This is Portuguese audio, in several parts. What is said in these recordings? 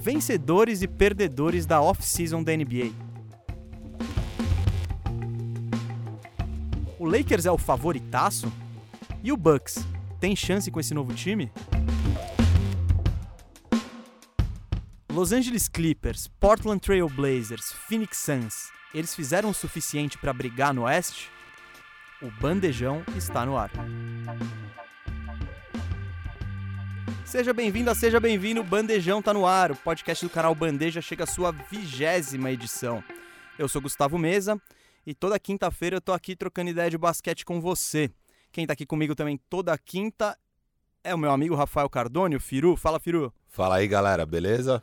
vencedores e perdedores da off-season da NBA. O Lakers é o favoritaço? E o Bucks tem chance com esse novo time? Los Angeles Clippers, Portland Trail Blazers, Phoenix Suns, eles fizeram o suficiente para brigar no Oeste? O bandejão está no ar. Seja bem-vinda, seja bem-vindo, Bandejão tá no ar. O podcast do canal Bandeja chega à sua vigésima edição. Eu sou Gustavo Mesa e toda quinta-feira eu tô aqui trocando ideia de basquete com você. Quem tá aqui comigo também toda quinta é o meu amigo Rafael Cardone, o Firu. Fala, Firu. Fala aí, galera, beleza?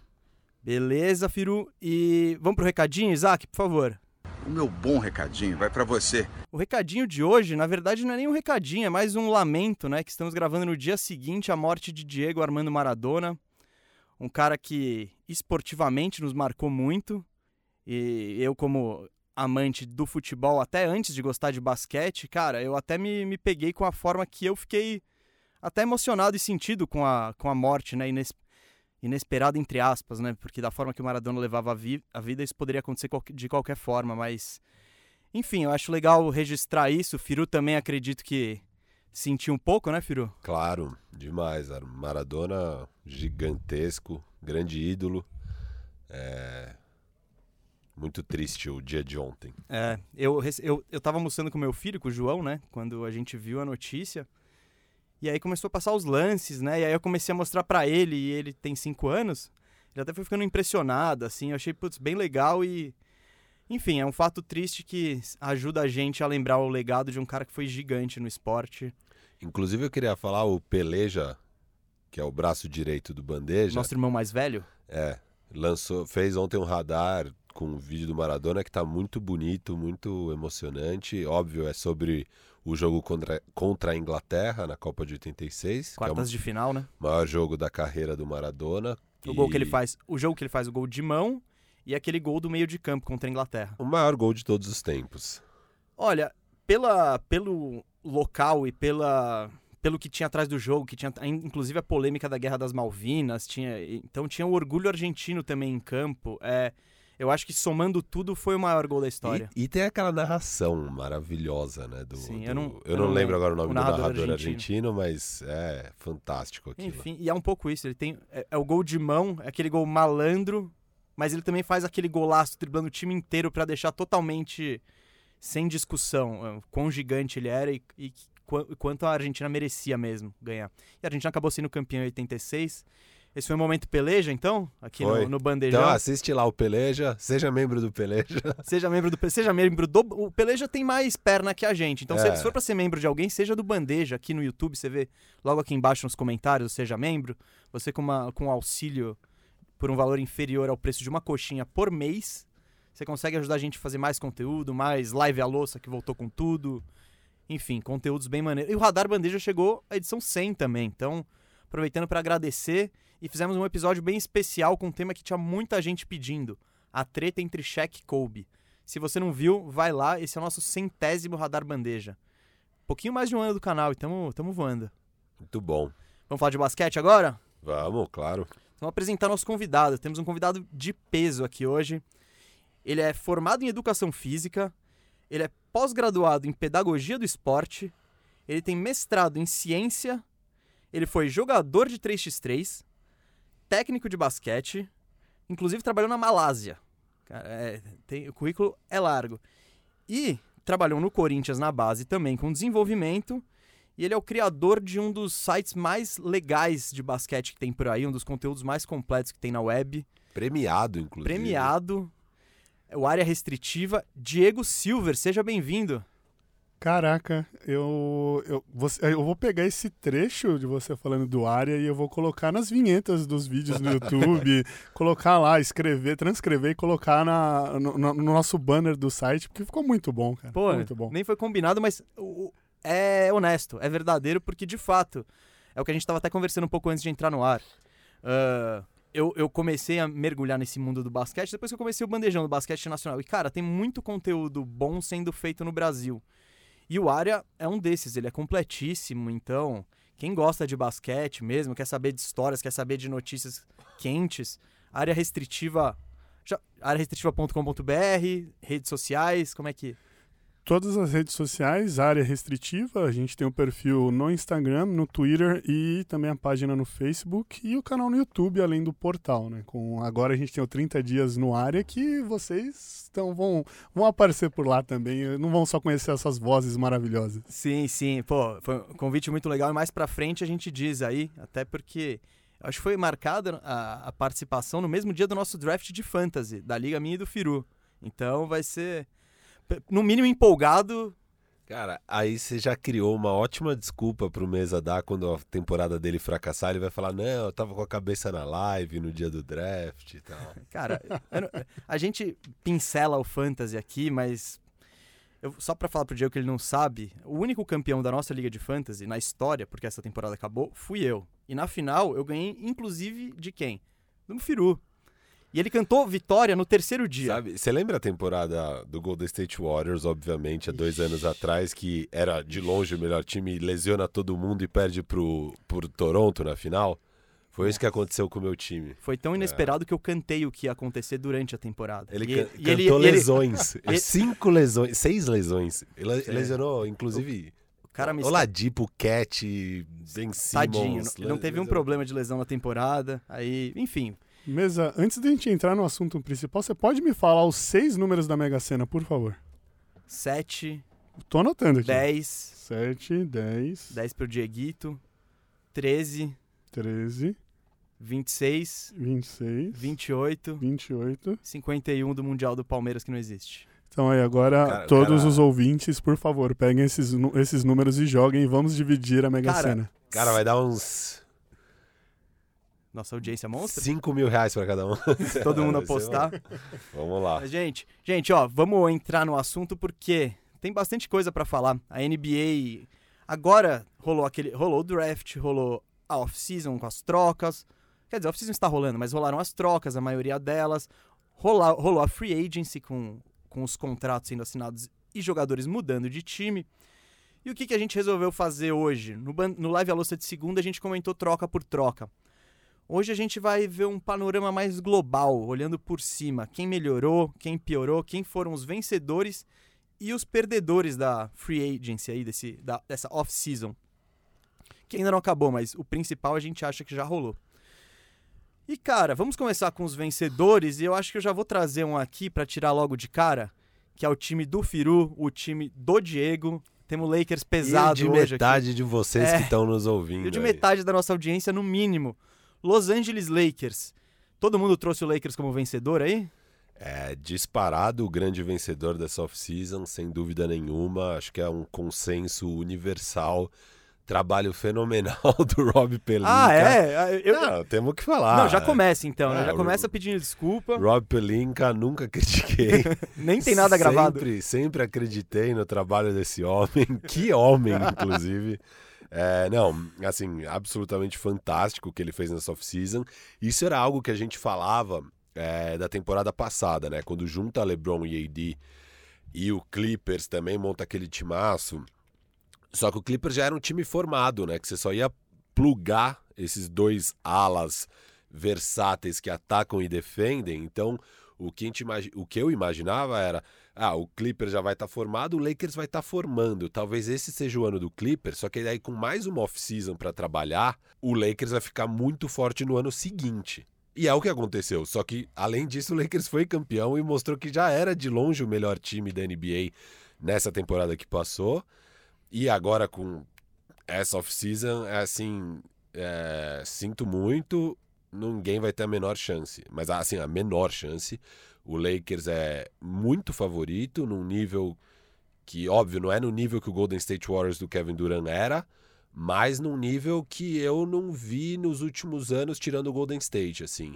Beleza, Firu. E vamos pro recadinho, Isaac, por favor. O meu bom recadinho vai para você. O recadinho de hoje, na verdade, não é nem um recadinho, é mais um lamento, né? Que estamos gravando no dia seguinte à morte de Diego Armando Maradona. Um cara que esportivamente nos marcou muito. E eu, como amante do futebol, até antes de gostar de basquete, cara, eu até me, me peguei com a forma que eu fiquei até emocionado e sentido com a, com a morte, né? Inesperado entre aspas, né? Porque da forma que o Maradona levava a, vi a vida, isso poderia acontecer de qualquer forma, mas enfim, eu acho legal registrar isso. O Firu também acredito que sentiu um pouco, né, Firu? Claro, demais. Maradona gigantesco, grande ídolo. É... Muito triste o dia de ontem. É, eu, eu, eu tava almoçando com meu filho, com o João, né? Quando a gente viu a notícia. E aí começou a passar os lances, né? E aí eu comecei a mostrar para ele, e ele tem cinco anos. Ele até foi ficando impressionado, assim. Eu achei, putz, bem legal e. Enfim, é um fato triste que ajuda a gente a lembrar o legado de um cara que foi gigante no esporte. Inclusive, eu queria falar o Peleja, que é o braço direito do Bandeja. Nosso irmão mais velho? É. Lançou, fez ontem um radar com um vídeo do Maradona que tá muito bonito, muito emocionante. Óbvio, é sobre o jogo contra, contra a Inglaterra na Copa de 86. Quartas é de final, né? Maior jogo da carreira do Maradona. O e... gol que ele faz, o jogo que ele faz o gol de mão e aquele gol do meio de campo contra a Inglaterra. O maior gol de todos os tempos. Olha, pela, pelo local e pela pelo que tinha atrás do jogo, que tinha inclusive a polêmica da Guerra das Malvinas, tinha então tinha o orgulho argentino também em campo. É, eu acho que somando tudo foi o maior gol da história. E, e tem aquela narração maravilhosa, né? Do, Sim, do, eu não, eu, eu não, não lembro agora o nome o do narrador, narrador argentino. argentino. mas é fantástico aquilo. Enfim, e é um pouco isso. Ele tem. É, é, o gol de mão, é aquele gol malandro, mas ele também faz aquele golaço driblando o time inteiro para deixar totalmente sem discussão é, quão gigante ele era e, e quanto a Argentina merecia mesmo ganhar. E a Argentina acabou sendo campeã em 86 esse foi o momento Peleja, então? Aqui no, no Bandejão. Então assiste lá o Peleja, seja membro do Peleja. Seja membro do Seja membro do. O Peleja tem mais perna que a gente. Então, é. se for para ser membro de alguém, seja do Bandeja. Aqui no YouTube, você vê logo aqui embaixo nos comentários, seja membro. Você com, uma, com auxílio por um valor inferior ao preço de uma coxinha por mês. Você consegue ajudar a gente a fazer mais conteúdo, mais live à louça que voltou com tudo. Enfim, conteúdos bem maneiros. E o Radar Bandeja chegou à edição 100 também. Então, aproveitando para agradecer e fizemos um episódio bem especial com um tema que tinha muita gente pedindo: a treta entre Shaq e Kobe. Se você não viu, vai lá, esse é o nosso centésimo radar bandeja. pouquinho mais de um ano do canal e tamo, tamo voando. Muito bom. Vamos falar de basquete agora? Vamos, claro. Vamos apresentar nosso convidado. Temos um convidado de peso aqui hoje. Ele é formado em educação física, ele é pós-graduado em pedagogia do esporte, ele tem mestrado em ciência, ele foi jogador de 3x3, técnico de basquete, inclusive trabalhou na Malásia. Cara, é, tem, o currículo é largo. E trabalhou no Corinthians na base também com desenvolvimento. E ele é o criador de um dos sites mais legais de basquete que tem por aí, um dos conteúdos mais completos que tem na web. Premiado, inclusive. Premiado. O área restritiva. Diego Silver, seja bem-vindo. Caraca, eu, eu, você, eu vou pegar esse trecho de você falando do área e eu vou colocar nas vinhetas dos vídeos no YouTube, colocar lá, escrever, transcrever e colocar na, no, no, nosso banner do site, porque ficou muito bom, cara. Pô, muito bom. nem foi combinado, mas é honesto, é verdadeiro, porque de fato, é o que a gente estava até conversando um pouco antes de entrar no ar. Uh, eu, eu comecei a mergulhar nesse mundo do basquete depois que eu comecei o bandejão do basquete nacional. E, cara, tem muito conteúdo bom sendo feito no Brasil. E o Área é um desses, ele é completíssimo, então quem gosta de basquete mesmo, quer saber de histórias, quer saber de notícias quentes, Área restritiva. Já, redes sociais, como é que. Todas as redes sociais, área restritiva, a gente tem o um perfil no Instagram, no Twitter e também a página no Facebook e o canal no YouTube, além do portal, né? Com, agora a gente tem o 30 dias no área que vocês tão, vão, vão aparecer por lá também, não vão só conhecer essas vozes maravilhosas. Sim, sim, pô, foi um convite muito legal e mais pra frente a gente diz aí, até porque acho que foi marcada a participação no mesmo dia do nosso draft de fantasy, da Liga Minha e do Firu. Então vai ser no mínimo empolgado. Cara, aí você já criou uma ótima desculpa pro Mesa dar quando a temporada dele fracassar. Ele vai falar: Não, eu tava com a cabeça na live no dia do draft e tal. Cara, a gente pincela o fantasy aqui, mas eu, só para falar pro Diego que ele não sabe, o único campeão da nossa liga de fantasy na história, porque essa temporada acabou, fui eu. E na final eu ganhei, inclusive, de quem? Do Firu. E ele cantou vitória no terceiro dia. Sabe, você lembra a temporada do Golden State Warriors, obviamente, há dois Ixi. anos atrás, que era de longe o melhor time, lesiona todo mundo e perde pro, pro Toronto na final? Foi isso que aconteceu com o meu time. Foi tão inesperado é. que eu cantei o que ia acontecer durante a temporada. Ele e, can e cantou ele, lesões. Ele... Cinco lesões, seis lesões. Ele Sim. lesionou, inclusive. O cara me Oladipo, Cat, Ben Simmons. Tadinho, não, não teve um problema de lesão na temporada. Aí, enfim, Mesa, antes de a gente entrar no assunto principal, você pode me falar os seis números da Mega Sena, por favor? Sete. Tô anotando aqui. Dez. Sete, dez. Dez pro Dieguito. Treze. Treze. Vinte e seis. Vinte e seis. Vinte e oito. Vinte e oito. Cinquenta e um do Mundial do Palmeiras que não existe. Então aí, agora cara, todos cara... os ouvintes, por favor, peguem esses, esses números e joguem e vamos dividir a Mega cara, Sena. Cara, vai dar uns nossa audiência monstra. 5 mil reais para cada um. Todo mundo apostar. vamos lá. Mas, gente, gente, ó, vamos entrar no assunto porque tem bastante coisa para falar. A NBA agora rolou aquele, rolou o draft, rolou a off-season com as trocas. Quer dizer, a off-season está rolando, mas rolaram as trocas, a maioria delas. Rolou, rolou a free agency com, com os contratos sendo assinados e jogadores mudando de time. E o que, que a gente resolveu fazer hoje? No, no Live Alusta de segunda, a gente comentou troca por troca. Hoje a gente vai ver um panorama mais global, olhando por cima, quem melhorou, quem piorou, quem foram os vencedores e os perdedores da free agency aí, desse, da, dessa off-season. Que ainda não acabou, mas o principal a gente acha que já rolou. E cara, vamos começar com os vencedores e eu acho que eu já vou trazer um aqui para tirar logo de cara, que é o time do Firu, o time do Diego. Temos Lakers pesado e de hoje metade aqui. de vocês é, que estão nos ouvindo. E de aí. metade da nossa audiência, no mínimo. Los Angeles Lakers. Todo mundo trouxe o Lakers como vencedor aí? É disparado o grande vencedor dessa off-season, sem dúvida nenhuma. Acho que é um consenso universal. Trabalho fenomenal do Rob Pelinka. Ah, é? Eu... Não, temos que falar. Não, já começa então, né? é, Já começa pedindo desculpa. Rob Pelinka, nunca critiquei. Nem tem nada gravado. Sempre, sempre acreditei no trabalho desse homem. que homem, inclusive. É, não, assim, absolutamente fantástico o que ele fez nessa off-season. Isso era algo que a gente falava é, da temporada passada, né? Quando junta LeBron e AD e o Clippers também monta aquele timaço. Só que o Clippers já era um time formado, né? Que você só ia plugar esses dois alas versáteis que atacam e defendem. Então, o que, o que eu imaginava era ah, o Clippers já vai estar tá formado, o Lakers vai estar tá formando. Talvez esse seja o ano do Clippers, só que daí com mais uma off-season para trabalhar, o Lakers vai ficar muito forte no ano seguinte. E é o que aconteceu. Só que, além disso, o Lakers foi campeão e mostrou que já era de longe o melhor time da NBA nessa temporada que passou. E agora com essa off-season, é assim, é, sinto muito, ninguém vai ter a menor chance. Mas, assim, a menor chance. O Lakers é muito favorito, num nível que, óbvio, não é no nível que o Golden State Warriors do Kevin Durant era, mas num nível que eu não vi nos últimos anos, tirando o Golden State, assim.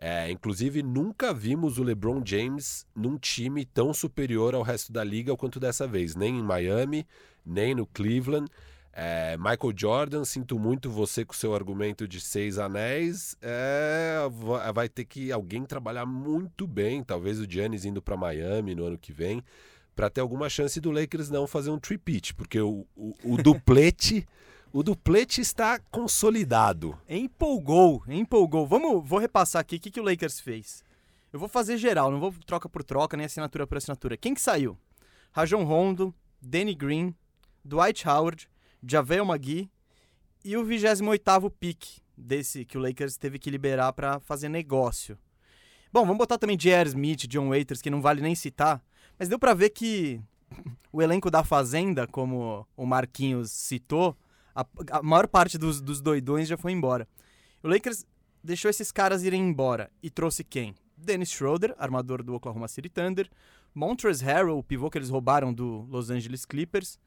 É, inclusive, nunca vimos o LeBron James num time tão superior ao resto da liga quanto dessa vez, nem em Miami, nem no Cleveland. É, Michael Jordan, sinto muito você com seu argumento de seis anéis. É, vai ter que alguém trabalhar muito bem, talvez o Giannis indo para Miami no ano que vem, para ter alguma chance do Lakers não fazer um tripit, porque o, o, o duplete, O duplete está consolidado. Empolgou, empolgou. Vamos, vou repassar aqui o que, que o Lakers fez. Eu vou fazer geral, não vou troca por troca, nem assinatura por assinatura. Quem que saiu? Rajon Rondo, Danny Green, Dwight Howard, Javel McGee e o 28º pick desse que o Lakers teve que liberar para fazer negócio. Bom, vamos botar também J.R. Smith, John Waiters, que não vale nem citar, mas deu para ver que o elenco da Fazenda, como o Marquinhos citou, a, a maior parte dos, dos doidões já foi embora. O Lakers deixou esses caras irem embora e trouxe quem? Dennis Schroeder, armador do Oklahoma City Thunder, Montrezl Harrell, o pivô que eles roubaram do Los Angeles Clippers,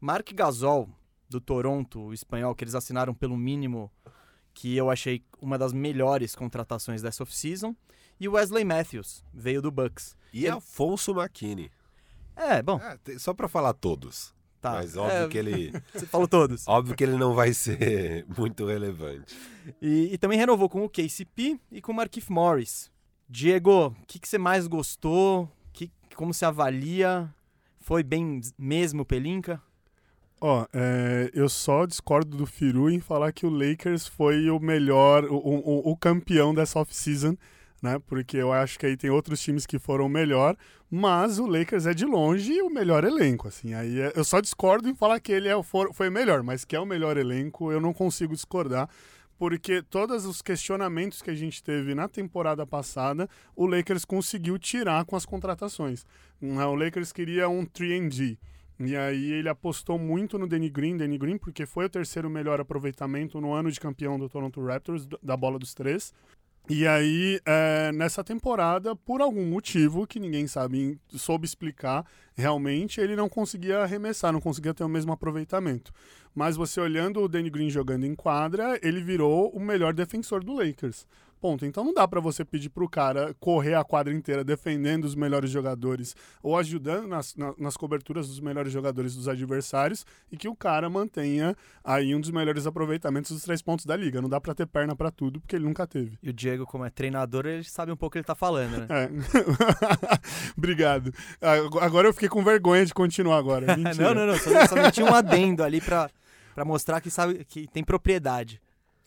Mark Gasol, do Toronto, o espanhol, que eles assinaram pelo mínimo, que eu achei uma das melhores contratações dessa off-season, e Wesley Matthews, veio do Bucks. E Ele... Afonso McKinney. É, bom. É, só para falar todos. Tá. Mas óbvio é... que ele. Você falou todos. Óbvio que ele não vai ser muito relevante. E, e também renovou com o KCP e com o Markif Morris. Diego, o que, que você mais gostou? Que, como se avalia? Foi bem mesmo, Pelinka? Ó, oh, é, eu só discordo do Firu em falar que o Lakers foi o melhor, o, o, o campeão dessa off-season, né? Porque eu acho que aí tem outros times que foram melhor, mas o Lakers é de longe o melhor elenco, assim. Aí é, eu só discordo em falar que ele é, for, foi melhor, mas que é o melhor elenco, eu não consigo discordar porque todos os questionamentos que a gente teve na temporada passada, o Lakers conseguiu tirar com as contratações. Né, o Lakers queria um 3D. E aí ele apostou muito no Danny Green, Danny Green, porque foi o terceiro melhor aproveitamento no ano de campeão do Toronto Raptors, da bola dos três. E aí, é, nessa temporada, por algum motivo que ninguém sabe, soube explicar realmente, ele não conseguia arremessar, não conseguia ter o mesmo aproveitamento. Mas você olhando o Danny Green jogando em quadra, ele virou o melhor defensor do Lakers. Ponto. Então não dá para você pedir pro cara correr a quadra inteira defendendo os melhores jogadores ou ajudando nas, nas coberturas dos melhores jogadores dos adversários e que o cara mantenha aí um dos melhores aproveitamentos dos três pontos da liga. Não dá para ter perna para tudo porque ele nunca teve. E o Diego, como é treinador, ele sabe um pouco o que ele tá falando, né? É. Obrigado. Agora eu fiquei com vergonha de continuar agora. não, não, não. Só, só meti um adendo ali para mostrar que sabe que tem propriedade.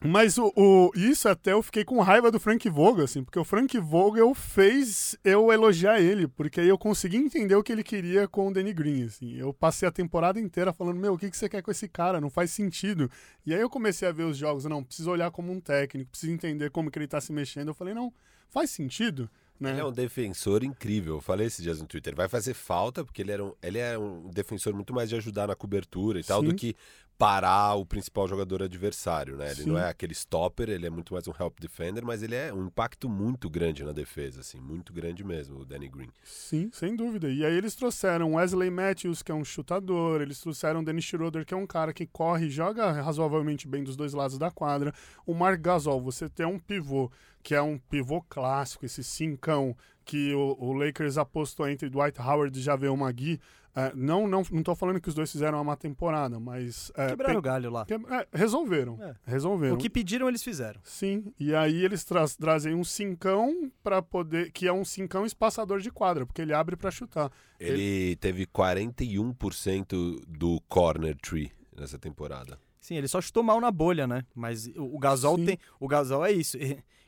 Mas o, o, isso até eu fiquei com raiva do Frank Vogel, assim, porque o Frank Vogel fez eu elogiar ele, porque aí eu consegui entender o que ele queria com o Danny Green, assim. Eu passei a temporada inteira falando, meu, o que, que você quer com esse cara? Não faz sentido. E aí eu comecei a ver os jogos, não, preciso olhar como um técnico, preciso entender como que ele tá se mexendo. Eu falei, não, faz sentido. Né? Ele é um defensor incrível. Eu falei esses dias no Twitter. Vai fazer falta, porque ele, era um, ele é um defensor muito mais de ajudar na cobertura e Sim. tal, do que parar o principal jogador adversário, né? Ele Sim. não é aquele stopper, ele é muito mais um help defender, mas ele é um impacto muito grande na defesa, assim, muito grande mesmo, o Danny Green. Sim, sem dúvida. E aí eles trouxeram Wesley Matthews, que é um chutador, eles trouxeram Dennis Schroeder, que é um cara que corre e joga razoavelmente bem dos dois lados da quadra. O Mark Gasol, você tem um pivô, que é um pivô clássico, esse cincão que o, o Lakers apostou entre Dwight Howard e Javel Magui, é, não, não, não tô falando que os dois fizeram uma temporada, mas. É, Quebraram o galho lá. Que, é, resolveram. É. Resolveram. O que pediram, eles fizeram. Sim. E aí eles tra trazem um cincão para poder. que é um cincão espaçador de quadra, porque ele abre para chutar. Ele, ele teve 41% do corner tree nessa temporada. Sim, ele só chutou mal na bolha, né? Mas o, o Gasol Sim. tem. O Gasol é isso.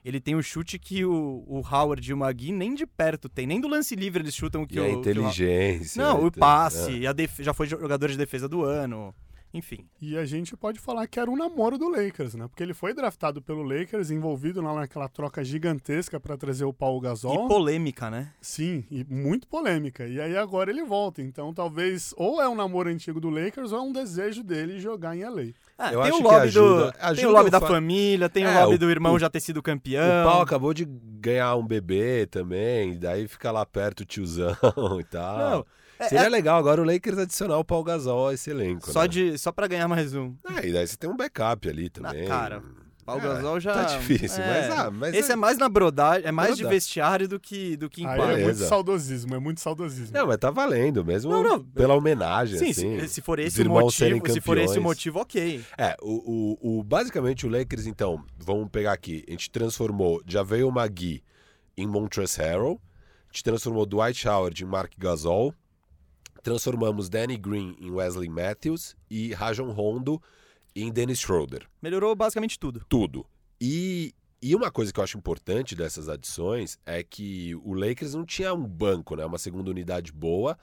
Ele tem um chute que o, o Howard e o Magui nem de perto tem. Nem do lance livre eles chutam que e o. A inteligência. O, não, o passe. É. A def... Já foi jogador de defesa do ano. Enfim. E a gente pode falar que era um namoro do Lakers, né? Porque ele foi draftado pelo Lakers, envolvido lá naquela troca gigantesca para trazer o Paulo Gasol. E polêmica, né? Sim, e muito polêmica. E aí agora ele volta. Então talvez ou é um namoro antigo do Lakers ou é um desejo dele jogar em LA. Ah, tem, o lobby ajuda, do, ajuda tem o lobby da fa... família, tem é, o lobby o, do irmão o, já ter sido campeão. O Paulo acabou de ganhar um bebê também, daí fica lá perto o tiozão e tal. Não, é, Seria é... legal agora o Lakers adicionar o Paul Gasol a esse elenco. Só, né? de, só pra ganhar mais um. É, e daí você tem um backup ali também. cara, Paul é, Gasol já. Tá difícil, é, mas, ah, mas. Esse é, é mais na brodagem, é mais brodagem. de vestiário do que, do que em ah, É muito saudosismo, é muito saudosismo. Não, mas tá valendo, mesmo não, não. pela homenagem. Sim, assim, se, se for esse o motivo, se for esse o motivo, ok. É, o, o, o, basicamente o Lakers, então, vamos pegar aqui, a gente transformou Javel Magui em Montrezl Harrell, a gente transformou Dwight Howard em Mark Gasol, transformamos Danny Green em Wesley Matthews e Rajon Rondo em Dennis Schroeder. Melhorou basicamente tudo. Tudo. E, e uma coisa que eu acho importante dessas adições é que o Lakers não tinha um banco, né? Uma segunda unidade boa.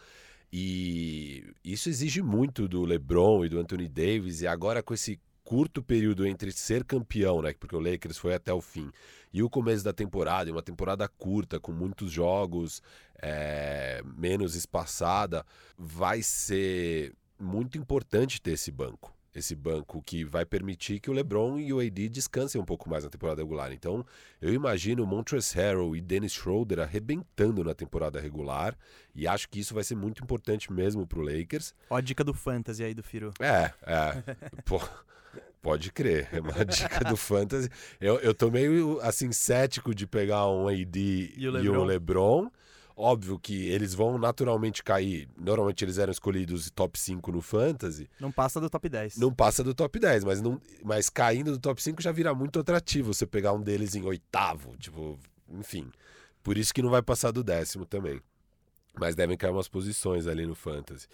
E isso exige muito do LeBron e do Anthony Davis. E agora com esse curto período entre ser campeão, né? Porque o Lakers foi até o fim, e o começo da temporada, e uma temporada curta, com muitos jogos, é, menos espaçada, vai ser muito importante ter esse banco. Esse banco que vai permitir que o LeBron e o AD descansem um pouco mais na temporada regular. Então, eu imagino Montrezl Harrell e Dennis Schroeder arrebentando na temporada regular. E acho que isso vai ser muito importante mesmo pro Lakers. Ó a dica do Fantasy aí do Firo. É, é. Pô, Pode crer, é uma dica do Fantasy. Eu, eu tô meio, assim, cético de pegar um AD e, o e um LeBron. Óbvio que eles vão naturalmente cair. Normalmente eles eram escolhidos top 5 no Fantasy. Não passa do top 10. Não passa do top 10, mas, não, mas caindo do top 5 já vira muito atrativo você pegar um deles em oitavo. Tipo, enfim. Por isso que não vai passar do décimo também. Mas devem cair umas posições ali no Fantasy.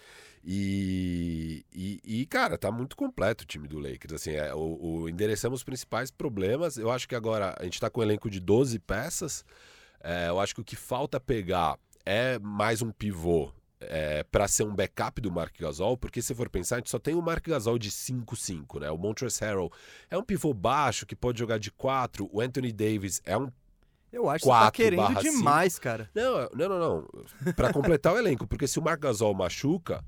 E, e, e, cara, tá muito completo o time do Lakers. Assim, é, o, o, endereçamos os principais problemas. Eu acho que agora a gente tá com um elenco de 12 peças. É, eu acho que o que falta pegar é mais um pivô é, para ser um backup do Mark Gasol, porque se for pensar, a gente só tem o Mark Gasol de 5-5, né? O Montrezl Harrell é um pivô baixo que pode jogar de 4, o Anthony Davis é um eu acho que você tá querendo demais, 5. cara. Não, não, não, não. Para completar o elenco, porque se o Mark Gasol machuca,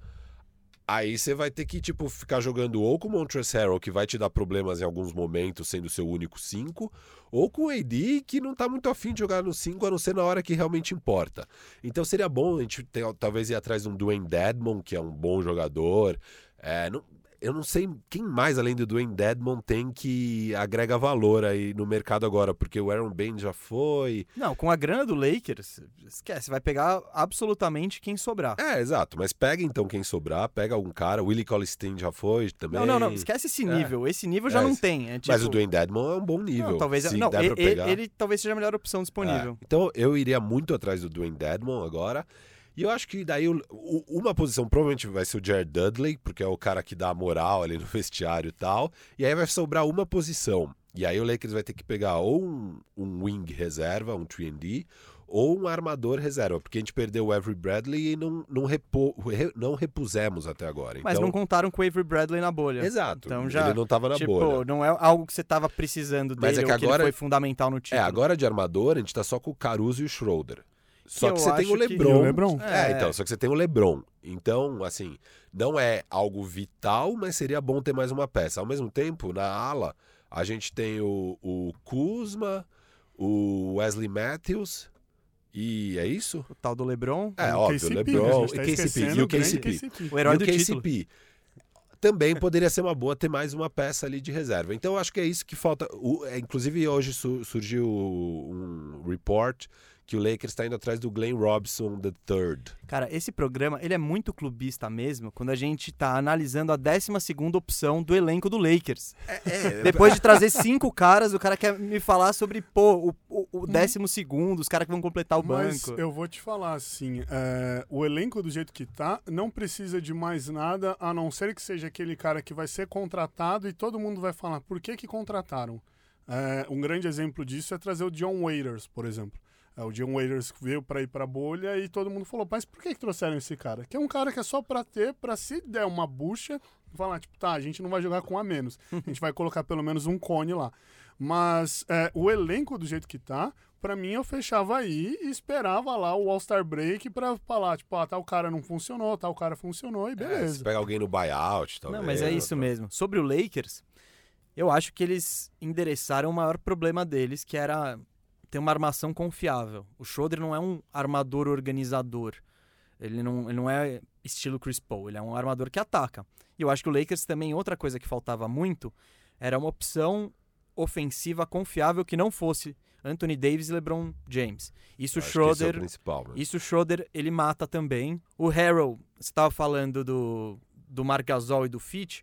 Aí você vai ter que, tipo, ficar jogando ou com o Harrell, que vai te dar problemas em alguns momentos, sendo seu único 5, ou com o AD, que não tá muito afim de jogar no 5, a não ser na hora que realmente importa. Então seria bom a gente ter, talvez ir atrás de um Dwayne Dedmon, que é um bom jogador. É, não, eu não sei quem mais além do Dwayne Dedmon tem que agrega valor aí no mercado agora, porque o Aaron Bain já foi. Não, com a grana do Lakers, esquece, vai pegar absolutamente quem sobrar. É, exato, mas pega então quem sobrar, pega algum cara, o Willie Colstein já foi também. Não, não, não, esquece esse é. nível, é. esse nível já é, não tem. É, tipo... Mas o Dwayne Dedmon é um bom nível. Não, talvez, não, ele, ele, talvez seja a melhor opção disponível. É. Então eu iria muito atrás do Dwayne Dedmon agora. E eu acho que daí o, o, uma posição provavelmente vai ser o Jared Dudley, porque é o cara que dá a moral ali no vestiário e tal. E aí vai sobrar uma posição. E aí o Lakers vai ter que pegar ou um, um wing reserva, um 3D, ou um armador reserva, porque a gente perdeu o Avery Bradley e não, não, repo, re, não repusemos até agora. Mas então... não contaram com o Avery Bradley na bolha. Exato. Então já, ele não estava na tipo, bolha. Não é algo que você estava precisando dele Mas é que agora, foi fundamental no time. É, agora de armador a gente está só com o Caruso e o Schroeder. Só que você tem o LeBron. Que... LeBron. É. é, então, só que você tem o LeBron. Então, assim, não é algo vital, mas seria bom ter mais uma peça. Ao mesmo tempo, na ala, a gente tem o, o Kuzma, o Wesley Matthews. E é isso? O tal do LeBron. É, o óbvio, KCP, LeBron tá e KCP. E o KCP. O herói e do o KCP. Também poderia ser uma boa ter mais uma peça ali de reserva. Então, eu acho que é isso que falta. O, é, inclusive, hoje su surgiu um report que o Lakers está indo atrás do Glenn Robson III. Cara, esse programa, ele é muito clubista mesmo, quando a gente tá analisando a 12 opção do elenco do Lakers. É, é, Depois de trazer cinco caras, o cara quer me falar sobre, pô, o, o, o décimo segundo, os caras que vão completar o Mas banco. eu vou te falar assim, é, o elenco do jeito que tá, não precisa de mais nada, a não ser que seja aquele cara que vai ser contratado e todo mundo vai falar, por que que contrataram? É, um grande exemplo disso é trazer o John Waiters, por exemplo. É, o John Waiters veio para ir para a bolha e todo mundo falou, mas por que, que trouxeram esse cara? Que é um cara que é só para ter, para se der uma bucha, falar, tipo, tá, a gente não vai jogar com a menos. A gente vai colocar pelo menos um cone lá. Mas é, o elenco do jeito que tá, para mim eu fechava aí e esperava lá o All-Star Break para falar, tipo, ah, tal cara não funcionou, tal cara funcionou e é, beleza. É, pega alguém no buyout, talvez. Não, mas é isso mesmo. Sobre o Lakers, eu acho que eles endereçaram o maior problema deles, que era tem uma armação confiável. O Schroeder não é um armador organizador. Ele não, ele não é estilo Chris Paul, ele é um armador que ataca. E eu acho que o Lakers também, outra coisa que faltava muito, era uma opção ofensiva confiável que não fosse Anthony Davis e LeBron James. Isso o Schroeder, é principal, né? isso Schroeder ele mata também. O Harrell, você estava falando do do Marc Gasol e do Fitch,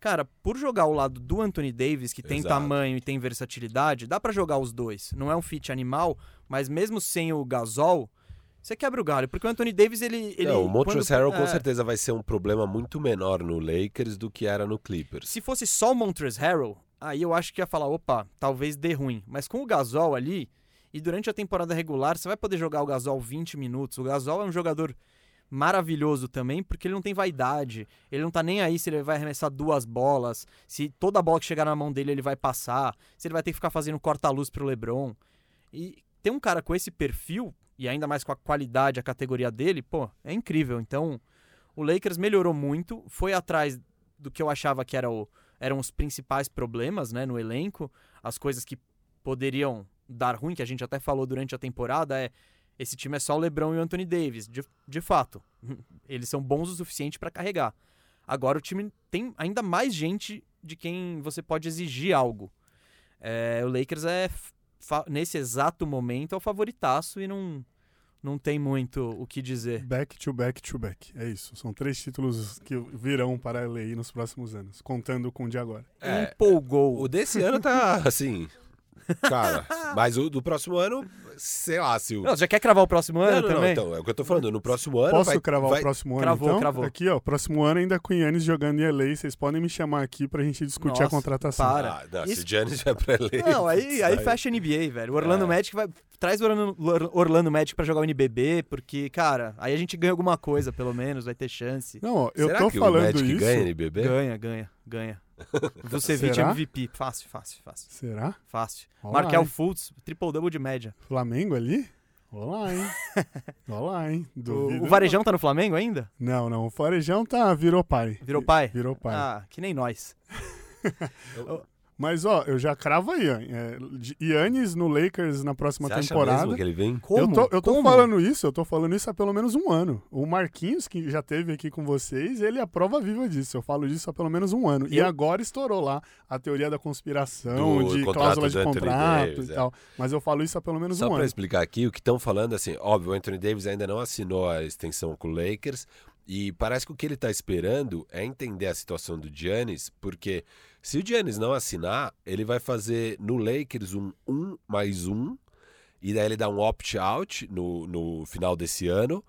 Cara, por jogar ao lado do Anthony Davis, que tem Exato. tamanho e tem versatilidade, dá para jogar os dois. Não é um fit animal, mas mesmo sem o Gasol, Você quebra o galho, porque o Anthony Davis, ele. ele Não, o Montrezl quando- Harrell com é, certeza vai ser um problema muito menor no Lakers do que era no Clippers. Se fosse só o Montrezl Harrell, aí eu acho que ia falar, opa, talvez dê ruim. Mas com o Gasol ali, e durante a temporada regular, você vai poder jogar o Gasol 20 minutos. O Gasol é um jogador maravilhoso também, porque ele não tem vaidade. Ele não tá nem aí se ele vai arremessar duas bolas, se toda bola que chegar na mão dele ele vai passar, se ele vai ter que ficar fazendo corta-luz pro LeBron. E ter um cara com esse perfil, e ainda mais com a qualidade, a categoria dele, pô, é incrível. Então, o Lakers melhorou muito, foi atrás do que eu achava que era o, eram os principais problemas né, no elenco, as coisas que poderiam dar ruim, que a gente até falou durante a temporada, é esse time é só o LeBron e o Anthony Davis. De, de fato, eles são bons o suficiente para carregar. Agora o time tem ainda mais gente de quem você pode exigir algo. É, o Lakers é, nesse exato momento, é o favoritaço e não, não tem muito o que dizer. Back to back to back. É isso. São três títulos que virão para a LA nos próximos anos, contando com o de agora. É, Empolgou. O desse ano tá assim. Cara, mas o do próximo ano, sei lá, se o. Não, você já quer cravar o próximo ano Não, não, não, também? então, é o que eu tô falando. No próximo ano. Posso vai, cravar vai- o próximo ano, Cravou, então? cravou. Aqui, ó, próximo ano ainda com o Yannis jogando em LA. Vocês podem me chamar aqui pra gente discutir a Nossa, contratação. para. Ah, não, Isso- se o Giannis vai pra LA. Não, aí, aí fecha a NBA, velho. O Orlando É. Magic vai. Traz o Orlando, Orlando Magic pra jogar o NBB, porque, cara, aí a gente ganha alguma coisa, pelo menos, vai ter chance. Não, ó, eu Será tô que falando o Magic isso. ganha NBB? Ganha, ganha, ganha. Vucevic Será? MVP. Fácil, fácil, fácil. Será? Fácil. Olha Markel hein? Fultz, triple-double de média. Flamengo ali? Olá, hein? Olá, hein? O, Duvido o Varejão tá no Flamengo ainda? Não, não. O Farejão tá, virou pai. Virou pai? Virou pai. Ah, que nem nós. Mas, ó, eu já cravo aí, ó. É, Yannis no Lakers na próxima Você acha temporada. mesmo que ele vem? Como? Eu tô, eu tô Como? falando isso, eu tô falando isso há pelo menos um ano. O Marquinhos, que já teve aqui com vocês, ele é a prova viva disso. Eu falo disso há pelo menos um ano. E Eu- agora estourou lá a teoria da conspiração, Do de contrato cláusula de contrato Davis, e é. tal. Mas eu falo isso há pelo menos Só um pra ano. explicar aqui, o que estão falando, assim, óbvio, o Anthony Davis ainda não assinou a extensão com o Lakers e parece que o que ele tá esperando é entender a situação do Giannis, porque se o Giannis não assinar, ele vai fazer no Lakers um 1 mais 1 e daí ele dá um opt-out no, no final desse ano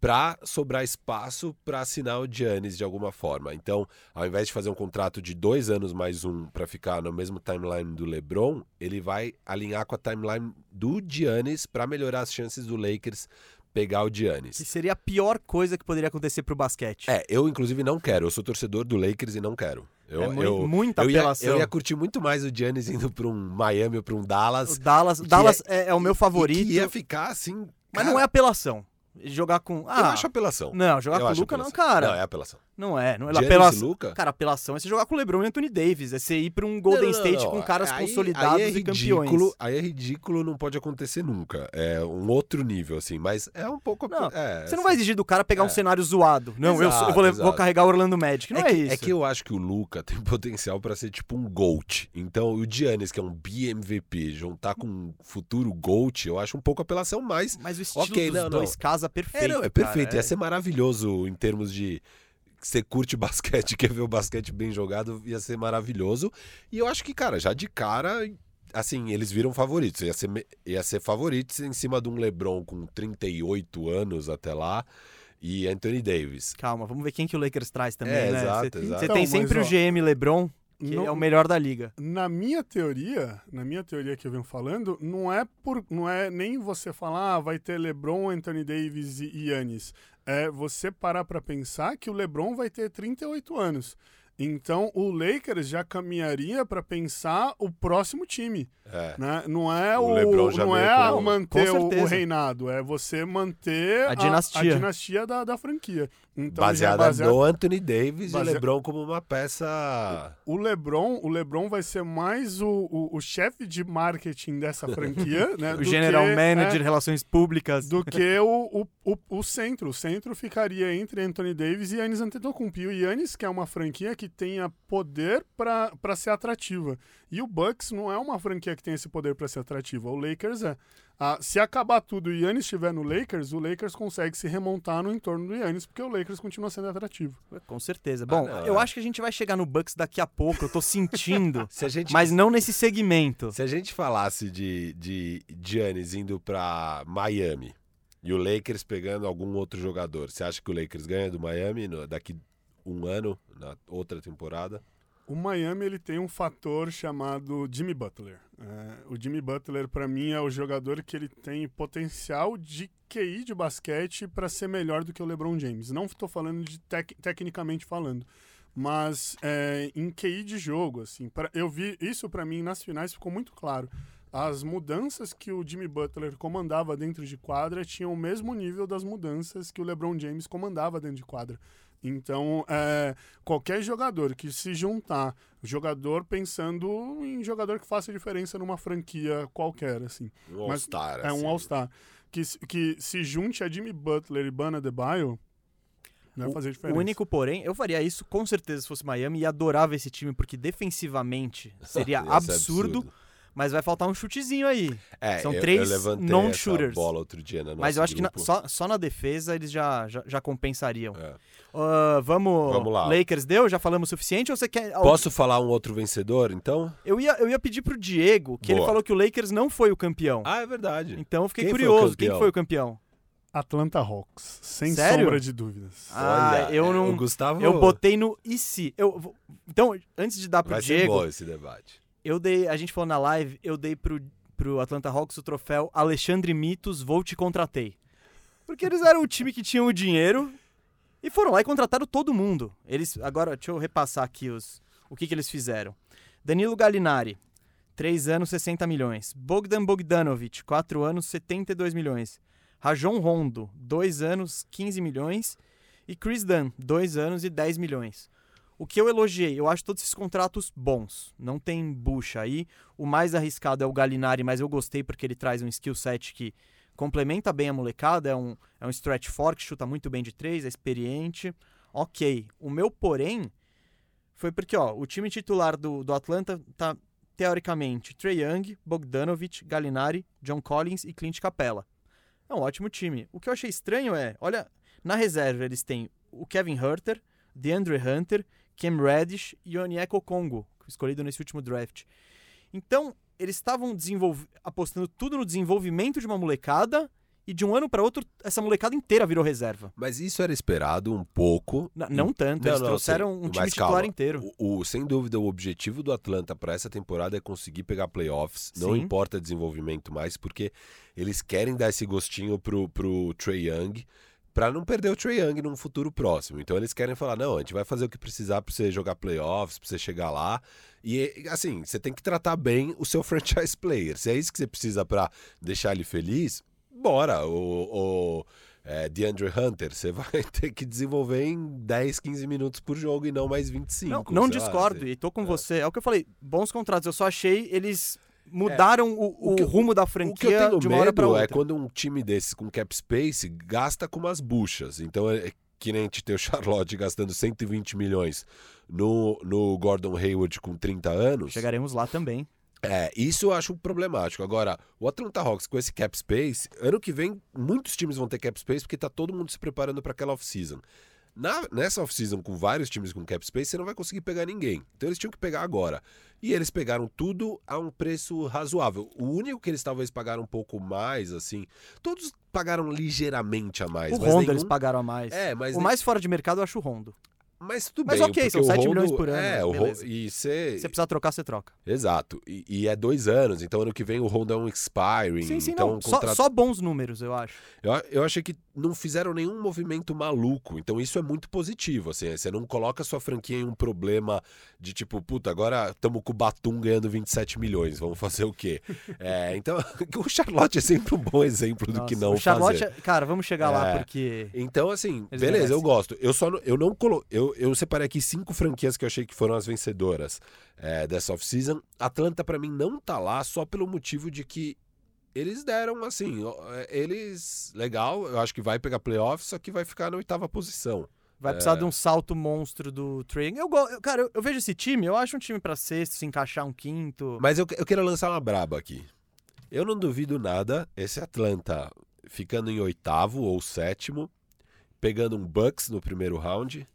pra sobrar espaço pra assinar o Giannis de alguma forma. Então, ao invés de fazer um contrato de dois anos mais um pra ficar no mesmo timeline do LeBron, ele vai alinhar com a timeline do Giannis pra melhorar as chances do Lakers pegar o Que Giannis. seria a pior coisa que poderia acontecer pro basquete. É, eu inclusive não quero. Eu sou torcedor do Lakers e não quero. Eu, É eu, muita eu ia, apelação. eu ia curtir muito mais o Giannis indo pra um Miami ou pra um Dallas. O Dallas, Dallas é, é o meu e favorito, que ia ficar assim. mas cara, não é apelação. Jogar com. Eu Ah, acho apelação. não, jogar Eu com o Luca não, apelação. cara. Não, é apelação. Não é, não é Giannis apelação. e Luca? Cara, apelação é você jogar com o LeBron e Anthony Davis, é você ir pra um Golden Não, não, State não. com caras Aí- consolidados aí é e ridículo, campeões. Aí é ridículo, não pode acontecer nunca. É um outro nível, assim, mas é um pouco. Não, é, Você não vai exigir do cara pegar um É. cenário zoado. Não, eu, sou- eu vou, Exato, vou exato. carregar o Orlando Magic. Não é, que, isso. É que eu acho que o Luca tem potencial pra ser tipo um GOAT. Então, o Giannis, que é um BMVP, juntar com um futuro GOAT, eu acho um pouco apelação, mas. Mas o estilo Ok, dos não, dois não. Casa perfeito. É, não, é cara, perfeito. é. Ia ser maravilhoso em termos de. Você curte basquete, quer ver o basquete bem jogado, ia ser maravilhoso. E eu acho que, cara, já de cara, assim, eles viram favoritos. Ia ser, ia ser favoritos em cima de um LeBron com 38 anos até lá e Anthony Davis. Calma, vamos ver quem que o Lakers traz também, É, né? exato, Você exato. você Então, tem mas, sempre ó, o GM LeBron, que não- é o melhor da liga. Na minha teoria, na minha teoria que eu venho falando, não é por, não é nem você falar ah, vai ter LeBron, Anthony Davis e Yannis. É você parar pra pensar que o LeBron vai ter 38 anos. Então o Lakers já caminharia pra pensar o próximo time, É. né? Não é O o, não é a com- manter o, reinado, é você manter A dinastia. a dinastia da, da franquia. Então, é Baseada baseado- no Anthony Davis e Basea- o LeBron como uma peça. O LeBron, o LeBron vai ser mais o, o, o chefe de marketing dessa franquia, né? O do general que, manager, é, relações públicas. do que o, o, o, o centro. O centro ficaria entre Anthony Davis e Yannis Antetokounmpo. E o Yannis, que é uma franquia que tenha poder para ser atrativa. E o Bucks não é uma franquia que tem esse poder para ser atrativa. O Lakers é. Ah, se acabar tudo e o Yannis estiver no Lakers, o Lakers consegue se remontar no entorno do Yannis, porque o Lakers continua sendo atrativo. Com certeza. Bom, não, eu é. acho que a gente vai chegar no Bucks daqui a pouco, eu tô sentindo. Se a gente, mas não nesse segmento. se a gente falasse de, de Giannis indo pra Miami E o Lakers pegando algum outro jogador. Você acha que o Lakers ganha do Miami no, daqui um ano, na outra temporada? O Miami ele tem um fator chamado Jimmy Butler. É, o Jimmy Butler, para mim, é o jogador que ele tem potencial de QI de basquete para ser melhor do que o LeBron James. Não estou falando de tec tecnicamente falando, mas é, em QI de jogo. Assim, pra, eu vi isso para mim nas finais ficou muito claro. As mudanças que o Jimmy Butler comandava dentro de quadra tinham o mesmo nível das mudanças que o LeBron James comandava dentro de quadra. Então, é, qualquer jogador que se juntar, jogador pensando em jogador que faça diferença numa franquia qualquer, assim. Um All-Star. É assim. um All-Star. Que, que se junte a Jimmy Butler e Bana Debaio, vai fazer diferença. O único, porém, eu faria isso com certeza se fosse Miami e adorava esse time, porque defensivamente seria absurdo, absurdo, Mas vai faltar um chutezinho aí. É, São eu, três non-shooters. bola outro dia na Mas eu acho grupo. que na- só, só na defesa eles já, já, já compensariam. É. Ah, vamos. Vamos lá. Lakers deu? Já falamos o suficiente? Ou você quer. Posso falar um outro vencedor, então? Eu ia, eu ia pedir pro Diego, que ele Boa. falou que o Lakers não foi o campeão. Ah, é verdade. Então eu fiquei Quem foi curioso. Quem campeão? foi o campeão? Atlanta Hawks, sem Sério? sombra de dúvidas. Ah, eu é, não- O Gustavo Eu botei no e se. Eu, então, antes de dar pro vai ser Diego, bom esse debate. Eu dei. A gente falou na live, eu dei pro, pro Atlanta Hawks o troféu Alexandre Mitos, vou te contratei. Porque eles eram o time que tinham o dinheiro e foram lá e contrataram todo mundo. Eles. Agora, deixa eu repassar aqui os, o que, que eles fizeram. Danilo Gallinari, 3 anos, 60 milhões. Bogdan Bogdanovic, 4 anos, 72 milhões. Rajon Rondo, 2 anos, 15 milhões. E Chris Dunn, 2 anos e 10 milhões. O que eu elogiei, eu acho todos esses contratos bons. Não tem bucha aí. O mais arriscado é o Gallinari, mas eu gostei porque ele traz um skill set que complementa bem a molecada. É um, é um stretch forte, chuta muito bem de três, é experiente. Ok. O meu porém foi porque ó, o time titular do, do Atlanta tá teoricamente Trey Young, Bogdanovich, Gallinari, John Collins e Clint Capella. É um ótimo time. O que eu achei estranho é, olha, na reserva eles têm o Kevin Herter, DeAndre Hunter, Cam Reddish e Onyeko Congo, escolhido nesse último draft. Então, eles estavam apostando tudo no desenvolvimento de uma molecada e de um ano para outro essa molecada inteira virou reserva. Mas isso era esperado um pouco. N- não tanto, Não, eles não, trouxeram um time titular calma, inteiro. O, o- sem dúvida, o objetivo do Atlanta para essa temporada é conseguir pegar playoffs. Não Sim. importa desenvolvimento mais, porque eles querem dar esse gostinho pro, pro Trey Young para não perder o Trey Young num futuro próximo. Então eles querem falar: não, a gente vai fazer o que precisar para você jogar playoffs, para você chegar lá. E assim, você tem que tratar bem o seu franchise player. Se é isso que você precisa para deixar ele feliz, bora. O, o é, DeAndre Hunter, você vai ter que desenvolver em 10, 15 minutos por jogo e não mais 25. Não, não sei lá, discordo, assim. e tô com você. É o que eu falei, bons contratos. Eu só achei eles mudaram o, O o que eu- rumo da O que eu franquia tenho de uma hora pra medo outra. é quando um time desses com cap space gasta com umas buchas. Então é que nem a gente tem o Charlotte gastando 120 milhões no, no Gordon Hayward com 30 anos. Chegaremos lá também. É, isso eu acho problemático. Agora, o Atlanta Hawks com esse cap space, ano que vem muitos times vão ter cap space porque tá todo mundo se preparando para aquela off-season. Na- nessa off-season, com vários times com cap space, você não vai conseguir pegar ninguém. Então eles tinham que pegar agora. E eles pegaram tudo a um preço razoável. O único que eles talvez pagaram um pouco mais, assim. Todos pagaram ligeiramente a mais. o mas Rondo nenhum- eles pagaram a mais. É, mas, o nem- mais fora de mercado eu acho o Rondo. mas tudo Mas bem. ok, porque são o 7 Rondo- milhões por ano, É, o e você. Se precisar trocar, você troca. Exato. E, e é dois anos, então ano que vem o Honda é um expiring. Sim, sim, então Só, só bons números, eu acho. Eu, eu achei que não fizeram nenhum movimento maluco, então isso é muito positivo. Assim, você não coloca sua franquia em um problema de tipo, puta, agora estamos com o Batum ganhando 27 milhões, vamos fazer o quê? É, então, o Charlotte é sempre um bom exemplo do Nossa, que não o Charlotte, fazer. é- cara, vamos chegar lá É. porque Então, assim, beleza, eu merecem. gosto. Eu só não, eu não colo, eu, eu separei aqui cinco franquias que eu achei que foram as vencedoras é, dessa off-season. Atlanta, pra mim, não tá lá só pelo motivo de que eles deram, assim, é, eles. Legal, eu acho que vai pegar playoffs, só que vai ficar na oitava posição. vai precisar É. de um salto monstro do Trey. Eu, eu- cara, eu, eu vejo esse time, eu acho um time pra sexto, se encaixar um quinto. Mas eu, eu quero lançar uma braba aqui. Eu não duvido nada esse Atlanta ficando em oitavo ou sétimo, pegando um Bucks no primeiro round.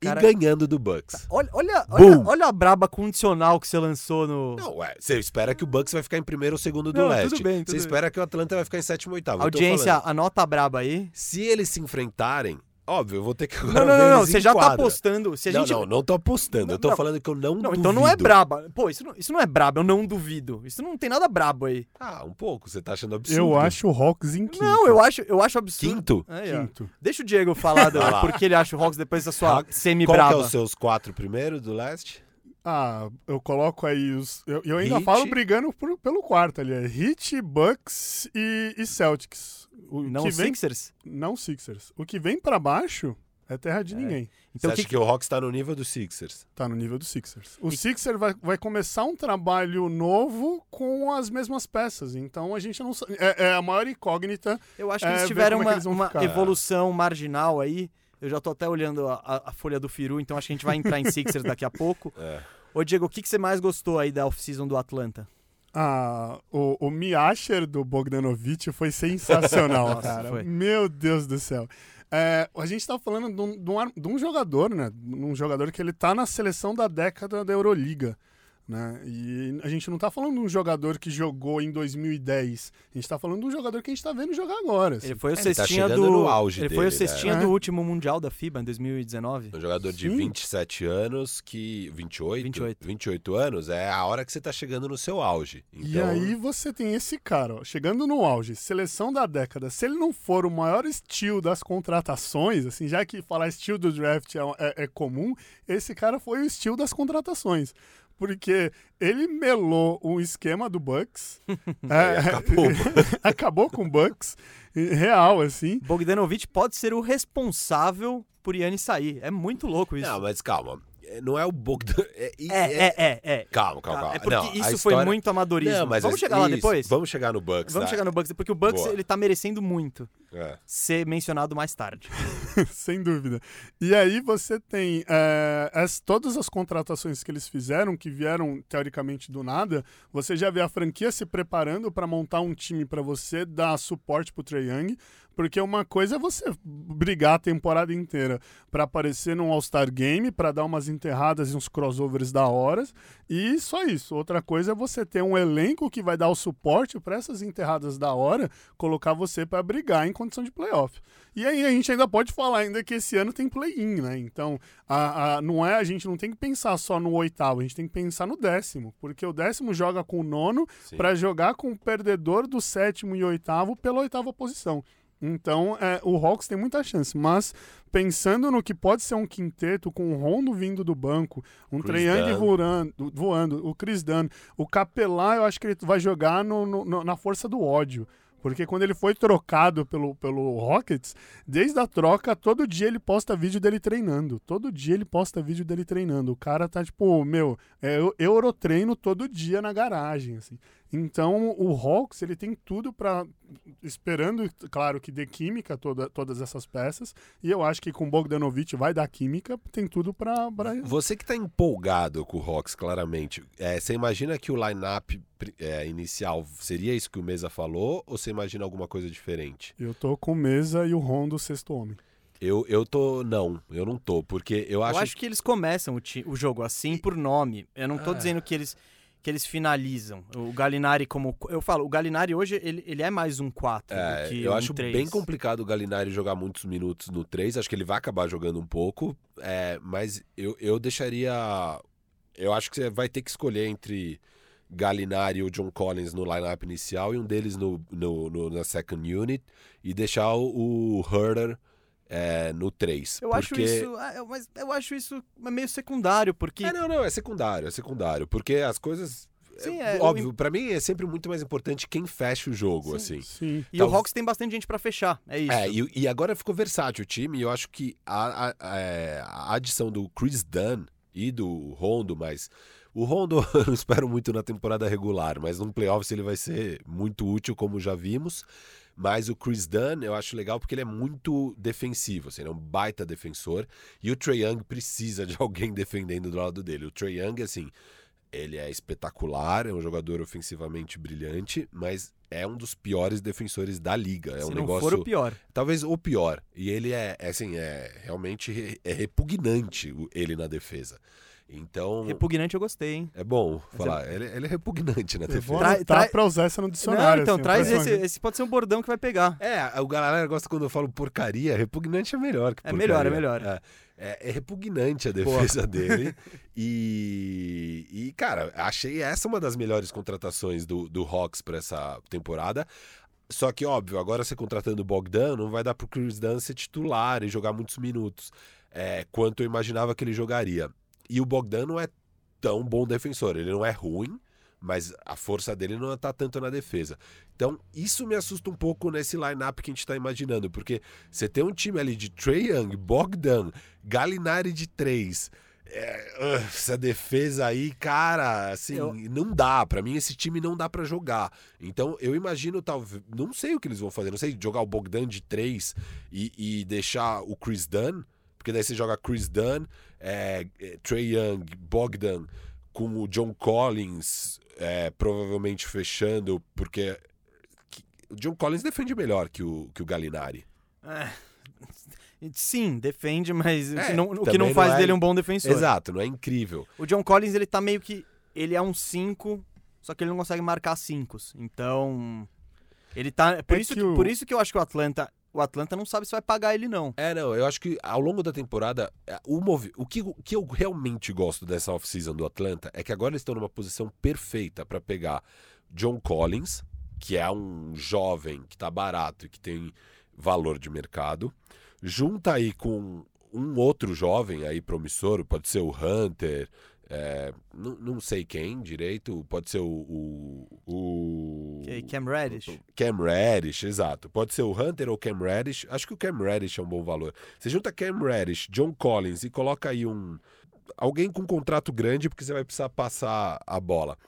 Cara- e ganhando do Bucks. Olha, olha, olha, Boom. olha a braba condicional que você lançou no. Não, ué, você espera que o Bucks vai ficar em primeiro ou segundo do Não, leste. tudo bem, tudo você bem. espera que o Atlanta vai ficar em sétimo ou oitavo. Audiência, anota a braba aí. se eles se enfrentarem, óbvio, eu vou ter que agora Não, não, não, não. Você já tá apostando. Se a não, gente... não, não tô apostando. eu tô Não, falando que eu não Não, duvido. então não é braba. Pô, isso não, isso não é braba, eu não duvido. Isso não tem nada brabo aí. Ah, um pouco. Você tá achando absurdo. Eu acho o Hawks em quinto. Não, eu acho, eu acho absurdo. Quinto? Aí, ó. Quinto. Deixa o Diego falar do, porque ele acha o Hawks depois da sua Qual que é semi-braba. os seus quatro primeiros do leste? Ah, eu coloco aí os. Eu, eu ainda Heat. falo brigando por- pelo quarto ali. É Heat, Bucks e, e Celtics. O Não que vem, Sixers? Não Sixers. O que vem pra baixo é terra de ninguém. Então você o que, acha que... o Hawks tá no nível dos Sixers? Tá no nível do Sixers. O Sixers vai, vai começar um trabalho novo com as mesmas peças. Então a gente não sabe. É, é a maior incógnita. Eu acho que É, eles tiveram é que uma, eles uma evolução marginal aí. Eu já tô até olhando a, a- a folha do Firu, então acho que a gente vai entrar em Sixers daqui a pouco. É. Ô, Diego, o que, que você mais gostou aí da off-season do Atlanta? Ah, o, o Miasher do Bogdanovich foi sensacional, Nossa, cara. foi. Meu Deus do céu. É, a gente tá falando de um, de um de um jogador, né? Um jogador que ele tá na seleção da década da Euroliga. Né? E a gente não tá falando de um jogador que jogou em 2010. A gente tá falando de um jogador que a gente tá vendo jogar agora. assim. Ele foi o É, ele tá cestinha chegando do. no auge ele foi o dele, né? cestinha É. do último Mundial da FIBA em 2019. Um jogador de Sim. 27 anos que. 28? 28. 28 anos é a hora que você tá chegando no seu auge. E Então, aí você tem esse cara, ó, chegando no auge, seleção da década. Se ele não for o maior estilo das contratações, assim, já que falar estilo do draft é, é- é comum, esse cara foi o estilo das contratações. Porque ele melou um esquema do Bucks. é, acabou. acabou com o Bucks. Real, assim. Bogdanovich pode ser o responsável por Yannis sair. É muito louco isso. Não, mas calma. É, Não é o Bogdan. É, É, é, é, é. Calma, calma, calma. É porque Não, isso foi história- muito amadorismo. Não, mas Vamos é- chegar lá isso, depois? Vamos chegar no Bucks. Vamos tá? chegar no Bucks, porque o Bucks Boa. ele tá merecendo muito É. ser mencionado mais tarde. Sem dúvida. E aí você tem é, as- todas as contratações que eles fizeram, que vieram teoricamente do nada, você já vê a franquia se preparando para montar um time para você dar suporte pro Trae Young, porque uma coisa é você brigar a temporada inteira para aparecer num All-Star Game, para dar umas enterradas e uns crossovers da hora, e só isso. Outra coisa é você ter um elenco que vai dar o suporte para essas enterradas da hora, colocar você para brigar em condição de playoff. E aí a gente ainda pode falar ainda que esse ano tem play-in, né? Então, a, a- não é a gente não tem que pensar só no oitavo, a gente tem que pensar no décimo, porque o décimo joga com o nono para jogar com o perdedor do sétimo e oitavo pela oitava posição. Então, é, o Hawks tem muita chance, mas pensando no que pode ser um quinteto com o Rondo vindo do banco, um Dunn. voando, voando, o Chris Dunn, o Capelá, eu acho que ele vai jogar no- no- na força do ódio. Porque quando ele foi trocado pelo, pelo Rockets, desde a troca, todo dia ele posta vídeo dele treinando. Todo dia ele posta vídeo dele treinando. O cara tá tipo, meu, é, eu Eurotreino todo dia na garagem, assim. Então, o Hawks, ele tem tudo pra esperando, claro, que dê química toda, todas essas peças. E eu acho que com Bogdanovich vai dar química, tem tudo pra... pra... Você que tá empolgado com o Hawks, claramente, é, você imagina que o line-up é, inicial seria isso que o Mesa falou ou você imagina alguma coisa diferente? Eu tô com Mesa e o Rondo sexto homem. Eu, eu tô. Não, eu não tô, porque eu acho. Eu acho que eles começam o, ti- o jogo assim por nome. Eu não tô Ah. dizendo que eles que eles finalizam. O Galinari como eu falo, o Galinari hoje ele, ele é mais um 4 É, do que eu um acho 3. bem complicado o Galinari jogar muitos minutos no 3. Acho que ele vai acabar jogando um pouco. é, mas eu, eu deixaria. Eu acho que você vai ter que escolher entre Galinari ou John Collins no lineup inicial e um deles no, no- no- na second unit e deixar o, o Herder é, no 3. Eu porque... acho isso, ah, eu- mas eu acho isso meio secundário, porque É, não, não, é secundário, é secundário. Porque as coisas. Sim, é, é, óbvio, o- pra mim é sempre muito mais importante quem fecha o jogo, assim. Sim. e o Hawks tem bastante gente pra fechar, é isso. É, e, e agora ficou versátil o time, e eu acho que a, a- é, a adição do Chris Dunn e do Rondo, mas o Rondo eu não espero muito na temporada regular, mas num playoffs ele vai ser muito útil, como já vimos. Mas o Chris Dunn eu acho legal porque ele é muito defensivo, assim, ele é um baita defensor, e o Trae Young precisa de alguém defendendo do lado dele. O Trae Young, assim, Ele é espetacular, é um jogador ofensivamente brilhante, mas é um dos piores defensores da liga. É Se um não negócio. for o pior. Talvez o pior. E ele é, é, assim, é realmente re- é repugnante ele na defesa. Então, Repugnante eu gostei, hein? é bom Mas falar. Ele, ele é repugnante na defesa. Tra- tra- pra usar essa no Não, dicionário. então, assim, traz esse. Esse pode ser um bordão que vai pegar. É, o galera gosta quando eu falo porcaria. Repugnante é melhor que É porcaria. melhor, é melhor. É, é- é repugnante a Boa. defesa dele. E, e, cara, achei essa uma das melhores contratações do, do Hawks pra essa temporada. Só que, óbvio, agora você contratando o Bogdan, não vai dar pro Chris Dunn ser titular e jogar muitos minutos, é, quanto eu imaginava que ele jogaria. E o Bogdan não é tão bom defensor, ele não é ruim, mas a força dele não tá tanto na defesa. Então, isso me assusta um pouco nesse line-up que a gente tá imaginando, porque você tem um time ali de Trae Young, Bogdan, Galinari de três. É, ugh, essa defesa aí, cara, assim, Eu- não dá. Pra mim, esse time não dá pra jogar. Então, eu imagino, talvez. Não sei o que eles vão fazer. Não sei, jogar o Bogdan de três e, e deixar o Chris Dunn. Porque daí você joga Chris Dunn, é, é, Trey Young, Bogdan, com o John Collins é, provavelmente fechando, porque que- o John Collins defende melhor que o, que o Galinari. É. Sim, defende, mas o É, que não, o que não não faz é- dele um bom defensor. Exato, não é incrível. O John Collins, ele tá meio que. Ele é um 5, só que ele não consegue marcar 5. Então. Ele tá. Por, É isso que, o- por isso que eu acho que o Atlanta. O Atlanta não sabe se vai pagar ele, não. É, não, eu acho que ao longo da temporada, é, o, movi- o, que, o que eu realmente gosto dessa off-season do Atlanta é que agora eles estão numa posição perfeita pra pegar John Collins, que é um jovem que tá barato e que tem valor de mercado, junta aí com um outro jovem aí promissor, pode ser o Hunter, é, não, não sei quem direito, pode ser o. o, o Cam Reddish. Cam Reddish, exato. Pode ser o Hunter ou Cam Reddish. Acho que o Cam Reddish é um bom valor. Você junta Cam Reddish, John Collins e coloca aí um. Alguém com contrato grande, porque você vai precisar passar a bola.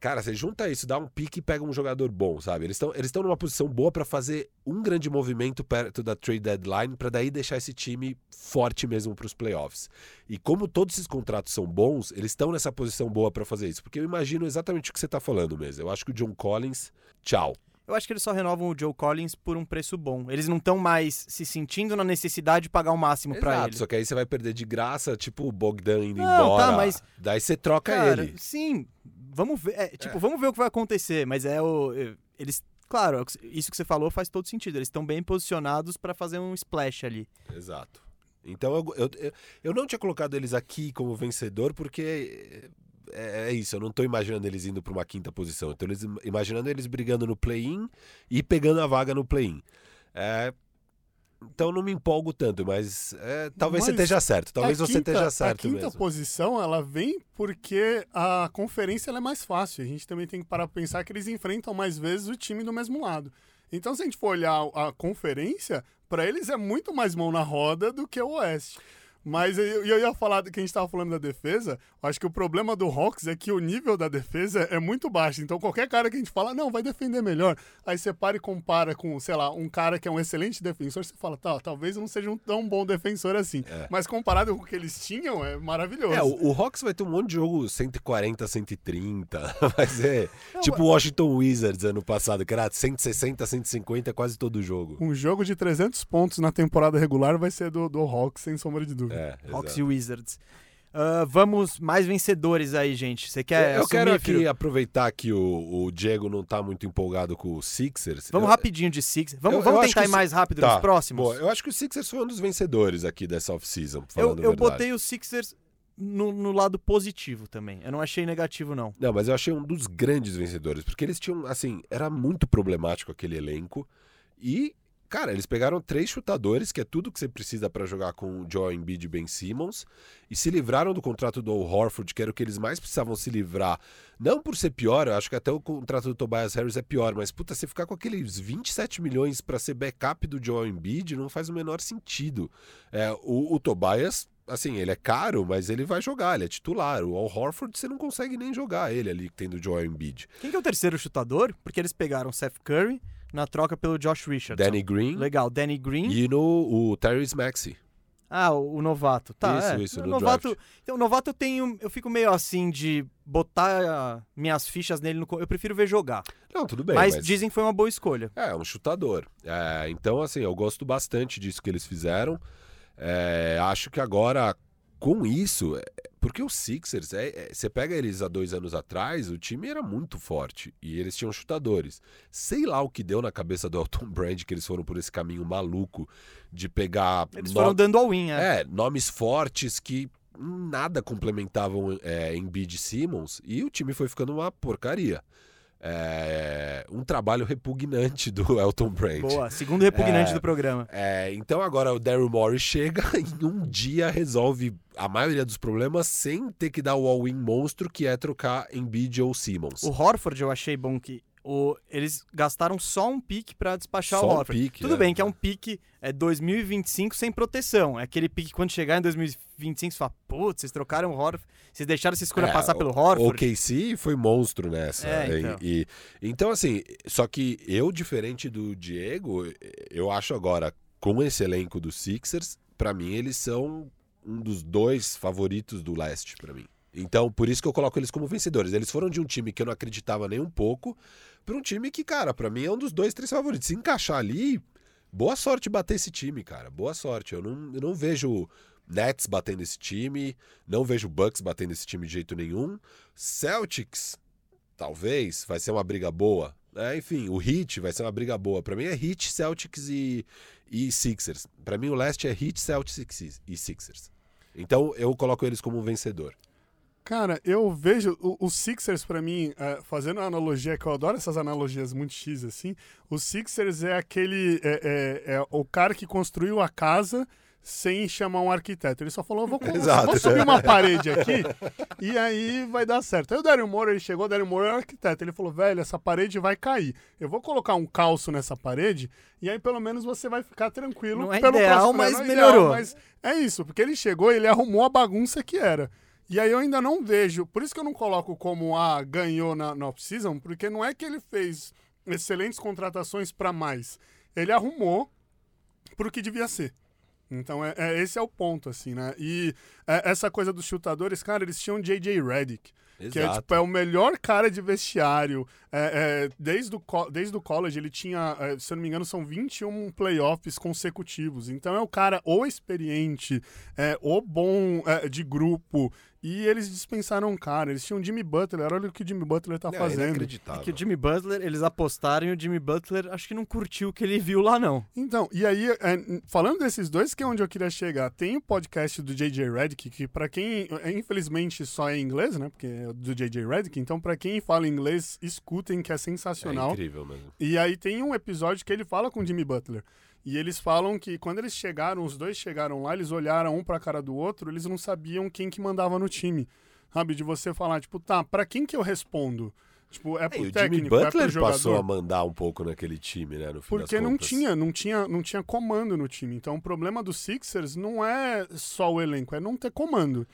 Cara, você junta isso, dá um pique e pega um jogador bom, sabe? Eles estão eles numa posição boa pra fazer um grande movimento perto da trade deadline, pra daí deixar esse time forte mesmo pros playoffs. E como todos esses contratos são bons, eles estão nessa posição boa pra fazer isso. Porque eu imagino exatamente o que você tá falando mesmo. Eu acho que o John Collins, tchau. Eu acho que eles só renovam o Joe Collins por um preço bom. Eles não estão mais se sentindo na necessidade de pagar o máximo pra Exato, ele. só que aí você vai perder de graça, tipo o Bogdan indo Não, embora. tá, mas- Daí você troca Cara, ele. sim, vamos ver. é, tipo, vamos ver o que vai acontecer, mas é o. é, Eles. Claro, é isso que você falou faz todo sentido. Eles estão bem posicionados pra fazer um splash ali. Exato. Então eu, eu, eu, não tinha colocado eles aqui como vencedor porque é, é isso, eu não tô imaginando eles indo pra uma quinta posição. Eu tô imaginando eles brigando no play-in e pegando a vaga no play-in. É, então não me empolgo tanto, mas é, talvez você Mas esteja certo. Talvez você quinta- esteja certo A quinta mesmo. posição, ela vem porque a conferência é mais fácil. A gente também tem que parar pra pensar que eles enfrentam mais vezes o time do mesmo lado. Então, se a gente for olhar a conferência, pra eles é muito mais mão na roda do que o Oeste. Mas eu, eu ia falar que a gente tava falando da defesa. Acho que o problema do Hawks é que o nível da defesa é muito baixo. Então, qualquer cara que a gente fala, não, vai defender melhor. Aí você para e compara com, sei lá, um cara que é um excelente defensor. Você fala, tá, talvez eu não seja um tão bom defensor assim. É. Mas comparado com o que eles tinham, é maravilhoso. É, o, o Hawks vai ter um monte de jogo 140, 130. Vai ser Não, tipo o Washington Wizards ano passado, que era 160, 150 quase todo jogo. Um jogo de 300 pontos na temporada regular vai ser do, do Hawks, sem sombra de dúvida. É, Hawks exato. e Wizards. Ah, vamos, mais vencedores aí, gente. Você quer eu quero assumir, aqui Firo? aproveitar que o, o Diego não tá muito empolgado com o Sixers. Vamos Eu- rapidinho de Six. Vamos, eu- eu vamos acho tentar ir o mais rápido Tá, nos próximos? Boa, eu acho que o Sixers foi um dos vencedores aqui dessa off-season, eu eu botei os Sixers no, no lado positivo também. Eu não achei negativo, não. Não, mas eu achei um dos grandes vencedores, porque eles tinham, assim, era muito problemático aquele elenco. E, cara, eles pegaram três chutadores, que é tudo que você precisa pra jogar com o Joe Embiid e Ben Simmons, e se livraram do contrato do Al Horford, que era o que eles mais precisavam se livrar. Não por ser pior, eu acho que até o contrato do Tobias Harris é pior, mas, puta, você ficar com aqueles 27 milhões pra ser backup do Joe Embiid não faz o menor sentido. É, o, o Tobias assim, ele é caro, mas ele vai jogar, ele é titular. O Al Horford você não consegue nem jogar ele ali, tendo o Joel Embiid. Quem que é o terceiro chutador? Porque eles pegaram Seth Curry na troca pelo Josh Richardson. Danny Green Legal, Danny Green. e no o Tyrese Maxey. Ah, o, o novato. Tá, Isso, é. isso, o no novato, draft. Então, o novato eu tenho. Eu fico meio assim de botar ah, minhas fichas nele no. Eu prefiro ver jogar. Não, tudo bem, mas, mas... dizem que foi uma boa escolha. É, um chutador. É, então, assim, eu gosto bastante disso que eles fizeram. É, acho que agora, com isso, porque os Sixers, é, é, você pega eles há dois anos atrás, o time era muito forte e eles tinham chutadores. Sei lá o que deu na cabeça do Elton Brand, que eles foram por esse caminho maluco de pegar Eles foram dando all-in, é. é, nomes fortes que nada complementavam é, Embiid e Simmons e o time foi ficando uma porcaria. É, um trabalho repugnante do Elton Brand. Boa, segundo repugnante É. do programa. É, então agora o Daryl Morey chega e em um dia resolve a maioria dos problemas sem ter que dar o all-in monstro que é trocar Embiid ou Simmons. O Horford eu achei bom que o, eles gastaram só um pique pra despachar Só o um Horford. pique, Tudo né? bem que é um pique é 2025 sem proteção. É aquele pique que quando chegar em 2025 você fala, putz, vocês trocaram o Horford, vocês deixaram essa escolha É, passar pelo O Horford. KC foi monstro nessa. É, E- então. e, então, assim, só que eu, diferente do Diego, eu acho agora, com esse elenco dos Sixers, pra mim eles são um dos dois favoritos do leste, pra mim. Então, por isso que eu coloco eles como vencedores. Eles foram de um time que eu não acreditava nem um pouco, pra um time que, cara, pra mim é um dos dois, três favoritos. Se encaixar ali, boa sorte bater esse time, cara. Boa sorte. Eu não, eu não vejo Nets batendo esse time, não vejo Bucks batendo esse time de jeito nenhum. Celtics, talvez, vai ser uma briga boa. É, enfim, o Heat vai ser uma briga boa. Pra mim é Heat, Celtics e, e Sixers. Pra mim o leste é Heat, Celtics e Sixers. Então eu coloco eles como um vencedor. Cara, eu vejo o- os Sixers pra mim, é, fazendo uma analogia que eu adoro essas analogias muito X assim. O Sixers é aquele é, é- é o cara que construiu a casa sem chamar um arquiteto. Ele só falou, vou, Exato. vou subir uma parede aqui e aí vai dar certo. Aí o Daryl Morey ele chegou, o Daryl Morey é o arquiteto. Ele falou, velho, essa parede vai cair. Eu vou colocar um calço nessa parede e aí pelo menos você vai ficar tranquilo. Não é pelo ideal, próximo- mas não é melhorou. mas é isso, porque ele chegou e ele arrumou a bagunça que era. E aí eu ainda não vejo, por isso que eu não coloco como ah, ganhou na, na off-season, porque não é que ele fez excelentes contratações pra mais. Ele arrumou pro que devia ser. Então, é, é- esse é o ponto, assim, né? E é, essa coisa dos chutadores, cara, eles tinham J.J. Redick, que é, tipo, é o melhor cara de vestiário. É, é, desde, o, desde o college, ele tinha, é, se eu não me engano, são 21 playoffs consecutivos. Então, é o cara ou experiente, é, ou bom é, de grupo. E eles dispensaram um cara. Eles tinham Jimmy Butler. Olha o que o Jimmy Butler tá É fazendo. inacreditável. Que o Jimmy Butler, eles apostaram e o Jimmy Butler acho que não curtiu o que ele viu lá, não. Então, e aí, é, falando desses dois, que é onde eu queria chegar, tem o podcast do J.J. Redick, que pra quem, é, infelizmente, só é em inglês, né, porque é do J.J. Redick, então pra quem fala inglês, escutem, que é É sensacional. incrível mesmo. e aí tem um episódio que ele fala com o Jimmy Butler. E eles falam que quando eles chegaram, os dois chegaram lá, eles olharam um pra cara do outro, eles não sabiam quem que mandava no time. Sabe, de você falar, tipo, tá, pra quem que eu respondo? Tipo, é É, pro e o Jimmy técnico, é pro Butler jogador? passou a mandar um pouco naquele time, né? No fim Porque não tinha, não tinha, não tinha comando no time. Então o problema do Sixers não é só o elenco, é não ter comando.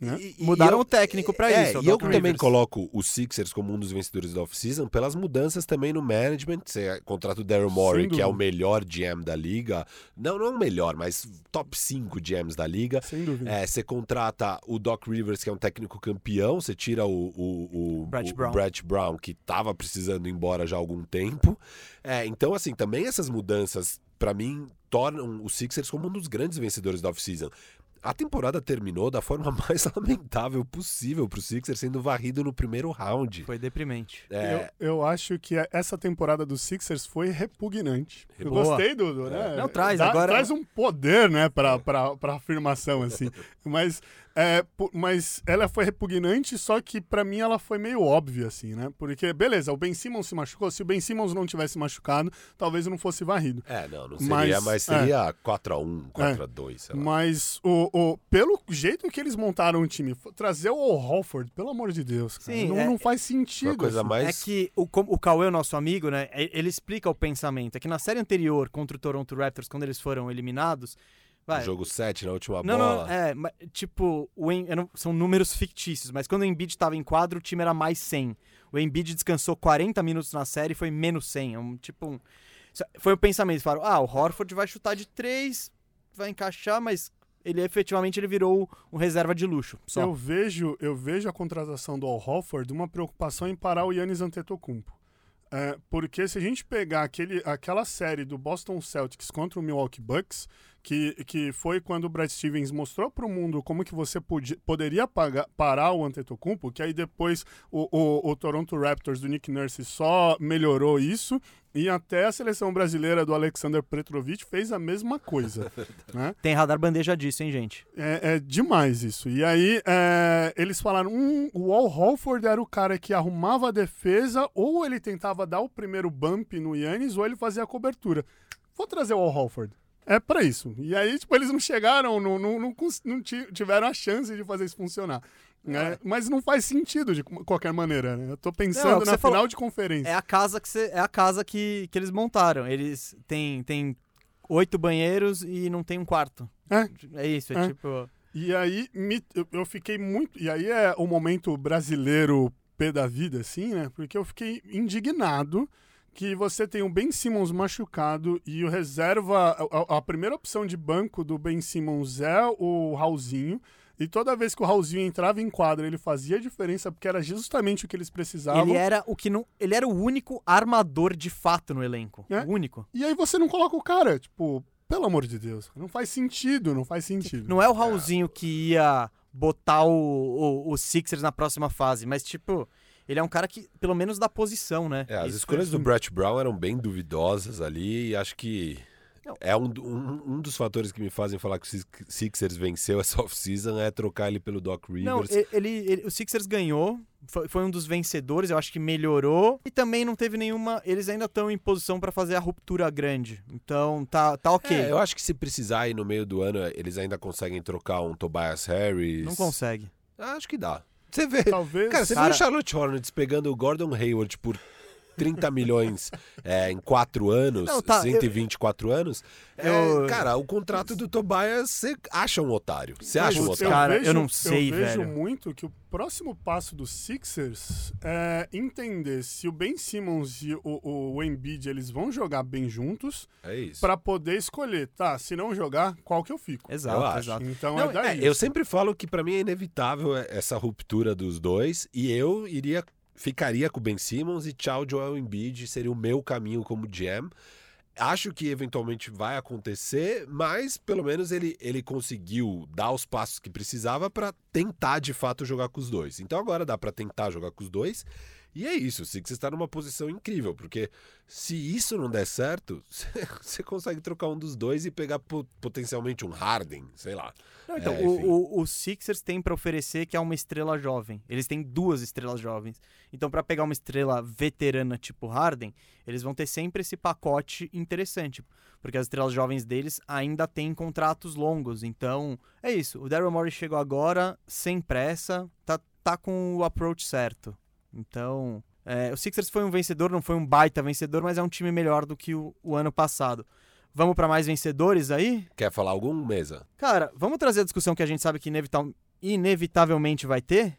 Né? E- e Mudaram eu- o técnico pra é, isso, E eu também Rivers. coloco os Sixers como um dos vencedores da off-season pelas mudanças também no management. Você contrata o Daryl Morey, que é o melhor GM da liga. Não, não o melhor, mas top 5 GMs da liga. Sem dúvida. É, você contrata o Doc Rivers, que é um técnico campeão. Você tira o, o, o, Brett o Brown. Brett Brown, que tava precisando ir embora já há algum tempo. É, então, assim, também essas mudanças, pra mim, tornam os Sixers como um dos grandes vencedores da off-season. A temporada terminou da forma mais lamentável possível pro Sixers, sendo varrido no primeiro round. Foi deprimente. É, Eu, eu acho que essa temporada do Sixers foi repugnante. Eu Boa. gostei, Dudu, né? Não, traz, Dá- agora- Traz um poder, né, pra, pra afirmação, assim. mas, é, mas ela foi repugnante, só que pra mim ela foi meio óbvia, assim, né? Porque, beleza, o Ben Simmons se machucou. Se o Ben Simmons não tivesse machucado, talvez não fosse varrido. é, não, não seria, Mas- mas, seria 4x1, 4x2, sei lá. Mas o, o- pelo jeito que eles montaram o time, trazer o Al Horford, pelo amor de Deus, cara, Sim, não, é- não faz sentido. Foi a coisa assim. mais... É que o, o Cauê, o nosso amigo, né? Ele explica o pensamento. É que na série anterior, contra o Toronto Raptors, quando eles foram eliminados. Vai, Jogo 7 na última não, bola. não, é, mas, tipo, o Em- não- são números fictícios, mas quando o Embiid tava em quadro, o time era mais 100. O Embiid descansou 40 minutos na série e foi menos 100. É um, tipo, um, foi o pensamento. Falaram, ah, o Horford vai chutar de 3, vai encaixar, mas ele efetivamente ele virou um reserva de luxo. Só. Eu vejo, eu vejo a contratação do Al Hofford uma preocupação em parar o Yannis Antetokounmpo. É, porque se a gente pegar aquele, aquela série do Boston Celtics contra o Milwaukee Bucks, que, que foi quando o Brad Stevens mostrou para o mundo como que você podia, poderia pagar, parar o Antetokounmpo, que aí depois o, o, o, Toronto Raptors do Nick Nurse só melhorou isso, e até a seleção brasileira do Alexander Petrovic fez a mesma coisa. né? Tem radar bandeja disso, hein, gente? É, é demais isso. E aí é, eles falaram, hum, o Al Holford era o cara que arrumava a defesa, ou ele tentava dar o primeiro bump no Yannis, ou ele fazia a cobertura. Vou trazer o Al Holford. É para isso. E aí, tipo, eles não chegaram, não, não, não, não tiveram a chance de fazer isso funcionar. Né? Mas não faz sentido de qualquer maneira. Né? Eu tô pensando não, na final falou, de conferência. É a casa que cê, é a casa que, que eles montaram. Eles têm, têm oito banheiros e não tem um quarto. É. É isso, é, é. tipo. E aí me, eu fiquei muito. E aí é o momento brasileiro pé da vida, assim, né? Porque eu fiquei indignado que você tem o Ben Simmons machucado e o reserva, a, a, primeira opção de banco do Ben Simmons é o Raulzinho. E toda vez que o Raulzinho entrava em quadra, ele fazia diferença porque era justamente o que eles precisavam. Ele era o que não, ele era o único armador de fato no elenco, é? o único. E aí você não coloca o cara, tipo, pelo amor de Deus, não faz sentido, não faz sentido. Não é o Raulzinho que ia botar o, o, o Sixers na próxima fase, mas tipo, ele é um cara que, pelo menos, dá posição, né? É, as Isso escolhas do Brett Brown eram bem duvidosas ali e acho que é um, um, um, dos fatores que me fazem falar que o Sixers venceu essa off-season é trocar ele pelo Doc Rivers. Não, ele, ele, o Sixers ganhou, foi, foi, um dos vencedores, eu acho que melhorou. E também não teve nenhuma. Eles ainda estão em posição para fazer a ruptura grande. Então tá, tá ok. É, eu acho que se precisar aí no meio do ano, eles ainda conseguem trocar um Tobias Harris. Não consegue. Acho que dá. Você vê. Talvez. Cara, você cara... viu o Charlotte Hornets pegando o Gordon Hayward por 30 milhões é, em 4 anos, Não, tá, 124 eu... anos. É, eu... Cara, o contrato do Tobias, você acha um otário. Você acha um otário? Cara, eu não sei, eu vejo velho. muito que o próximo passo do Sixers é entender se o Ben Simmons e o, o Embiid eles vão jogar bem juntos. É isso. Pra poder escolher, tá? Se não jogar, qual que eu fico? Exato, eu exato. Então não, é daí. É, eu sempre falo que para mim é inevitável essa ruptura dos dois e eu iria ficaria com o Ben Simmons e tchau Joel Embiid seria o meu caminho como GM. Acho que eventualmente vai acontecer, mas pelo menos ele, ele conseguiu dar os passos que precisava para tentar de fato jogar com os dois. Então agora dá para tentar jogar com os dois e é isso, o Six está numa posição incrível, porque se isso não der certo, você consegue trocar um dos dois e pegar potencialmente um Harden, sei lá. Não, então, é, o, o, o, Sixers tem para oferecer que é uma estrela jovem. Eles têm duas estrelas jovens. Então, para pegar uma estrela veterana tipo Harden, eles vão ter sempre esse pacote interessante. Porque as estrelas jovens deles ainda têm contratos longos. Então, é isso. O Daryl Morey chegou agora, sem pressa, tá, tá com o approach certo. Então, é, o Sixers foi um vencedor, não foi um baita vencedor, mas é um time melhor do que o, o ano passado. Vamos para mais vencedores aí? Quer falar algum, Mesa? Cara, vamos trazer a discussão que a gente sabe que inevital, inevitavelmente vai ter?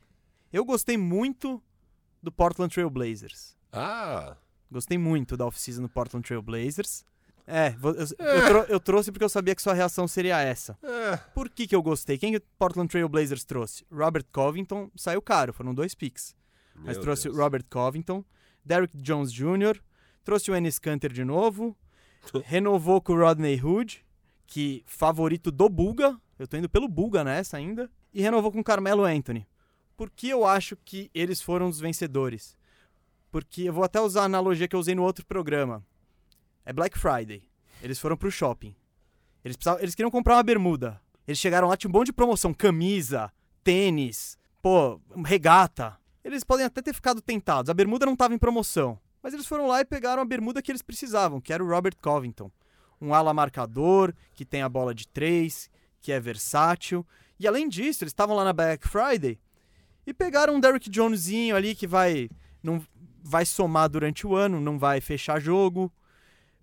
Eu gostei muito do Portland Trail Blazers. Ah! Gostei muito da off-season do Portland Trail Blazers. É, eu, é. Eu, eu, trouxe porque eu sabia que sua reação seria essa. É. Por que, que eu gostei? Quem o Portland Trail Blazers trouxe? Robert Covington saiu caro, foram dois picks. Mas trouxe Deus. Robert Covington, Derrick Jones Jr., trouxe o Ennis Canter de novo, renovou com o Rodney Hood, que favorito do Bulga, eu tô indo pelo Bulga nessa ainda, e renovou com o Carmelo Anthony. Por que eu acho que eles foram os vencedores? Porque eu vou até usar a analogia que eu usei no outro programa. É Black Friday. Eles foram pro shopping. Eles, precisavam, eles queriam comprar uma bermuda. Eles chegaram lá, tinha um monte de promoção. Camisa, tênis, pô, regata. Eles podem até ter ficado tentados. A bermuda não estava em promoção. Mas eles foram lá e pegaram a bermuda que eles precisavam, que era o Robert Covington. Um ala marcador, que tem a bola de três, que é versátil. E além disso, eles estavam lá na Black Friday e pegaram um Derrick Jonesinho ali que vai não vai somar durante o ano, não vai fechar jogo.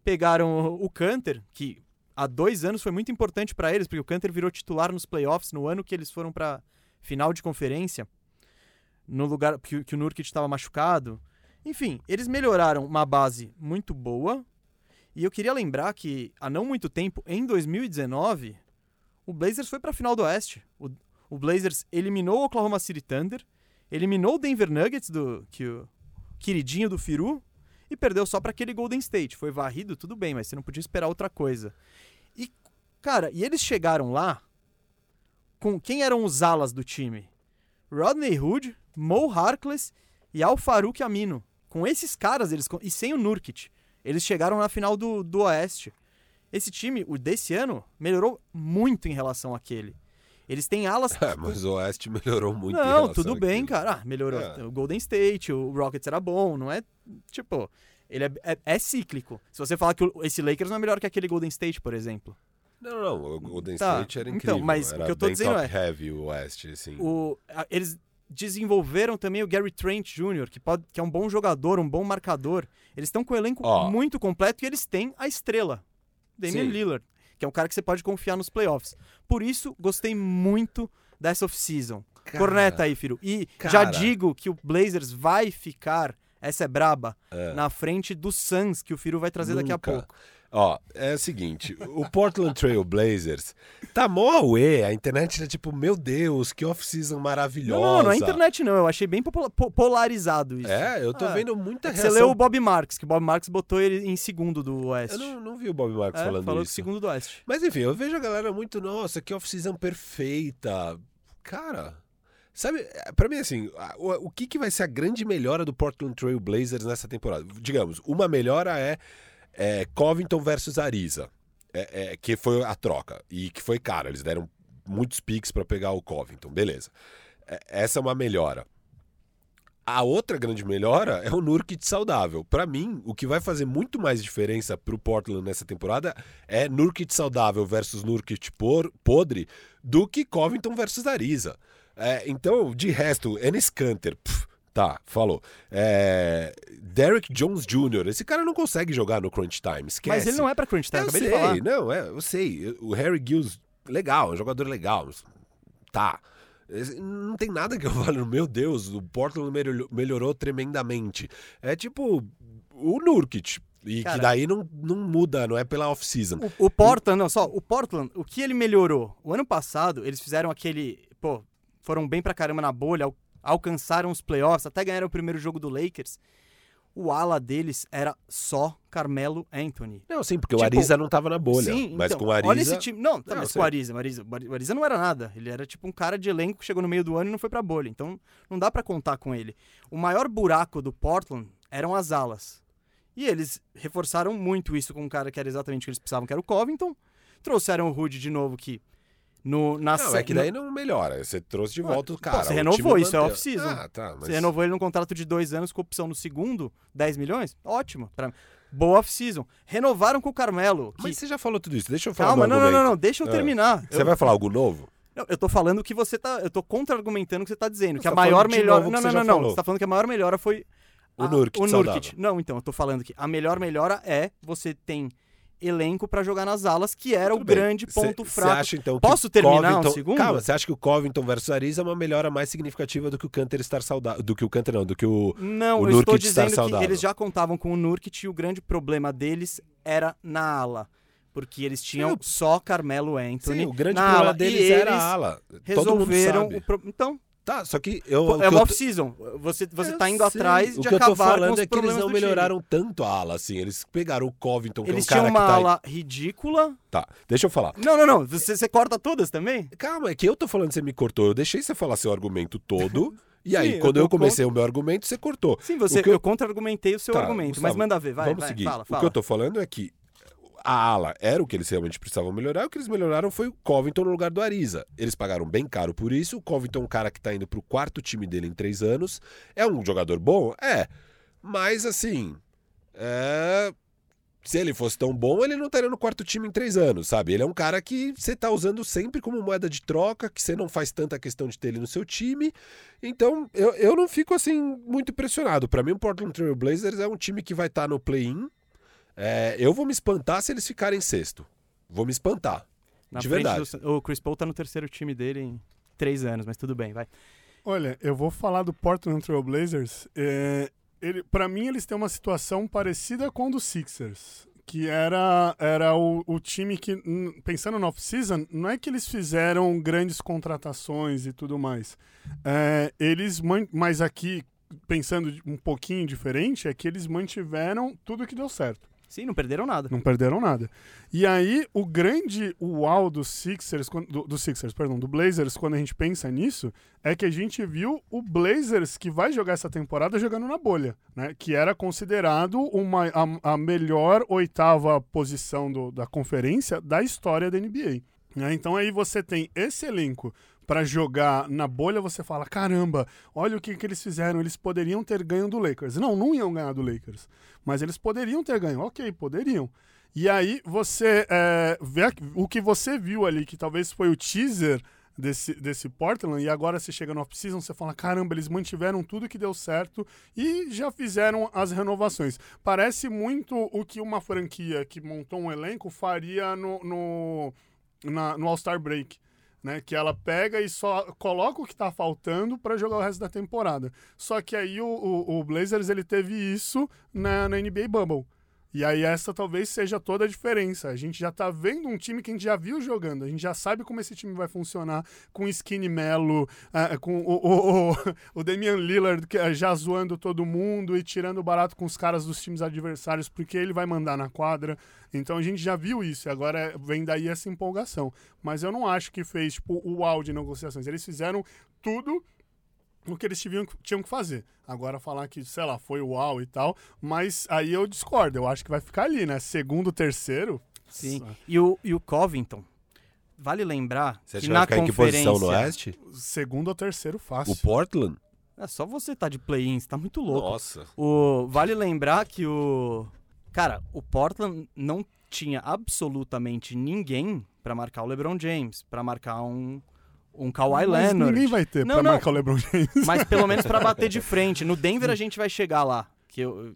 Pegaram o Canter, que há dois anos foi muito importante para eles, porque o Canter virou titular nos playoffs no ano que eles foram para final de conferência no lugar que, que o Nurkic estava machucado. Enfim, eles melhoraram uma base muito boa. E eu queria lembrar que há não muito tempo, em 2019, o Blazers foi pra final do Oeste. O, o Blazers eliminou o Oklahoma City Thunder, eliminou o Denver Nuggets, do, que o queridinho do Firu, e perdeu só para aquele Golden State. Foi varrido, tudo bem, mas você não podia esperar outra coisa. E, cara, e eles chegaram lá com quem eram os alas do time? Rodney Hood, Mo Harkless e Al Farouk Amino. Com esses caras, eles e sem o Nurkic, eles chegaram na final do, do Oeste. Esse time, o desse ano, melhorou muito em relação àquele. Eles têm alas. É, mas o Oeste melhorou muito. Não, tudo bem, cara. Ah, melhorou. É. O Golden State, o Rockets era bom, não é? Tipo, ele é, é, é cíclico. Se você falar que esse Lakers não é melhor que aquele Golden State, por exemplo. Não, não, o Golden tá. State era então, incrível. Então, mas era o que eu tô dizendo é. heavy o Oeste, assim. O, a, eles desenvolveram também o Gary Trent Jr., que, pode, que é um bom jogador, um bom marcador. Eles estão com o elenco oh. muito completo e eles têm a estrela, Damian Sim. Lillard, que é um cara que você pode confiar nos playoffs. Por isso, gostei muito dessa off-season. Corneta aí, Firo. E cara. já digo que o Blazers vai ficar, essa é braba, é. na frente do Suns, que o Firo vai trazer Nunca. daqui a pouco. Ó, é o seguinte, o Portland Trail Blazers tá mó away, a internet tá tipo, meu Deus, que off-season maravilhosa. Não, não, não é internet não, eu achei bem polarizado isso. É, eu tô é. vendo muita é reação. Você leu o Bob Marks, que o Bob Marks botou ele em segundo do Oeste. Eu não, não vi o Bob Marks é, falando falou isso. segundo do Oeste. Mas enfim, eu vejo a galera muito, nossa, que off-season perfeita. Cara... Sabe, para mim, assim, o, o que, que vai ser a grande melhora do Portland Trail Blazers nessa temporada? Digamos, uma melhora é é, Covington versus Ariza, é, é, que foi a troca e que foi cara. Eles deram muitos picks para pegar o Covington, beleza. É, essa é uma melhora. A outra grande melhora é o Nurkic saudável. Para mim, o que vai fazer muito mais diferença pro Portland nessa temporada é Nurkic saudável versus Nurkic podre do que Covington versus Ariza. É, então, de resto, Enes Kanter, pff, Tá, falou. É... Derek Jones Jr. Esse cara não consegue jogar no Crunch Time, esquece. Mas ele não é pra Crunch Time, eu acabei sei, de falar. Não, é, eu sei. O Harry Gills, legal, é um jogador legal. Tá. Não tem nada que eu falo, meu Deus, o Portland melhorou tremendamente. É tipo o Nurkic. E Cara, que daí não, não muda, não é pela off-season. O, o Portland, não, só, o Portland, o que ele melhorou? O ano passado, eles fizeram aquele. Pô, foram bem pra caramba na bolha, alcançaram os playoffs, até ganharam o primeiro jogo do Lakers. O ala deles era só Carmelo Anthony. Não, sim, porque tipo, o Ariza não tava na bolha. Sim, mas então, com o Ariza. Olha esse time. Não, não mas com o Ariza, o Ariza. O Ariza não era nada. Ele era tipo um cara de elenco que chegou no meio do ano e não foi pra bolha. Então não dá para contar com ele. O maior buraco do Portland eram as alas. E eles reforçaram muito isso com um cara que era exatamente o que eles precisavam, que era o Covington. Trouxeram o Rude de novo, que no, na não, é que daí não melhora. Você trouxe de volta o cara. Pô, você renovou, isso é off-season. Ah, tá, mas... Você renovou ele num contrato de dois anos com opção no segundo, 10 milhões? Ótimo. Pra... Boa off-season. Renovaram com o Carmelo. Que... Mas você já falou tudo isso. Deixa eu falar Calma, não, não, não, não. Deixa eu ah. terminar. Você eu... vai falar algo novo? Não, eu tô falando que você tá. Eu tô contra-argumentando o que você tá dizendo. que a tá maior melhora. Não, não, não, não. Você tá falando que a maior melhora foi. O Nurkit. O Nurkit. Não, então, eu tô falando que a melhor melhora é você tem elenco para jogar nas alas, que era Tudo o bem. grande ponto cê, fraco. Cê acha, então, Posso terminar Covington... um segundo? Calma, você acha que o Covington versus Ariza é uma melhora mais significativa do que o Canter estar saudável? Do que o Canter não, do que o Não, o eu estou dizendo que eles já contavam com o Nurkic e o grande problema deles era na ala. Porque eles tinham só Carmelo Anthony. Sim, o grande problema ala, deles era a ala. Resolveram o pro... Então, Tá, só que eu. É uma off-season. Você, você tá indo atrás de acabar com O que eu tô falando é que eles não melhoraram tanto a ala, assim. Eles pegaram o Covington, que eles é um cara tinham uma tá ala ridícula. Tá, deixa eu falar. Não, não, não. Você, você corta todas também? Calma, é que eu tô falando que você me cortou. Eu deixei você falar seu argumento todo. E aí, Sim, quando eu, eu comecei contra... o meu argumento, você cortou. Sim, você, eu... eu contra-argumentei o seu tá, argumento, Gustavo, mas manda ver, vai, vamos vai, seguir. Fala, fala. O que eu tô falando é que a ala era o que eles realmente precisavam melhorar. O que eles melhoraram foi o Covington no lugar do Ariza. Eles pagaram bem caro por isso. O Covington é um cara que tá indo pro quarto time dele em três anos. É um jogador bom? É. Mas assim. É... Se ele fosse tão bom, ele não estaria no quarto time em três anos, sabe? Ele é um cara que você tá usando sempre como moeda de troca, que você não faz tanta questão de ter ele no seu time. Então, eu, eu não fico assim muito impressionado. Para mim, o Portland Trail Blazers é um time que vai estar tá no play-in é, eu vou me espantar se eles ficarem sexto. Vou me espantar. Na de verdade. Do, o Chris Paul tá no terceiro time dele em três anos, mas tudo bem, vai. Olha, eu vou falar do Portland Trail Blazers. É, ele, para mim, eles têm uma situação parecida com a do Sixers. que era, era o, o time que, pensando no off-season, não é que eles fizeram grandes contratações e tudo mais. É, eles, mas aqui, pensando um pouquinho diferente, é que eles mantiveram tudo que deu certo. Sim, não perderam nada. Não perderam nada. E aí, o grande uau dos Sixers, do, do Sixers, perdão, do Blazers, quando a gente pensa nisso, é que a gente viu o Blazers que vai jogar essa temporada jogando na bolha, né? Que era considerado uma, a, a melhor oitava posição do- da conferência da história da NBA. né? Então aí você tem esse elenco para jogar na bolha, você fala: caramba, olha o que, que eles fizeram, eles poderiam ter ganho do Lakers. Não, não iam ganhar do Lakers, mas eles poderiam ter ganho. Ok, poderiam. E aí você é, vê o que você viu ali, que talvez foi o teaser desse, desse Portland, e agora você chega no off-season, você fala, caramba, eles mantiveram tudo que deu certo e já fizeram as renovações. Parece muito o que uma franquia que montou um elenco faria no, no, na- no All-Star Break. Né, que ela pega e só coloca o que tá faltando para jogar o resto da temporada. Só que aí o, o- o Blazers ele teve isso na, na NBA Bubble. E aí essa talvez seja toda a diferença. A gente já tá vendo um time que a gente já viu jogando. A gente já sabe como esse time vai funcionar com Skinny Melo, ah, com o, o, o, o Damian Lillard ah, já zoando todo mundo e tirando barato com os caras dos times adversários porque ele vai mandar na quadra. Então a gente já viu isso agora vem daí essa empolgação. Mas eu não acho que fez tipo, o uau de negociações. Eles fizeram tudo o que eles tinham, tinham que fazer. Agora falar que, sei lá, foi uau e tal, mas aí eu discordo. Eu acho que vai ficar ali, né? Segundo, terceiro. Sim. E o, e o Covington, vale lembrar Você que que na ficar em que conferência... posição no Oeste? Segundo ou terceiro fácil. O Portland? É só você tá de play-in, você tá muito louco. Nossa. O, vale lembrar que o. Cara, o Portland não tinha absolutamente ninguém pra marcar o LeBron James, pra marcar um, um Kawhi Mas Leonard. ninguém vai ter Não, pra não. marcar o LeBron James. Mas pelo menos pra bater de frente. No Denver a gente vai chegar lá. Que eu,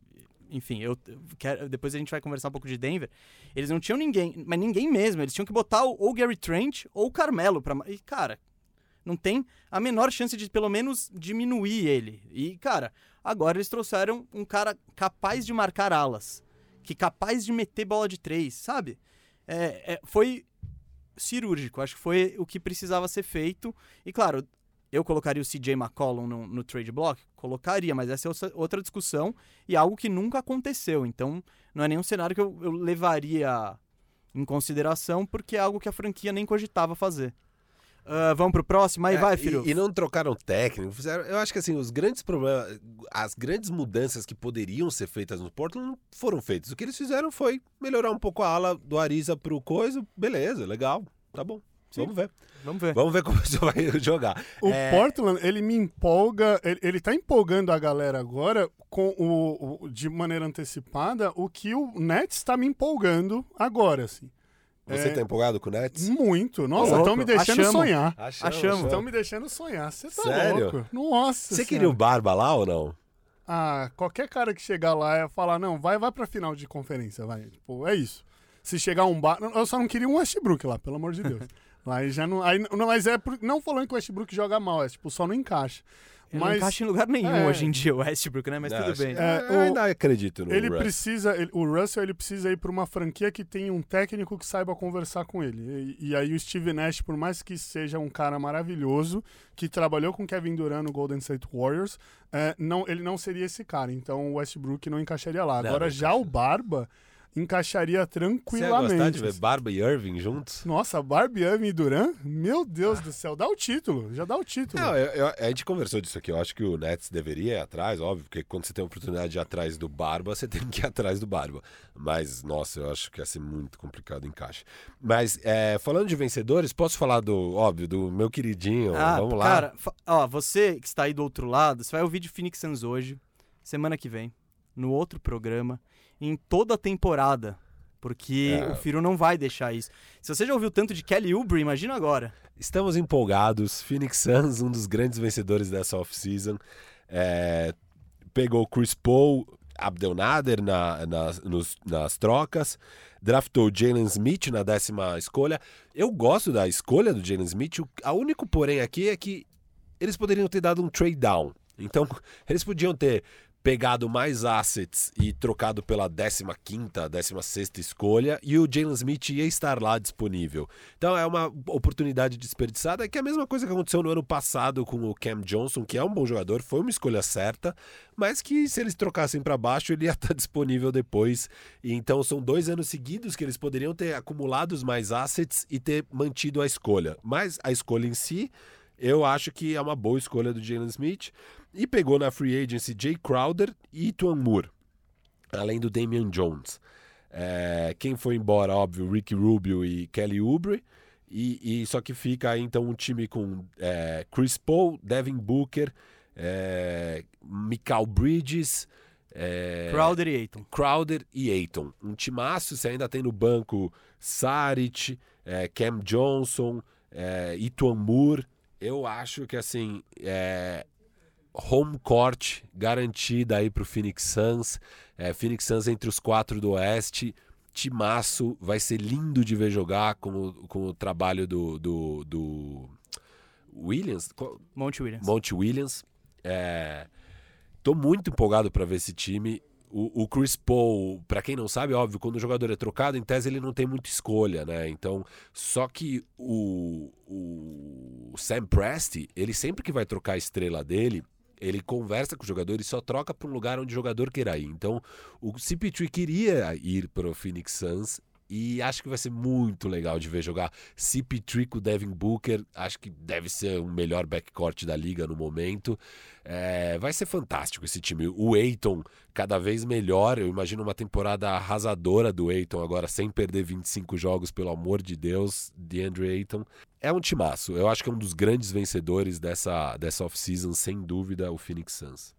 enfim, eu quero, depois a gente vai conversar um pouco de Denver. Eles não tinham ninguém, mas ninguém mesmo. Eles tinham que botar ou o Gary Trent ou o Carmelo pra. E, cara, não tem a menor chance de pelo menos diminuir ele. E, cara, agora eles trouxeram um cara capaz de marcar alas. Que capaz de meter bola de três, sabe? É, é, foi cirúrgico. Acho que foi o que precisava ser feito. E, claro, eu colocaria o CJ McCollum no, no trade block? Colocaria, mas essa é outra- discussão e algo que nunca aconteceu. Então, não é nenhum cenário que eu, eu levaria em consideração, porque é algo que a franquia nem cogitava fazer. Ah, vamos pro próximo? Aí É, vai, e- filho. E, não trocaram técnico. Fizeram, eu acho que assim, os grandes problemas, as grandes mudanças que poderiam ser feitas no Portland não foram feitas. O que eles fizeram foi melhorar um pouco a ala do Ariza pro coisa. Beleza, legal. Tá bom. Sim. Vamos ver. Vamos ver. Vamos ver como isso vai jogar. O É, Portland, ele me empolga, ele, ele tá empolgando a galera agora com o, o- de maneira antecipada o que o Nets tá me empolgando agora, assim. Você é- tá empolgado com o Nets? Muito. Nossa, estão me deixando achamos. sonhar. Achamos. Estão me deixando sonhar. Você tá Sério? louco. Nossa Você queria o Barba lá ou não? Ah, qualquer cara que chegar lá é falar, não, vai, vai pra final de conferência, vai. Tipo, é isso. Se chegar um bar. Eu só não queria um Westbrook lá, pelo amor de Deus. lá aí já não. Aí, não mas é por- não falando que o Westbrook joga mal, é tipo, só não encaixa. Ele não Mas encaixa em lugar nenhum é. hoje em dia, o Westbrook, né? Mas Não, tudo bem. É, eu o- ainda acredito no ele precisa. ele- o Russell ele precisa ir pra uma franquia que tem um técnico que saiba conversar com ele. E, e aí o Steve Nash, por mais que seja um cara maravilhoso, que trabalhou com Kevin Durant no Golden State Warriors, é, não, ele não seria esse cara. Então o Westbrook não encaixaria lá. Não, Agora não já o Barba encaixaria Você ia tranquilamente. gostar de ver Barba e Irving juntos? Nossa, Barbie, Irving e Durant? Meu Deus do céu, dá o título, já dá o título. Não, eu- eu- a gente conversou disso aqui. Eu acho que o Nets deveria ir atrás, óbvio, porque quando você tem a oportunidade de ir atrás do Barba, você tem que ir atrás do Barba. Mas, nossa, eu acho que ia ser muito complicado o encaixe. Mas, é, falando de vencedores, posso falar do, óbvio, do meu queridinho. Ah, Vamos lá. cara, ó, você que está aí do outro lado, você vai ouvir de Phoenix Suns hoje, semana que vem, no outro programa, em toda a temporada. Porque É. o Firo não vai deixar isso. Se você já ouviu tanto de Kelly Oubre, imagina agora. Estamos empolgados. Phoenix Suns, um dos grandes vencedores dessa off-season. É, pegou Chris Paul, Abdel Nader na, nas, nos- nas trocas. Draftou Jalen Smith na décima escolha. Eu gosto da escolha do Jalen Smith. O a único porém aqui é que eles poderiam ter dado um trade down. Então, eles podiam ter pegado mais assets e trocado pela 15ª, 16ª escolha e o Jalen Smith ia estar lá disponível. Então é uma oportunidade desperdiçada, que é a mesma coisa que aconteceu no ano passado com o Cam Johnson, que é um bom jogador, foi uma escolha certa, mas que se eles trocassem para baixo ele ia estar disponível depois. E então são dois anos seguidos que eles poderiam ter acumulado mais assets e ter mantido a escolha. Mas a escolha em si eu acho que é uma boa escolha do Jalen Smith. E pegou na free agency Jay Crowder e Tuan Moore, além do Damian Jones. É, quem foi embora, óbvio, Ricky Rubio e Kelly Oubre. E, e só que fica aí então um time com é, Chris Paul, Devin Booker, é, Michael Bridges, é, Crowder e Aiton. Crowder e Aiton. Um timaço, você ainda tem no banco Saric, é, Cam Johnson, é, Ituan Moore. Eu acho que assim, é, home court garantida aí para o Phoenix Suns. É, Phoenix Suns entre os quatro do Oeste. Timaço, vai ser lindo de ver jogar com, o, com o trabalho do, do, do Williams. Monte Williams. Monte Williams. É, tô muito empolgado para ver esse time. O, o Chris Paul, para quem não sabe, óbvio, quando o jogador é trocado, em tese ele não tem muita escolha, né? Então, só que o, o Sam Presti, ele sempre que vai trocar a estrela dele, ele conversa com o jogador e só troca para um lugar onde o jogador queira ir. Então, o CP3 queria ir para o Phoenix Suns e acho que vai ser muito legal de ver jogar CP3 com Devin Booker. Acho que deve ser o melhor backcourt da liga no momento. É, vai ser fantástico esse time. O Eiton cada vez melhor. Eu imagino uma temporada arrasadora do Eiton agora, sem perder 25 jogos, pelo amor de Deus, de Andrew Eiton. É um timaço. Eu acho que é um dos grandes vencedores dessa, dessa off-season, sem dúvida, o Phoenix Suns.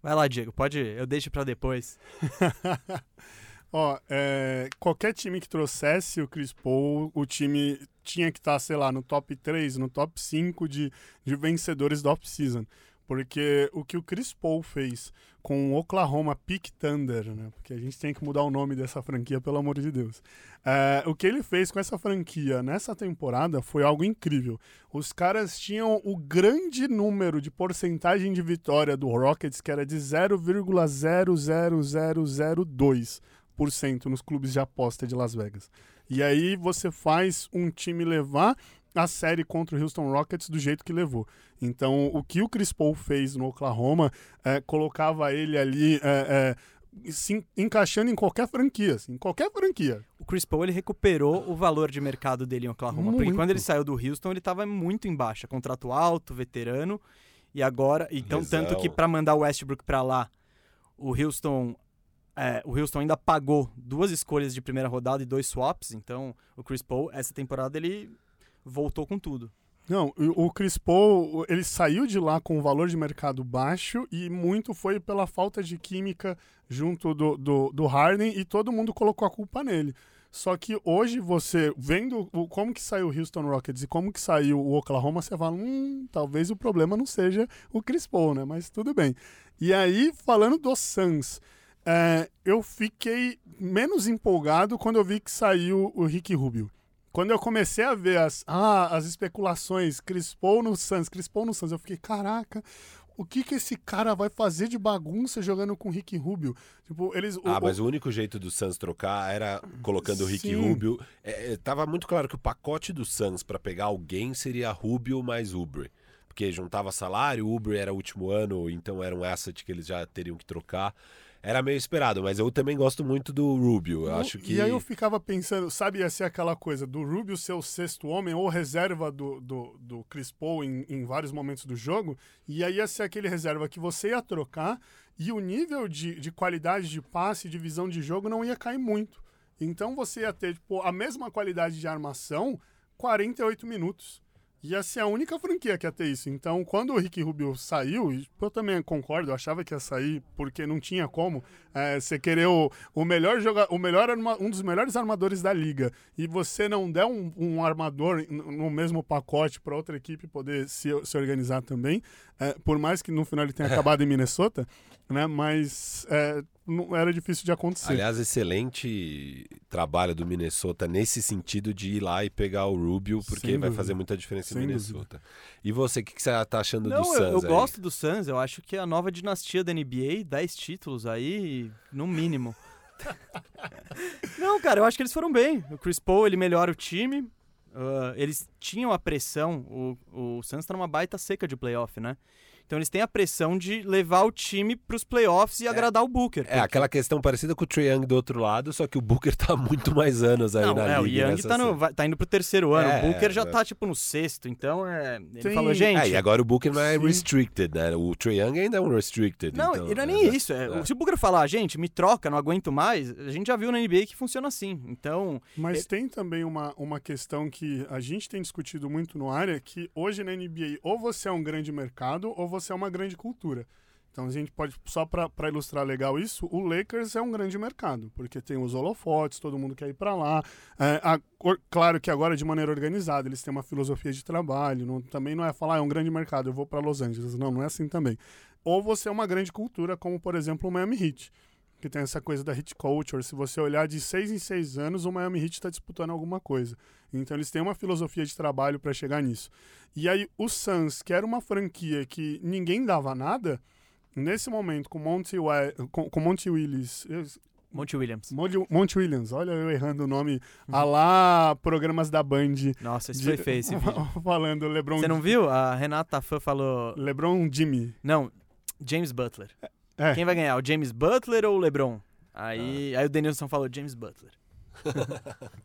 Vai lá, Diego. Pode, eu deixo para depois. Ó, é, qualquer time que trouxesse o Chris Paul, o time tinha que estar, tá, sei lá, no top 3, no top 5 de, de vencedores da off-season. Porque o que o Chris Paul fez com o Oklahoma Peak Thunder, né? Porque a gente tem que mudar o nome dessa franquia, pelo amor de Deus. É, o que ele fez com essa franquia nessa temporada foi algo incrível. Os caras tinham o grande número de porcentagem de vitória do Rockets, que era de 0,00002 nos clubes de aposta de Las Vegas. E aí você faz um time levar a série contra o Houston Rockets do jeito que levou. Então, o que o Chris Paul fez no Oklahoma é, colocava ele ali é, é, se encaixando em qualquer franquia, assim, em qualquer franquia. O Chris Paul ele recuperou o valor de mercado dele em Oklahoma, muito. porque quando ele saiu do Houston ele estava muito em baixa, contrato alto, veterano, e agora, então tanto que para mandar o Westbrook para lá, o Houston é, o Houston ainda pagou duas escolhas de primeira rodada e dois swaps, então o Chris Paul, essa temporada, ele voltou com tudo. Não, o Chris Paul, ele saiu de lá com um valor de mercado baixo e muito foi pela falta de química junto do, do, do Harden e todo mundo colocou a culpa nele. Só que hoje você, vendo como que saiu o Houston Rockets e como que saiu o Oklahoma, você fala, hum, talvez o problema não seja o Chris Paul, né? Mas tudo bem. E aí, falando do Suns, é, eu fiquei menos empolgado quando eu vi que saiu o Rick Rubio. Quando eu comecei a ver as, ah, as especulações, Crispou no Suns, Crispou no Suns, eu fiquei, caraca, o que que esse cara vai fazer de bagunça jogando com o Rick Rubio? Tipo, eles, ah, o, mas o único jeito do Suns trocar era colocando o Rick Rubio. É, é, tava muito claro que o pacote do Suns para pegar alguém seria Rubio mais Ubre. Porque juntava salário, Ubre era o último ano, então era um asset que eles já teriam que trocar. Era meio esperado, mas eu também gosto muito do Rubio. Eu acho que... E aí eu ficava pensando, sabe, ia ser aquela coisa do Rubio ser o sexto homem ou reserva do, do, do Chris Paul em, em vários momentos do jogo, e aí ia ser aquele reserva que você ia trocar e o nível de, de qualidade de passe, de visão de jogo não ia cair muito. Então você ia ter tipo, a mesma qualidade de armação 48 minutos ia ser a única franquia que ia ter isso. Então, quando o Rick Rubio saiu, eu também concordo, eu achava que ia sair porque não tinha como é, você querer o, o melhor jogador, o melhor um dos melhores armadores da liga e você não der um, um armador no mesmo pacote para outra equipe poder se, se organizar também, é, por mais que no final ele tenha acabado em Minnesota, né? Mas é, não era difícil de acontecer. Aliás, excelente trabalho do Minnesota nesse sentido de ir lá e pegar o Rubio, porque Sem vai dúvida. fazer muita diferença Sem em Minnesota. E você, o que, que você tá achando Não, do eu, Suns eu aí? gosto do Suns, eu acho que é a nova dinastia da NBA, 10 títulos aí, no mínimo. Não, cara, eu acho que eles foram bem. O Chris Paul, ele melhora o time. Ah, eles tinham a pressão, o, o Suns tá numa baita seca de playoff, né? Então eles têm a pressão de levar o time pros playoffs e agradar o Booker. É, porque- aquela questão parecida com o Trae Young do outro lado, só que o Booker tá há muito mais anos aí Não, na é, o liga. Young nessa tá, no- vai- tá indo pro terceiro ano. É, o Booker já é. tá, tipo, no sexto. Então, é, ele Tem- falou, gente... É, e agora o Booker não é Sim. restricted, né? O Trae Young ainda é um restricted. Não, então, e não é nem é, isso. É, é. Se o Booker falar, gente, me troca, não aguento mais, a gente já viu na NBA que funciona assim. Então, Mas É- tem também uma, uma questão que a gente tem discutido muito no área, que hoje na NBA ou você é um grande mercado ou você é uma grande cultura. Então a gente pode, só para ilustrar legal isso, o Lakers é um grande mercado, porque tem os holofotes, todo mundo quer ir para lá. É, a- claro que agora de maneira organizada, eles têm uma filosofia de trabalho, não- também não é falar, ah, é um grande mercado, eu vou para Los Angeles. Não, não é assim também. Ou você é uma grande cultura, como por exemplo o Miami Heat que tem essa coisa da hit culture. Se você olhar de seis em seis anos, o Miami Heat está disputando alguma coisa. Então eles têm uma filosofia de trabalho para chegar nisso. E aí o Suns, que era uma franquia que ninguém dava nada, nesse momento com Monty, com, com Monty Willis, Monte Williams. Monty Williams, olha eu errando o nome, a lá programas da Band. Nossa, isso de- foi feio esse vídeo. falando LeBron, Você não viu? A Renata Fã falou. LeBron Jimmy. Não, James Butler. É. Quem vai ganhar? O James Butler ou o LeBron? Aí, aí o Denilson falou James Butler.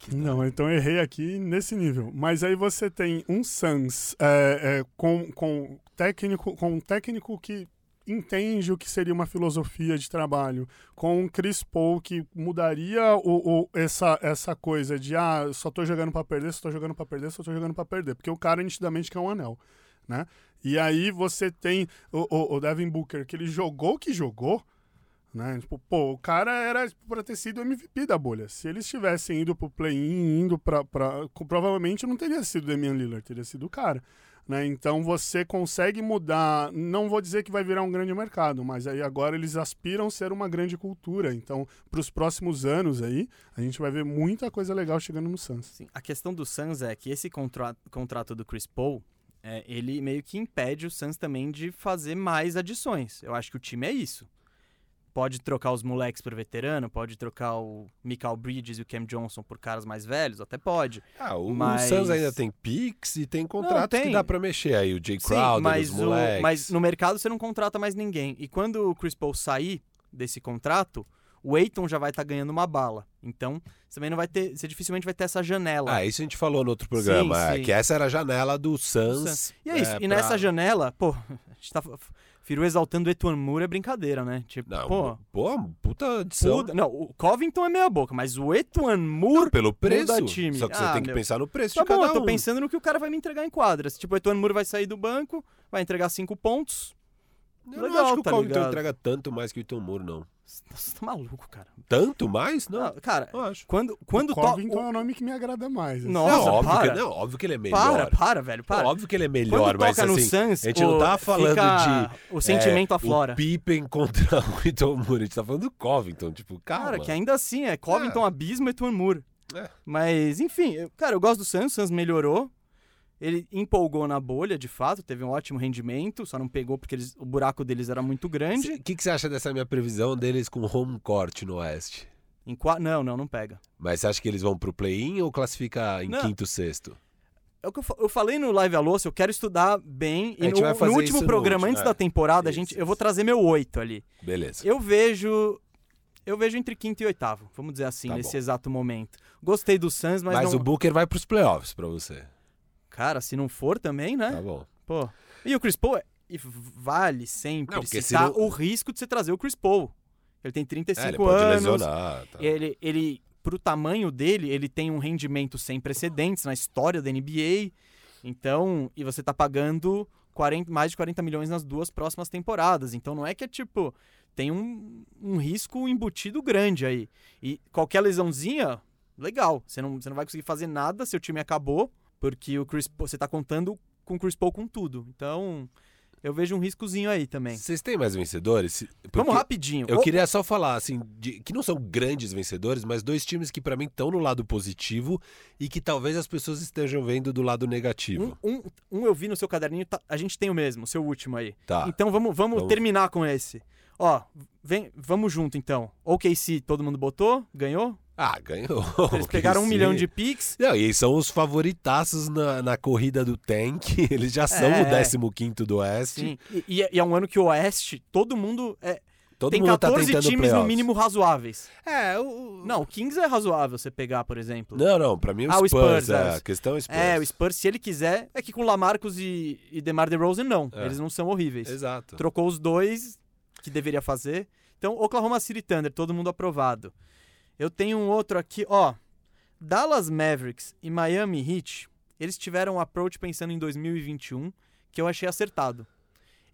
Não, então errei aqui nesse nível. Mas aí você tem um Suns é, é, com, com, técnico, com um técnico que entende o que seria uma filosofia de trabalho, com um Chris Paul que mudaria o, o- essa, essa coisa de ah, só tô jogando pra perder, só tô jogando pra perder, só tô jogando pra perder, porque o cara nitidamente quer um anel, né? E aí você tem o, o, o Devin Booker, que ele jogou que jogou, né? Tipo, pô, o cara era pra ter sido MVP da bolha. Se eles tivessem ido pro play-in, indo pra, pra. Provavelmente não teria sido o Damian Lillard, teria sido o cara. Né? Então você consegue mudar. Não vou dizer que vai virar um grande mercado, mas aí agora eles aspiram ser uma grande cultura. Então, pros próximos anos aí, a gente vai ver muita coisa legal chegando no Suns. Sim, a questão do Suns é que esse contra- contrato do Chris Paul, é, ele meio que impede o Suns também de fazer mais adições. Eu acho que o time é isso. Pode trocar os moleques por veterano, pode trocar o Michael Bridges e o Cam Johnson por caras mais velhos, até pode. Ah, o, Mas- o Suns ainda tem picks e tem contratos tem. que dá pra mexer aí. O Jay Sim, Crowder, mas, os o- moleques. mas no mercado você não contrata mais ninguém. E quando o Chris Paul sair desse contrato, o Aiton já vai estar ganhando uma bala. Então, você também não vai ter, você dificilmente vai ter essa janela. Ah, isso a gente falou no outro programa. Sim, é, sim. que essa era a janela do Suns. E é isso. é, e pra- nessa janela, pô, a gente tá. Firu exaltando o Etuan Moore é brincadeira, né? Tipo, Não, pô. pô, puta adição. muda- não, o Covington é meia boca, mas o Etuan Moore. Pelo preço. muda time. Só que você Ah, tem que meu. pensar no preço Tá de bom, cada eu tô um. pensando no que o cara vai me entregar em quadras. Tipo, o Etuan Moore vai sair do banco, vai entregar cinco pontos. Eu não Legal, acho que o tá Covington ligado? entrega tanto mais que o Iton Moore, não. Nossa, tá maluco, cara. Tanto mais? Não, Ah, cara, eu acho. quando, quando o to- Covington o- é o nome que me agrada mais. assim. Nossa, não, óbvio para. Que, não, óbvio que ele é melhor. Para, para, velho, para. Não, óbvio que ele é melhor, Quando mas toca no assim, Suns, a gente o- não tá falando fica de... O sentimento é, aflora. O Pippen contra o Iton Moore. A gente tá falando do Covington, tipo, calma. Cara, que ainda assim é Covington, Abismo e Etuan Moore. É. Mas, enfim, eu- cara, eu gosto do Suns, o Suns melhorou. Ele empolgou na bolha, de fato, teve um ótimo rendimento, só não pegou porque eles- o buraco deles era muito grande. O que, que você acha dessa minha previsão deles com home court no Oeste? Em qua- Não, não, não pega. Mas você acha que eles vão pro play-in ou classifica em Não. quinto, sexto? É o que eu, eu falei no Live Alôcio, eu quero estudar bem. A E gente no, no último no programa, antes é. da temporada, a Isso, gente, eu isso. vou trazer meu oito ali. Beleza. Eu vejo. Eu vejo entre quinto e oitavo, vamos dizer assim, Tá nesse bom. exato momento. Gostei do Suns, mas, Mas, não. o Booker vai pros playoffs pra você. Cara, se não for também, né? Tá bom. Pô. E o Chris Paul é- e vale sempre Não, citar senão- o risco de você trazer o Chris Paul. Ele tem É, 35 ele pode anos. lesionar. Tá. Ele, ele, pro tamanho dele, ele tem um rendimento sem precedentes na história da NBA. Então, e você tá pagando 40 mais de 40 milhões nas duas próximas temporadas. Então não é que é tipo. Tem um, um risco embutido grande aí. E qualquer lesãozinha, legal. Você não, você não vai conseguir fazer nada, seu time acabou, porque o Chris Paul, você tá contando com o Chris Paul com tudo. Então, Eu vejo um riscozinho aí também. Vocês têm mais vencedores? Se- Vamos porque rapidinho. Eu O- queria só falar, assim, de- que não são grandes vencedores, mas dois times que pra mim estão no lado positivo e que talvez as pessoas estejam vendo do lado negativo. Um, um, um eu vi no seu caderninho, tá- a gente tem o mesmo, o seu último aí. Tá. Então vamos, vamos, Vamos. terminar com esse. Ó, vem, vamos junto então. OKC, todo mundo botou, ganhou. Ah, ganhou. Eles pegaram um Sim. milhão de picks. Não, e são os favoritaços na, na corrida do Tank. Eles já são É. o 15 do Oeste. Sim. E, e é- e é um ano que o Oeste, todo mundo. É, Todo tem mundo tá 14 tentando times no playoffs. mínimo razoáveis. É, o... Não, o Kings é razoável você pegar, por exemplo. Não, não, pra mim o Ah, o Spurs, Spurs, é, é. a questão é o Spurs. É, o Spurs, se ele quiser, é que com Lamarcus e, e DeMar DeRozan, não. É. Eles não são horríveis. Exato. Trocou os dois que deveria fazer. Então, Oklahoma City Thunder, todo mundo aprovado. Eu tenho um outro aqui, ó. Dallas Mavericks e Miami Heat, eles tiveram um approach pensando em 2021 que eu achei acertado.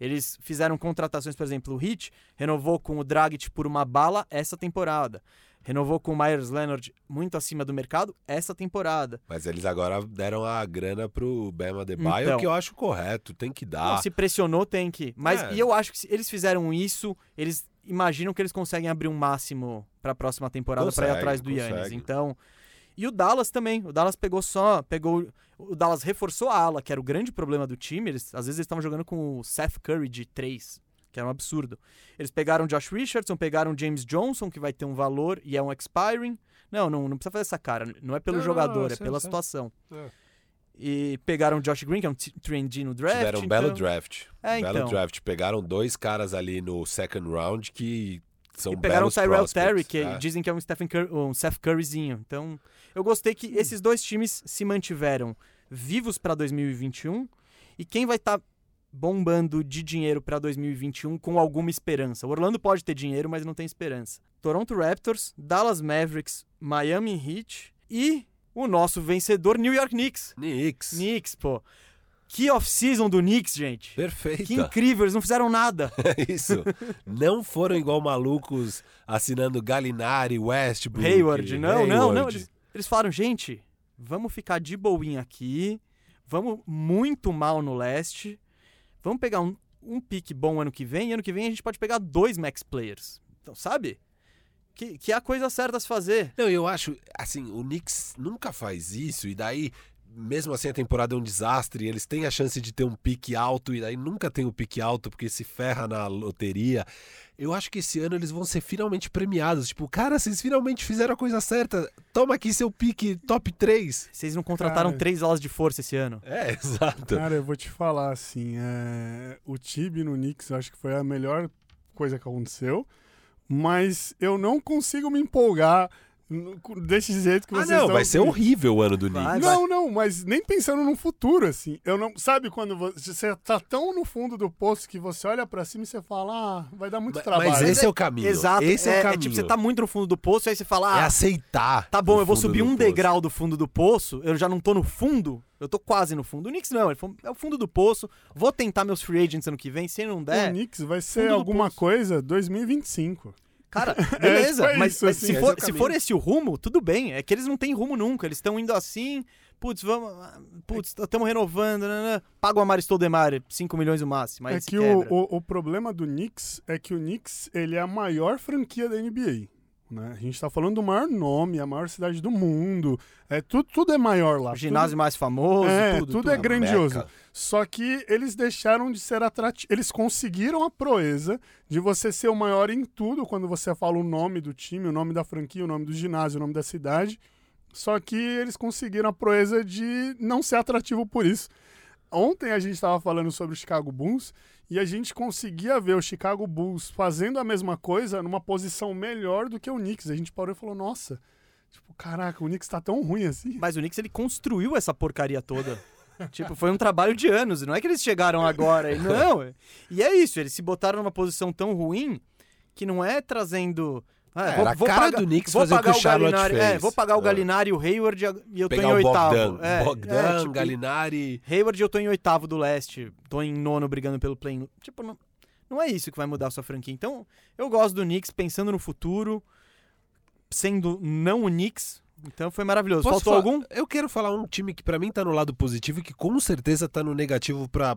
Eles fizeram contratações, por exemplo, o Heat renovou com o Dragic por uma bala essa temporada. Renovou com o Myers Leonard muito acima do mercado essa temporada. Mas eles agora deram a grana pro Bema Debaio, Então. que eu acho correto, tem que dar. Não, se pressionou, tem que. Mas É. e eu acho que se eles fizeram isso, eles imaginam que eles conseguem abrir um máximo pra próxima temporada pra ir atrás do Yannis. Então. E o Dallas também. O Dallas pegou só. Pegou. O Dallas reforçou a ala, que era o grande problema do time. Eles, às vezes eles estavam jogando com o Seth Curry de 3, que era um absurdo. Eles pegaram Josh Richardson, pegaram James Johnson, que vai ter um valor e é um expiring. Não, não, não precisa fazer essa cara. Não é pelo Não, não, jogador, não, é sei, pela sei. situação. É. E pegaram Josh Green, que é um 3D no draft. Tiveram um belo então- draft. É, belo então. draft. Pegaram dois caras ali no second round que são E pegaram o Tyrell prospects. Terry, que É. dizem que é um, Stephen Curry, um Seth Curryzinho. Então, eu gostei que esses dois times se mantiveram vivos para 2021 e quem vai estar bombando de dinheiro para 2021 com alguma esperança. O Orlando pode ter dinheiro, mas não tem esperança. Toronto Raptors, Dallas Mavericks, Miami Heat e o nosso vencedor New York Knicks. Knicks. Knicks, pô. Que off-season do Knicks, gente. Perfeito. Que incrível, eles não fizeram nada. É isso. Não foram igual malucos assinando Galinari, Westbrook. Hayward, não, não, não. Hayward. Eles, eles falaram, gente, vamos ficar de boinha aqui, vamos muito mal no leste, vamos pegar um, um pique bom ano que vem, e ano que vem a gente pode pegar dois max players. Então, sabe? Que, que é a coisa certa a se fazer. Não, eu acho, assim, o Knicks nunca faz isso, e daí, mesmo assim, a temporada é um desastre, eles têm a chance de ter um pique alto, e daí nunca tem o pique alto porque se ferra na loteria. Eu acho que esse ano eles vão ser finalmente premiados. Tipo, cara, vocês finalmente fizeram a coisa certa. Toma aqui seu pique top 3. Vocês não contrataram Cara. três aulas de força esse ano. É, exato. Cara, eu vou te falar assim, é, o Tibi no Knicks eu acho que foi a melhor coisa que aconteceu, mas eu não consigo me empolgar desse jeito que Ah, vocês não, estão- vai ser horrível o ano do Knicks. Vai, Não, não, mas nem pensando no futuro, assim. Eu não. Sabe quando você, você tá tão no fundo do poço que você olha pra cima e você fala, ah, vai dar muito Mas- trabalho. Mas esse é o caminho. Exato. Esse é, é, o caminho. tipo, você tá muito no fundo do poço, aí você fala, É ah, aceitar. Tá bom, o eu vou subir um poço. degrau do fundo do poço, eu já não tô no fundo, eu tô quase no fundo. O Knicks não, ele é o fundo do poço, vou tentar meus free agents ano que vem, se não O der, Knicks vai ser alguma coisa 2025. Cara, beleza. tipo, é mas isso, mas assim, se, for, é se for esse o rumo, tudo bem. É que eles não têm rumo nunca, eles estão indo assim, putz, vamos, putz, estamos renovando, né, né. paga o Amari Stoudemire, 5 milhões o máximo, é que o, o, o problema do Knicks é que o Knicks ele é a maior franquia da NBA. Né? A gente tá falando do maior nome, a maior cidade do mundo. É, tudo, tudo é maior lá. O ginásio mais famoso, é, tudo, tudo tudo. é grandioso. Meca. Só que eles deixaram de ser atrativos. Eles conseguiram a proeza de você ser o maior em tudo quando você fala o nome do time, o nome da franquia, o nome do ginásio, o nome da cidade. Só que eles conseguiram a proeza de não ser atrativo por isso. Ontem a gente estava falando sobre o Chicago Bulls e a gente conseguia ver o Chicago Bulls fazendo a mesma coisa numa posição melhor do que o Knicks. A gente parou e falou: nossa, tipo, caraca, o Knicks tá tão ruim assim. Mas o Knicks, ele construiu essa porcaria toda. tipo, foi um trabalho de anos. Não é que eles chegaram agora. e- Não. E é isso, eles se botaram numa posição tão ruim que não é trazendo. Ah, É, era a cara do Knicks vou fazer o que pagar o Charlotte Galinari. É, vou pagar o É. Galinari e o Hayward e eu tô Pegar em o oitavo. Bogdan. É, Bogdan, é, tipo, Galinari. Hayward eu tô em oitavo do leste. Tô em nono brigando pelo play. Tipo, não, não é isso que vai mudar a sua franquia. Então, eu gosto do Knicks pensando no futuro, sendo não o Knicks. Então foi maravilhoso. Posso Faltou falar- algum? Eu quero falar um time que pra mim tá no lado positivo e que com certeza tá no negativo pra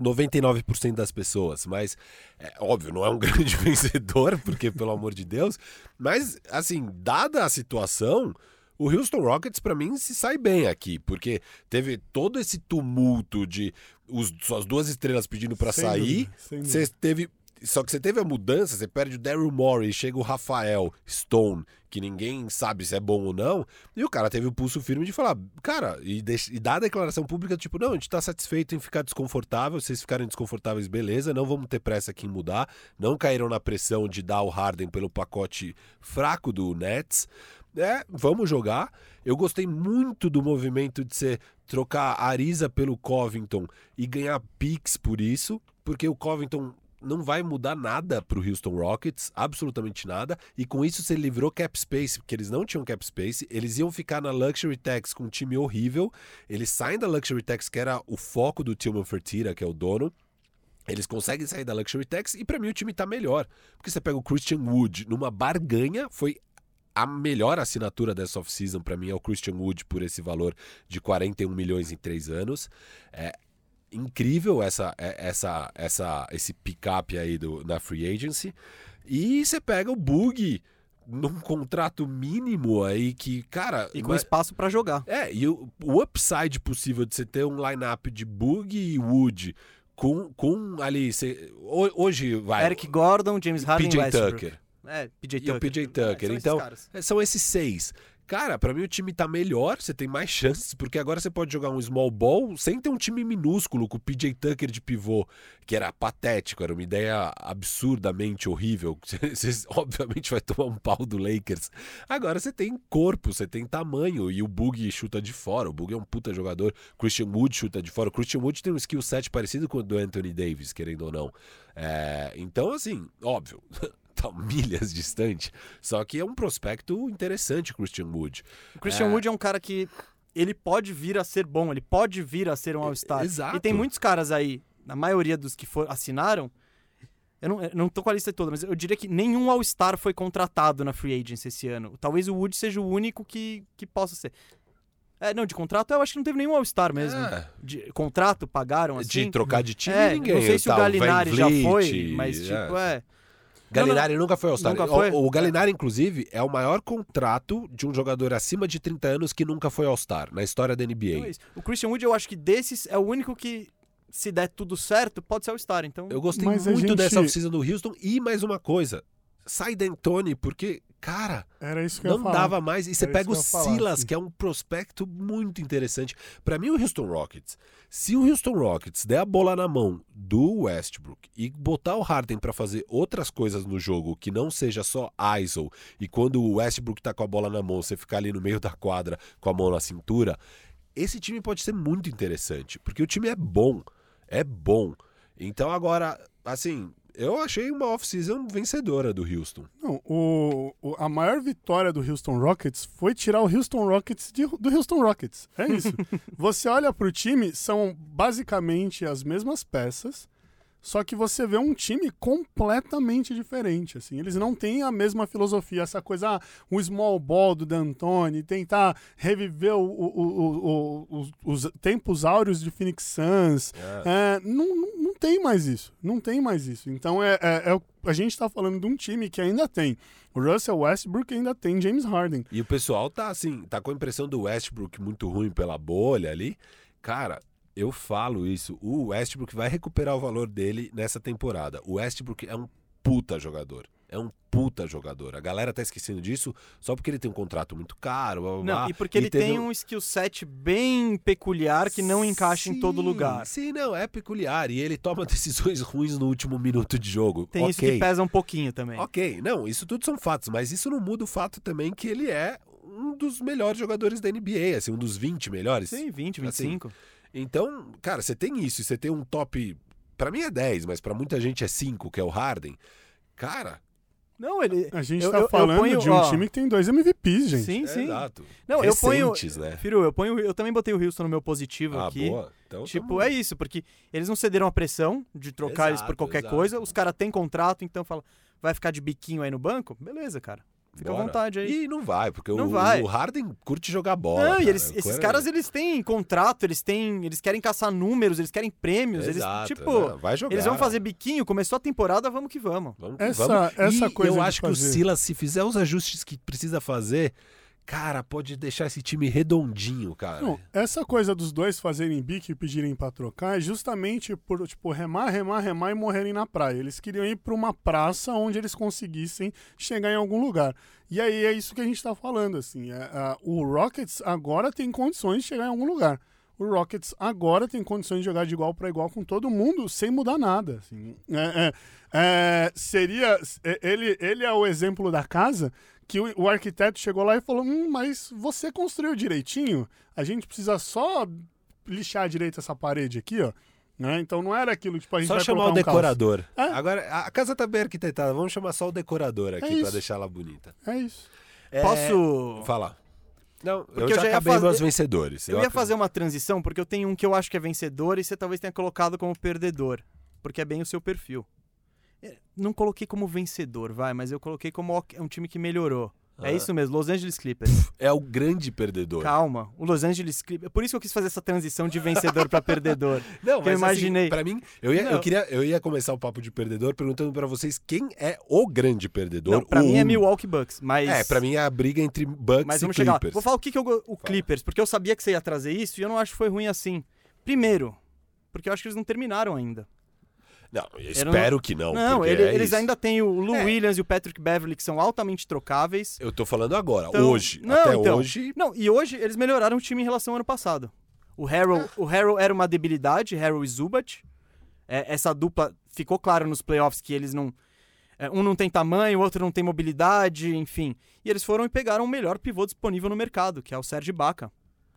99% das pessoas, mas é óbvio, não é um grande vencedor, porque pelo amor de Deus, mas assim, dada a situação, o Houston Rockets para mim se sai bem aqui, porque teve todo esse tumulto de os, suas duas estrelas pedindo para sair, você teve só que você teve a mudança, você perde o Daryl Morey, chega o Rafael Stone, que ninguém sabe se é bom ou não, e o cara teve o pulso firme de falar, cara, e, e dar a declaração pública, tipo, não, a gente tá satisfeito em ficar desconfortável, vocês ficarem desconfortáveis, beleza, não vamos ter pressa aqui em mudar, não caíram na pressão de dar o Harden pelo pacote fraco do Nets, é, vamos jogar. Eu gostei muito do movimento de você trocar a Arisa pelo Covington e ganhar picks por isso, porque o Covington não vai mudar nada para o Houston Rockets, absolutamente nada, e com isso você livrou cap space, porque eles não tinham cap space, eles iam ficar na Luxury Tax com um time horrível, eles saem da Luxury Tax, que era o foco do Tillman Fertitta, que é o dono, eles conseguem sair da Luxury Tax e para mim o time tá melhor. Porque você pega o Christian Wood numa barganha, foi a melhor assinatura dessa off-season para mim é o Christian Wood por esse valor de 41 milhões em três anos. É, incrível essa, é, essa, essa, esse pick-up aí do, na free agency. E você pega o Bug num contrato mínimo aí que, cara. E com espaço para jogar. É, e o, o upside possível de você ter um lineup de Bug e Wood com, com ali. Cê, hoje vai. Eric Gordon, James Harden PJ. Tucker. É, PJ Tucker. E o PJ Tucker. É, então, são esses seis. Cara, para mim o time tá melhor, você tem mais chances, porque agora você pode jogar um small ball sem ter um time minúsculo com o PJ Tucker de pivô, que era patético, era uma ideia absurdamente horrível. Você obviamente vai tomar um pau do Lakers. Agora você tem corpo, você tem tamanho e o Bug chuta de fora. O Bug é um puta jogador. Christian Wood chuta de fora. O Christian Wood tem um skill set parecido com o do Anthony Davis, querendo ou não. É, então, assim, óbvio. tá milhas distante. Só que é um prospecto interessante, Christian Wood. O Christian é... Wood é um cara que ele pode vir a ser bom, ele pode vir a ser um All-Star. Exato. E tem muitos caras aí, na maioria dos que for, assinaram, eu não, eu não tô com a lista toda, mas eu diria que nenhum All-Star foi contratado na Free Agency esse ano. Talvez o Wood seja o único que, que possa ser. É, não, de contrato eu acho que não teve nenhum All-Star mesmo. É. De contrato, pagaram assim. De trocar de time, é, ninguém. Não sei se tá, o Galinari já foi, mas tipo, é. é. Galinari nunca foi All-Star. O, o Galinari, inclusive, é o maior contrato de um jogador acima de 30 anos que nunca foi All-Star na história da NBA. Então é o Christian Wood, eu acho que desses é o único que, se der tudo certo, pode ser All-Star. Então... Eu gostei Mas muito gente... dessa oficina do Houston. E mais uma coisa, sai D'Antoni, porque Cara, Era isso que não dava mais. E você pega o Silas, que é um prospecto muito interessante. Para mim, o Houston Rockets, se o Houston Rockets der a bola na mão do Westbrook e botar o Harden para fazer outras coisas no jogo que não seja só ISO, e quando o Westbrook tá com a bola na mão, você ficar ali no meio da quadra com a mão na cintura, esse time pode ser muito interessante, porque o time é bom. É bom. Então agora, assim, eu achei uma off-season vencedora do Houston. Não, o, o, a maior vitória do Houston Rockets foi tirar o Houston Rockets de, do Houston Rockets. É isso. você olha para o time, são basicamente as mesmas peças, só que você vê um time completamente diferente, assim. Eles não têm a mesma filosofia, essa coisa, ah, o small ball do D'Antoni, tentar reviver o, o, o, os, os, tempos áureos de Phoenix Suns. É. É, não, não, não, tem mais isso. Não tem mais isso. Então, é, é, é a gente está falando de um time que ainda tem o Russell Westbrook ainda tem James Harden. E o pessoal tá assim, tá com a impressão do Westbrook muito ruim pela bolha ali. Cara, eu falo isso. O Westbrook vai recuperar o valor dele nessa temporada. O Westbrook é um puta jogador. É um puta jogador. A galera tá esquecendo disso só porque ele tem um contrato muito caro. Blá, blá, não, e porque e ele tem um skill set bem peculiar que não encaixa sim, em todo lugar. Sim, não, é peculiar. E ele toma decisões ruins no último minuto de jogo. Tem okay. isso que pesa um pouquinho também. Ok, não, isso tudo são fatos, mas isso não muda o fato também que ele é um dos melhores jogadores da NBA, assim, um dos 20 melhores. Sim, 20, 25. Assim, então, cara, você tem isso, você tem um top. para mim é 10, mas para muita gente é 5, que é o Harden. Cara. Não, ele. A gente eu, tá eu, falando eu ponho, de um ó, time que tem dois MVPs, gente. Sim, sim. É, exato. Não, Recentes, eu ponho. Né? Firu, eu ponho. Eu também botei o Houston no meu positivo ah, aqui. Boa. Então, tipo, tamo... é isso, porque eles não cederam a pressão de trocar exato, eles por qualquer exato. coisa. Os caras têm contrato, então fala, vai ficar de biquinho aí no banco? Beleza, cara. Fica à Bora. vontade aí. E não vai, porque Não o, vai. o Harden curte jogar bola. Não, e cara. eles- O esses cara- caras, eles têm contrato, eles têm. Eles querem caçar números, eles querem prêmios. Exato, eles, tipo, não, vai jogar. eles vão fazer biquinho, começou a temporada, vamos que vamos. Vamos que Essa- vamos. essa E coisa eu acho que o Silas, se fizer os ajustes que precisa fazer, cara, pode deixar esse time redondinho, cara. Não, essa coisa dos dois fazerem bico e pedirem pra trocar é justamente por, tipo, remar, remar, remar e morrerem na praia. Eles queriam ir pra uma praça onde eles conseguissem chegar em algum lugar. E aí é isso que a gente tá falando, assim. é, a- o Rockets agora tem condições de chegar em algum lugar. O Rockets agora tem condições de jogar de igual para igual com todo mundo sem mudar nada. assim. É, é, é, seria. é, Ele, ele é o exemplo da casa que o, o arquiteto chegou lá e falou: hum, mas você construiu direitinho, a gente precisa só lixar direito essa parede aqui, ó. Né? Então não era aquilo, tipo, a gente Só vai chamar o um decorador. É. Agora, a casa tá bem arquitetada, vamos chamar só o decorador aqui pra isso. deixar ela bonita. É isso. É, Posso. Falar. Não, eu Porque já, eu já acabei fazer- meus vencedores. Eu ia ac- fazer uma transição porque eu tenho um que eu acho que é vencedor e você talvez tenha colocado como perdedor. Porque é bem o seu perfil. É, Não coloquei como vencedor, vai, mas eu coloquei como um time que melhorou. É Ah. isso mesmo, Los Angeles Clippers. É o grande perdedor. Calma, o Los Angeles Clippers. Por isso que eu quis fazer essa transição de vencedor pra perdedor. Não, que eu mas imaginei. assim, pra mim, eu ia, eu, queria, eu ia começar o papo de perdedor perguntando pra vocês quem é o grande perdedor. O mim é um. Milwaukee Bucks, mas. É, pra mim é a briga entre Bucks Mas e vamos chegar lá. Clippers. Vou falar o que, que eu. O Clippers, porque eu sabia que você ia trazer isso e eu não acho que foi ruim assim. Primeiro, porque eu acho que eles não terminaram ainda. Não, espero que não. Não, ele- é eles isso. ainda têm o Lou É. Williams e o Patrick Beverly, que são altamente trocáveis. Eu tô falando agora, Então- hoje. Não, Até então. hoje. Não, e hoje eles melhoraram o time em relação ao ano passado. O Harrell, o Harrell era uma debilidade, Harrell e Zubat. É, essa dupla ficou claro nos playoffs que eles não. é, um não tem tamanho, o outro não tem mobilidade, enfim. E eles foram e pegaram o melhor pivô disponível no mercado, que é o Serge Ibaka.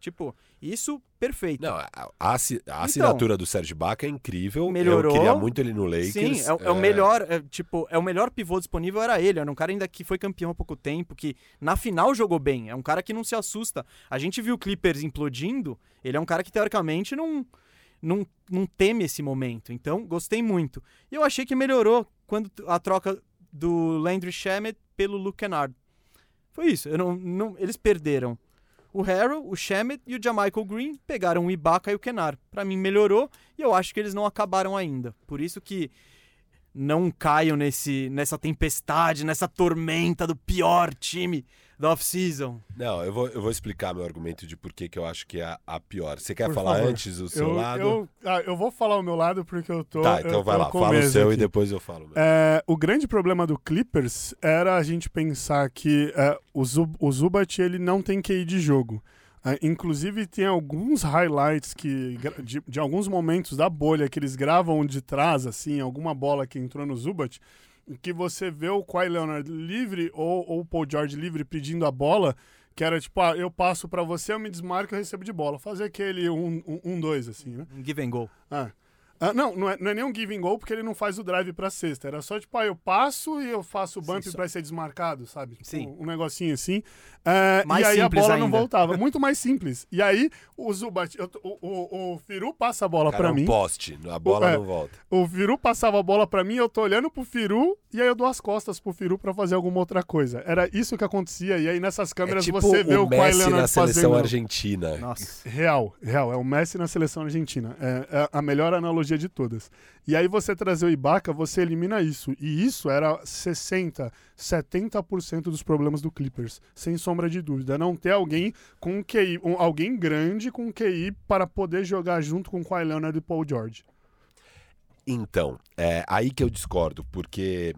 Tipo, isso perfeito. Não, a, a a assinatura do Sérgio Baca é incrível. Então. Melhorou. Eu queria muito ele no Lakers. Sim, é, o- é o melhor, é, tipo, é o melhor pivô disponível era ele, era um cara ainda que foi campeão há pouco tempo, que na final jogou bem, é um cara que não se assusta. A gente viu o Clippers implodindo, ele é um cara que teoricamente não não, não teme esse momento. Então, gostei muito. E eu achei que melhorou quando a troca do Landry Shamet pelo Luke Kennard. Foi isso, eu não, não- eles perderam o Harrell, o Shamet e o Jamichael Green pegaram o Ibaka e o Kenar. Pra mim melhorou e eu acho que eles não acabaram ainda. Por isso que não caio nesse, nessa tempestade, nessa tormenta do pior time da off-season. Não, eu vou, eu vou explicar meu argumento de por que eu acho que é a, a pior. Você quer Por falar favor. antes o seu Eu, lado? eu, ah, eu vou falar o meu lado porque eu tô. Tá, eu então vai lá, fala o seu e aqui. depois eu falo. É, o grande problema do Clippers era a gente pensar que é, o, Zub, o Zubat ele não tem QI de jogo. É, inclusive tem alguns highlights que de, de alguns momentos da bolha que eles gravam de trás, assim, alguma bola que entrou no Zubat, que você vê o Kawhi Leonard livre ou, ou o Paul George livre pedindo a bola, que era tipo, ah, eu passo pra você, eu me desmarco, eu recebo de bola. Fazer aquele 1-2, um, um, um, dois, assim, né? Um give and go. Ah. Ah, não, não é, não é nem um giving goal porque ele não faz o drive pra cesta. Era só tipo, ah, eu passo e eu faço o bump Sim, só- pra ser desmarcado, sabe? Tipo, Sim. Um negocinho assim. É, Mais e aí a bola não ainda. voltava. Muito mais simples. E aí o Zubat, eu- o, o, o Firu passa a bola Cara, pra é um mim. poste, a bola é. não volta. O Firu passava a bola pra mim, eu tô olhando pro Firu e aí eu dou as costas pro Firu pra fazer alguma outra coisa. Era isso que acontecia. E aí nessas É câmeras tipo você vê o o Kawhi Messi na Leonard seleção fazendo... argentina. Nossa. Real, real. É o Messi na seleção argentina. É, é a melhor analogia de todas. E aí você trazer o Ibaka, você elimina isso. E isso era 60, 70% dos problemas do Clippers, sem sombra de dúvida. Não ter alguém com QI, um- alguém grande com QI para poder jogar junto com Kawhi Leonard e Paul George. Então, é aí que eu discordo, porque.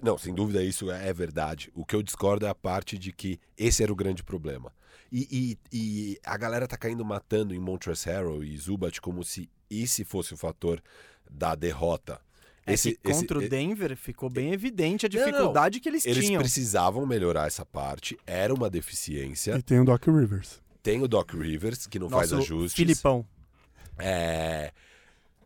Não, sem dúvida isso é verdade. O que eu discordo é a parte de que esse era o grande problema. E, e- e a galera tá caindo matando em Montrezl Harrell e Zubat como se esse fosse o fator da derrota. É Esse, que contra esse- o Denver ficou bem evidente a Não, não. dificuldade que eles, eles tinham. precisavam melhorar essa parte, era uma deficiência. E tem o Doc Rivers. Tem o Doc Rivers, que não faz Nosso ajustes. Filipão. É...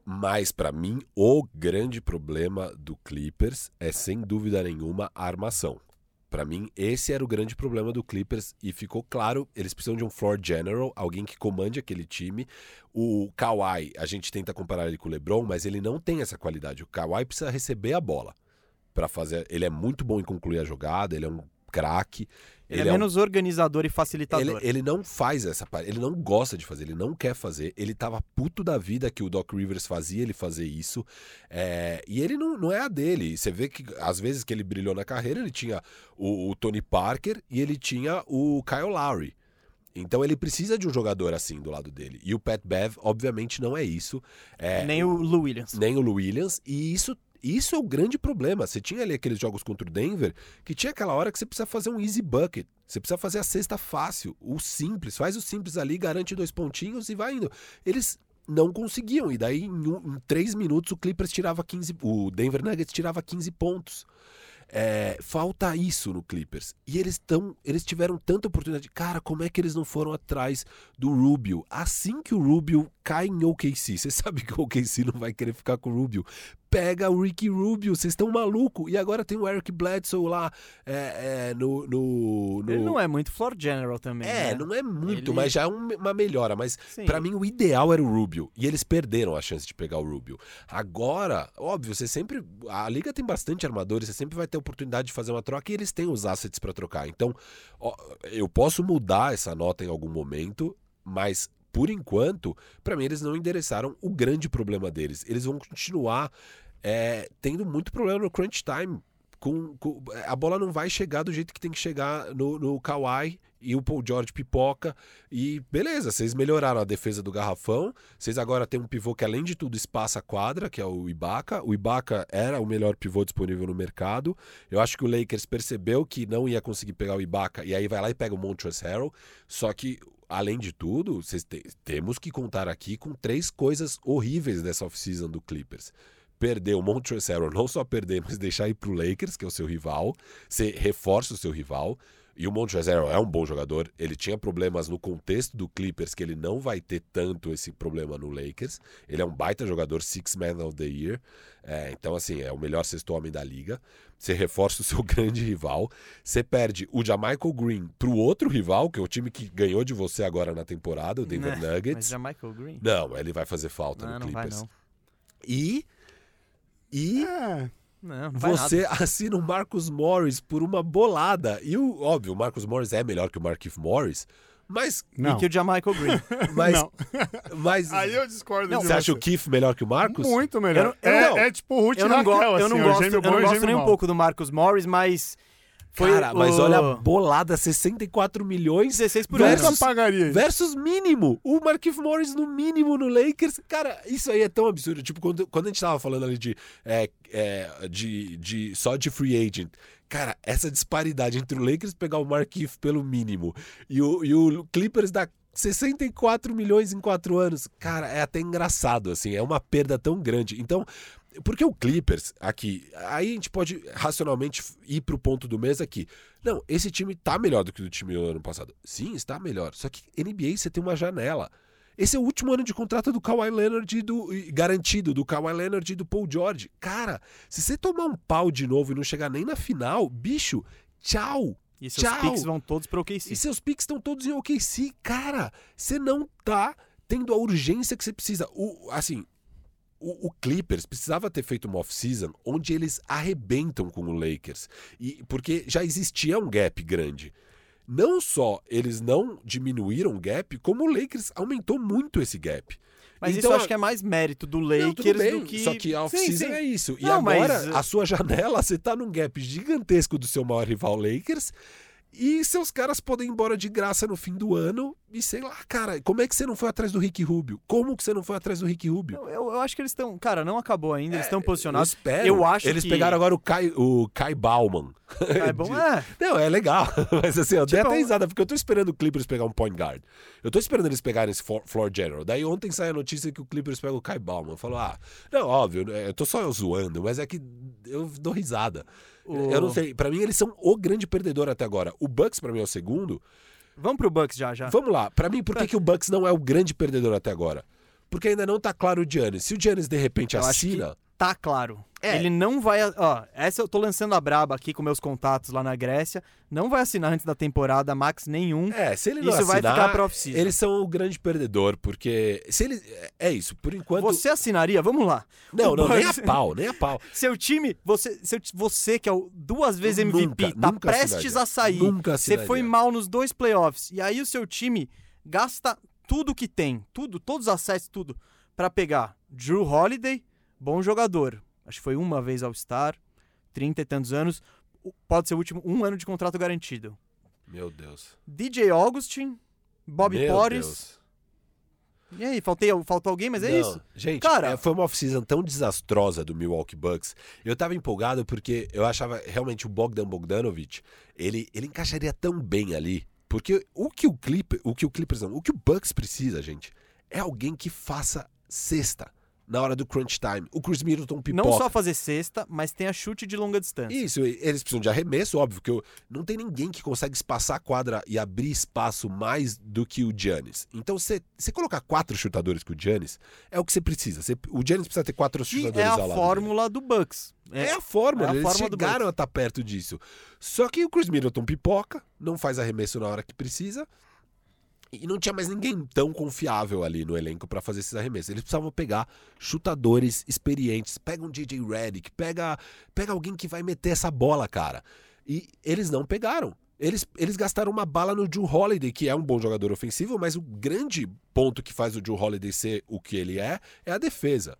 Mas pra mim, o grande problema do Clippers é sem dúvida nenhuma a armação. Pra mim, esse era o grande problema do Clippers e ficou claro, eles precisam de um floor general, alguém que comande aquele time. O Kawhi, a gente tenta comparar ele com o LeBron, mas ele não tem essa qualidade. O Kawhi precisa receber a bola para fazer, ele é muito bom em concluir a jogada, ele é um craque. Ele, é, um- menos organizador e facilitador. ele, ele não faz essa parte, ele não gosta de fazer, ele não quer fazer. Ele tava puto da vida que o Doc Rivers fazia ele fazer isso. é, e ele não, não é a dele. Você vê que às vezes que ele brilhou na carreira, ele tinha o, o Tony Parker e ele tinha o Kyle Lowry. Então ele precisa de um jogador assim do lado dele. E o Pat Bev, obviamente, não é isso. É, Nem o Lou Williams. nem o Lou Williams, e isso, isso é o grande problema. Você tinha ali aqueles jogos contra o Denver que tinha aquela hora que você precisa fazer um easy bucket. Você precisa fazer a cesta fácil, o simples. Faz o simples ali, garante dois pontinhos e vai indo. Eles não conseguiam, e daí em, um- em três minutos o Clippers tirava 15. O Denver Nuggets tirava 15 pontos. É, falta isso no Clippers. E eles estão. Eles tiveram tanta oportunidade. Cara, como é que eles não foram atrás do Rubio? Assim que o Rubio cai em OKC, você sabe que o OKC não vai querer ficar com o Rubio. Pega o Ricky Rubio, vocês estão maluco. E agora tem o Eric Bledsoe lá é, é, no, no, no- Ele não é muito floor general também. É, né? não é muito, Ele- mas já é um- uma melhora. Mas. Pra mim, o ideal era o Rubio. E eles perderam a chance de pegar o Rubio. Agora, óbvio, você sempre. A liga tem bastante armadores, você sempre vai ter oportunidade de fazer uma troca e eles têm os assets pra trocar. Então, ó, eu posso mudar essa nota em algum momento, mas. Por enquanto, pra mim, eles não endereçaram o grande problema deles. Eles vão continuar é, tendo muito problema no crunch time. Com, com- a bola não vai chegar do jeito que tem que chegar no, no Kawhi e o Paul George pipoca. E beleza, vocês melhoraram a defesa do garrafão. Vocês agora têm um pivô que, além de tudo, espaça a quadra, que é o Ibaka. O Ibaka era o melhor pivô disponível no mercado. Eu acho que o Lakers percebeu que não ia conseguir pegar o Ibaka e aí vai lá e pega o Montrezl Harrell. Só que, além de tudo, te- temos que contar aqui com três coisas horríveis dessa off-season do Clippers perder o Harrell, não só perder, mas deixar ir pro Lakers, que é o seu rival, você reforça o seu rival. E o Montrezl é um bom jogador. Ele tinha problemas no contexto do Clippers, que ele não vai ter tanto esse problema no Lakers. Ele é um baita jogador, Six Man of the Year. É, então, assim, é o melhor sexto homem da liga. Você reforça o seu grande rival. Você perde o Jamaica Green pro outro rival, que é o time que ganhou de você agora na temporada, o Denver Né, Mas Nuggets. Michael Green? Não, ele vai fazer falta Não, no não vai Clippers. não. E. E É, Não, não você nada. assina o Marcus Morris por uma bolada. E o óbvio, o Marcus Morris é melhor que o Markif Morris, mas não. E que o Jamichael Green. mas não. mas Aí eu discordo Não, de você acha o. Keith melhor que o Marcus? Muito melhor. Eu não- eu é, não- é tipo o Ruth eu não, go Raquel, eu assim, não ó, gosto, eu não gosto nem um mau. pouco do Marcus Morris, mas foi Cara, mas o- olha a bolada, 64 milhões 16 por Nunca ano. versus- pagaria versus mínimo. O Marquinhos Morris no mínimo no Lakers. Cara, isso aí é tão absurdo. Tipo, quando, quando a gente tava falando ali de, é, é, de, de só de free agent. Cara, essa disparidade entre o Lakers pegar o Marquinhos pelo mínimo e o, e o Clippers dar 64 milhões em quatro anos. Cara, é até engraçado, assim. É uma perda tão grande. Então, porque o Clippers aqui, aí a gente pode racionalmente ir pro ponto do mês aqui. Não, esse time tá melhor do que o time do ano passado. Sim, está melhor. Só que NBA você tem uma janela. Esse é o último ano de contrato do Kawhi Leonard e do, garantido do Kawhi Leonard e do Paul George. Cara, se você tomar um pau de novo e não chegar nem na final, bicho, tchau. E seus Tchau. picks vão todos pro OKC. E seus picks estão todos em OKC. Cara, você não tá tendo a urgência que você precisa. O, assim, o, o Clippers precisava ter feito uma off-season onde eles arrebentam com o Lakers. E, porque já existia um gap grande. Não só eles não diminuíram o gap, como o Lakers aumentou muito esse gap. Mas Então, isso eu acho que é mais mérito do Não, Lakers bem, do que. Só que a off-season é isso. E Não, mas- agora, a sua janela, você tá num gap gigantesco do seu maior rival Lakers. E seus caras podem ir embora de graça no fim do ano. E sei lá, cara, como é que você não foi atrás do Rick Rubio? Como que você não foi atrás do Rick Rubio? Eu, eu- eu acho que eles estão. Cara, não acabou ainda, eles estão Eu posicionados. espero. Eu acho Eles que- pegaram agora o Kai, o Kai Bauman. É bom, é. Não, é legal. Mas assim, eu dei Tipo, até risada, porque eu tô esperando o Clippers pegar um point guard. Eu tô esperando eles pegarem esse floor general. Daí ontem sai a notícia que o Clippers pega o Kai Bauman. Eu falo, ah, não, óbvio, eu tô só zoando, mas é que eu dou risada. O- Eu não sei, pra mim eles são o grande perdedor até agora. O Bucks pra mim é o segundo. Vamos pro Bucks já, já. Vamos lá, pra mim, por que, que o Bucks não é o grande perdedor até agora? Porque ainda não tá claro o Giannis. Se o Giannis de repente Eu assina, tá claro. É. Ele não vai. Ó, essa eu tô lançando a braba aqui com meus contatos lá na Grécia. Não vai assinar antes da temporada max nenhum. É, se ele não Isso vai assinar, ficar pra eles são o grande perdedor, porque se ele é isso, por enquanto Você assinaria? Vamos lá. Não, O não, nem a pau, nem a pau. Seu time, você, seu, você que é o duas vezes MVP, nunca, tá nunca prestes assinaria. a sair. Nunca Você assinaria. foi mal nos dois playoffs. E aí o seu time gasta tudo que tem, tudo, todos os assets, tudo, pra pegar Drew Holiday, bom jogador. Acho que foi uma vez All-Star, 30 e tantos anos. Pode ser o último, um ano de contrato garantido. Meu Deus. DJ Augustin, Bob Meu Porres. Deus. E aí, faltei, faltou alguém, mas é Não, isso. Gente, Cara- é, foi uma off-season tão desastrosa do Milwaukee Bucks. Eu tava empolgado porque eu achava realmente o Bogdan Bogdanovic, ele, ele encaixaria tão bem ali. Porque o que o Clipper, o que o Clippers não, o que o Bucks precisa, gente, é alguém que faça cesta na hora do crunch time. O Chris Middleton pipoca. Não só fazer cesta, mas tem a chute de longa distância. Isso, e- eles precisam de arremesso, óbvio, que eu, não tem ninguém que consegue espaçar a quadra e abrir espaço mais do que o Giannis. Então, você colocar quatro chutadores com o Giannis, é o que você precisa. Você- o Giannis precisa ter quatro chutadores é a ao lado dele. fórmula do Bucks. É a fórmula, é a eles fórmula chegaram a estar perto disso. Só que o Chris Middleton pipoca, não faz arremesso na hora que precisa. E não tinha mais ninguém tão confiável ali no elenco pra fazer esses arremessos. Eles precisavam pegar chutadores experientes. Pega um DJ Redick, pega, pega alguém que vai meter essa bola, cara. E eles não pegaram. Eles, eles gastaram uma bala no Drew Holiday, que é um bom jogador ofensivo, mas o grande ponto que faz o Drew Holiday ser o que ele é, é a defesa.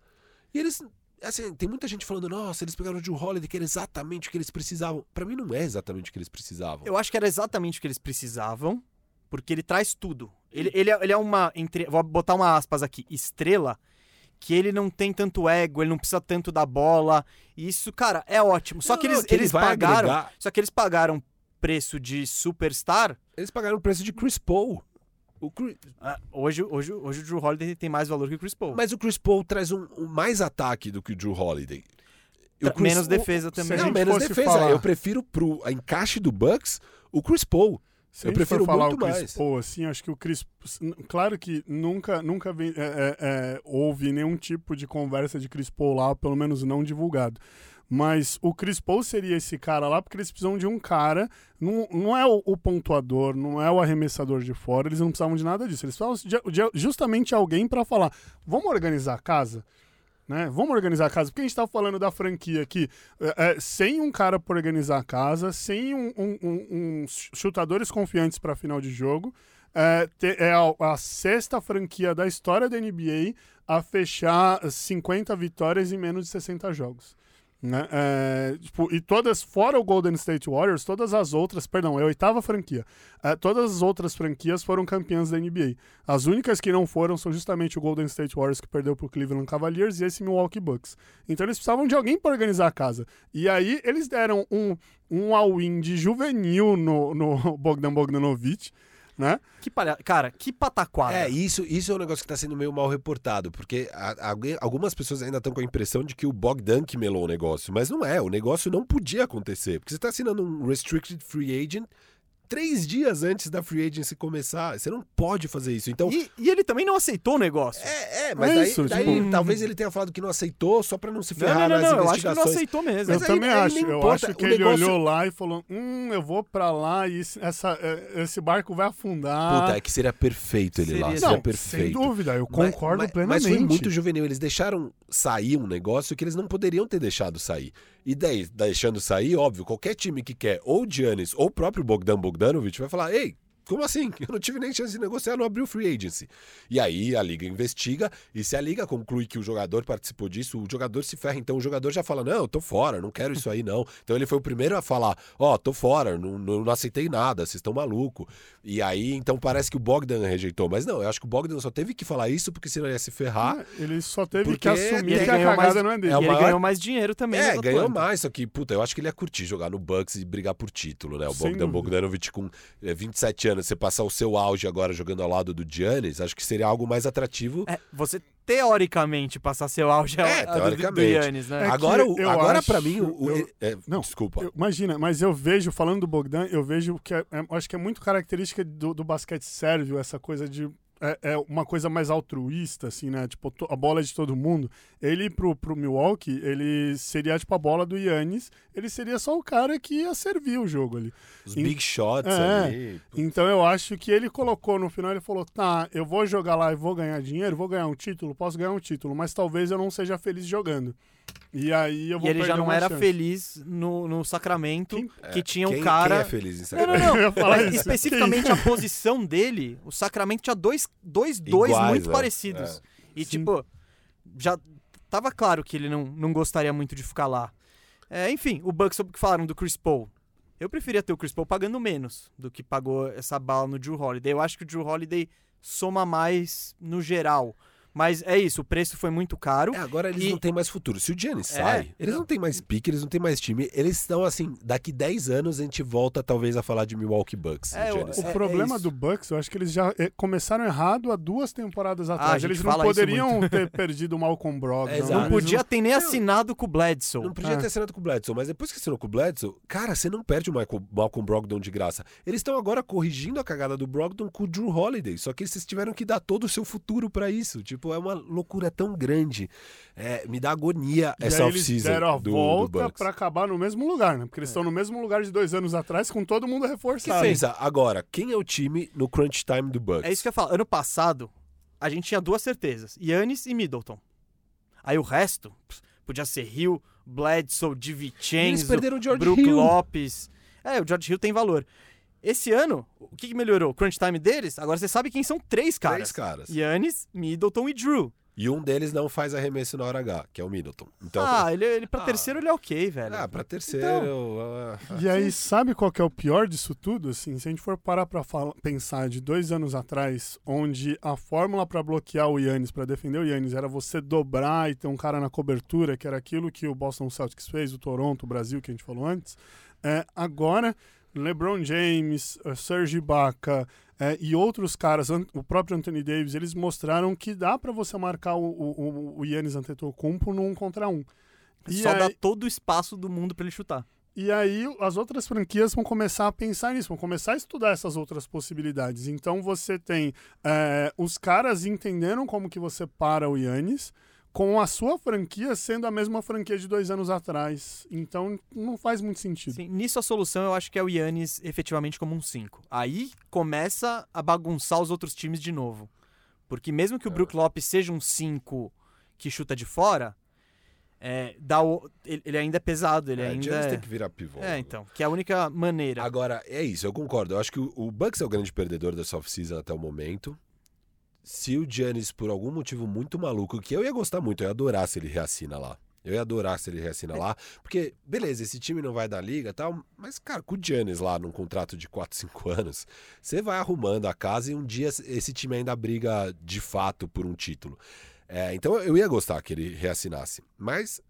E eles. Assim, tem muita gente falando, nossa, eles pegaram o Drew Holiday, que era exatamente o que eles precisavam. Pra mim, não é exatamente o que eles precisavam. Eu acho que era exatamente o que eles precisavam, porque ele traz tudo. Ele, ele, é, ele é uma. Entre, vou botar uma aspas aqui, estrela, que ele não tem tanto ego, ele não precisa tanto da bola. E isso, cara, é ótimo. Só Não, que não, eles, que ele eles pagaram. agregar. Só que eles pagaram preço de superstar. Eles pagaram o preço de Chris Paul. O Chris- Ah, hoje, hoje, hoje o Drew Holiday tem mais valor que o Chris Paul. Mas o Chris Paul traz um, um mais ataque do que o Drew Holiday. E o Chris- menos defesa também. Não, menos defesa. falar- Eu prefiro pro encaixe do Bucks o Chris Paul. Se Eu prefiro falar o Chris mais. Paul, assim, acho que o Chris... Claro que nunca, nunca é, é, é, houve nenhum tipo de conversa de Chris Paul lá, pelo menos não divulgado. Mas o Chris Paul seria esse cara lá, porque eles precisam de um cara. Não, não é o, o pontuador, não é o arremessador de fora, eles não precisavam de nada disso. Eles precisavam de, de justamente alguém para falar: vamos organizar a casa? Né? Vamos organizar a casa, porque a gente tá falando da franquia aqui, é, é, sem um cara para organizar a casa, sem um, um- um- uns chutadores confiantes para final de jogo. É, te- é a, a sexta franquia da história da NBA a fechar 50 vitórias em menos de 60 jogos. Né? É, tipo, e todas, fora o Golden State Warriors, todas as outras, perdão, é a oitava franquia. É, todas as outras franquias foram campeãs da NBA. As únicas que não foram são justamente o Golden State Warriors, que perdeu pro Cleveland Cavaliers, e esse Milwaukee Bucks. Então eles precisavam de alguém para organizar a casa. E aí eles deram um, um all-in de juvenil no, no Bogdan Bogdanovic, né? Que palha... Cara, que pataquada. É, isso, isso é um negócio que está sendo meio mal reportado, porque a- alguém- algumas pessoas ainda estão com a impressão de que o Bogdan que melou o negócio, mas não é, o negócio não podia acontecer, porque você está assinando um restricted free agent três dias antes da free agency começar, você não pode fazer isso. Então, E, e ele também não aceitou o negócio. é, é, mas É daí, isso, daí tipo- talvez ele tenha falado que não aceitou só para não se não, ferrar não, não, nas não, eu acho que ele não aceitou mesmo. Mas eu aí- também aí acho. Eu acho que o ele negócio- olhou lá e falou: Hum, eu vou pra lá e esse- essa, é, esse barco vai afundar. Puta, é que seria perfeito ele lá, Seria- seria Não, perfeito. sem dúvida, eu Mas- concordo mas, plenamente. Mas foi muito juvenil. Eles deixaram sair um negócio que eles não poderiam ter deixado sair. E daí, deixando sair, óbvio, qualquer time que quer ou o Giannis ou o próprio Bogdan Bogdanovic vai falar: ei. Como assim? Eu não tive nem chance de negociar, não abriu free agency. E aí a liga investiga, e se a liga conclui que o jogador participou disso, o jogador se ferra. Então o jogador já fala: Não, eu tô fora, não quero isso aí, não. Então ele foi o primeiro a falar: Ó, tô fora, não, não, não aceitei nada, vocês estão maluco. E aí, então parece que o Bogdan rejeitou. Mas não, eu acho que o Bogdan só teve que falar isso porque senão ele ia se ferrar. Ele só teve que assumir que a ganhou cagada mais- não é dele. é e o ele maior- ganhou mais dinheiro também. É, no ganhou Atlanta. mais, só que, puta, eu acho que ele ia curtir jogar no Bucks e brigar por título, né? O Sem Bogdan dúvida. Bogdanovic com é, 27 anos, você passar o seu auge agora jogando ao lado do Giannis, acho que seria algo mais atrativo. É, você teoricamente passar seu auge É, ao- do- do. Yannis, né? É agora, o- eu agora acho- para mim, o, o- eu- é, não, desculpa. Eu- imagina, mas eu vejo, falando do Bogdan, eu vejo que é, é- acho que é muito característica do, do basquete sérvio, essa coisa de é, é uma coisa mais altruísta, assim, né? Tipo, a bola é de todo mundo. Ele, pro, pro Milwaukee, ele seria, tipo, a bola do Yannis. Ele seria só o cara que ia servir o jogo ali. Os Em- big shots É. ali. Então eu acho que ele colocou no final, ele falou, tá, eu vou jogar lá e vou ganhar dinheiro, vou ganhar um título, posso ganhar um título, mas talvez eu não seja feliz jogando. E aí eu E vou ele já não era chance. feliz no, no Sacramento, Quem- que tinha um quem, cara. Quem é feliz em Não, não, Sacramento? não. Falar Mas isso. especificamente a posição dele, o Sacramento tinha dois, dois, dois Iguais, muito né? parecidos. E, Sim. tipo, já tava claro que ele não, não gostaria muito de ficar lá. É, enfim, o Bucks sobre o que falaram do Chris Paul. Eu preferia ter o Chris Paul pagando menos do que pagou essa bala no Drew Holiday. Eu acho que o Drew Holiday soma mais no geral. Mas é isso, o preço foi muito caro. É, agora eles E- não têm mais futuro. Se o Giannis É, sai, eles não. não têm mais pique, eles não têm mais time. Eles estão assim, daqui 10 anos a gente volta talvez a falar de Milwaukee Bucks. É, o o- O É- problema do Bucks, eu acho que eles já eh, começaram errado há duas temporadas atrás. a gente eles não poderiam ter perdido o Malcolm Brogdon. É, exato. não Eles podia ter nem assinado com o Bledsoe. Não podia É. ter assinado com o Bledsoe, mas depois que assinou com o Bledsoe, cara, você não perde o Michael, Malcolm Brogdon de graça. Eles estão agora corrigindo a cagada do Brogdon com o Drew Holiday, só que eles tiveram que dar todo o seu futuro pra isso. Tipo, é uma loucura tão grande. É, me dá agonia E essa aí eles off-season deram a do, do volta Bucks. pra acabar no mesmo lugar, né? Porque É. eles estão no mesmo lugar de dois anos atrás, com todo mundo Que reforçado. pensa, agora, quem é o time no crunch time do Bucks? É isso que eu ia falar. Ano passado, a gente tinha duas certezas: Yannis e Middleton. Aí o resto podia ser Hill, Bledsoe, Eles DiVincenzo, perderam o George Brook Hill. Lopes. É, o George Hill tem valor. Esse ano, o que, melhorou? O crunch time deles? Agora você sabe quem são três caras. Três caras. Yannis, Middleton e Drew. E um deles não faz arremesso na hora H, que é o Middleton. Então, ah, ele, ele pra Ah. terceiro ele é ok, velho. ah, pra terceiro. ah, ah, E aí, sabe qual que é o pior disso tudo? Assim, se a gente for parar pra fala- pensar de dois anos atrás, onde a fórmula pra bloquear o Yannis, pra defender o Yannis, era você dobrar e ter um cara na cobertura, que era aquilo que o Boston Celtics fez, o Toronto, o Brasil, que a gente falou antes. É, agora, LeBron James, eh, Serge Ibaka eh, e outros caras, o próprio Anthony Davis, eles mostraram que dá pra você marcar o, o, o- o Yannis Antetokounmpo num contra um. E Só dá aí- todo o espaço do mundo pra ele chutar. e aí as outras franquias vão começar a pensar nisso, vão começar a estudar essas outras possibilidades. Então você tem é, os caras entenderam como que você para o Yannis, com a sua franquia sendo a mesma franquia de dois anos atrás. Então não faz muito sentido. Sim, nisso a solução eu acho que é o Yannis efetivamente como um 5. Aí começa a bagunçar os outros times de novo. Porque mesmo que o Brook Lopes seja um 5 que chuta de fora, é, dá o- ele, ele ainda é pesado, ele é, ainda Giannis é... tem que virar pivô. É, então, que é a única maneira. Agora, é isso, eu concordo. Eu acho que o, o Bucks é o grande perdedor dessa off-season até o momento. Se o Giannis, por algum motivo muito maluco, que eu ia gostar muito, eu ia adorar se ele reassina lá. Eu ia adorar se ele reassina lá. Porque, beleza, esse time não vai dar liga e tal, mas, cara, com o Giannis lá num contrato de 4, 5 anos, você vai arrumando a casa e um dia esse time ainda briga de fato por um título. É, então eu ia gostar que ele reassinasse. Mas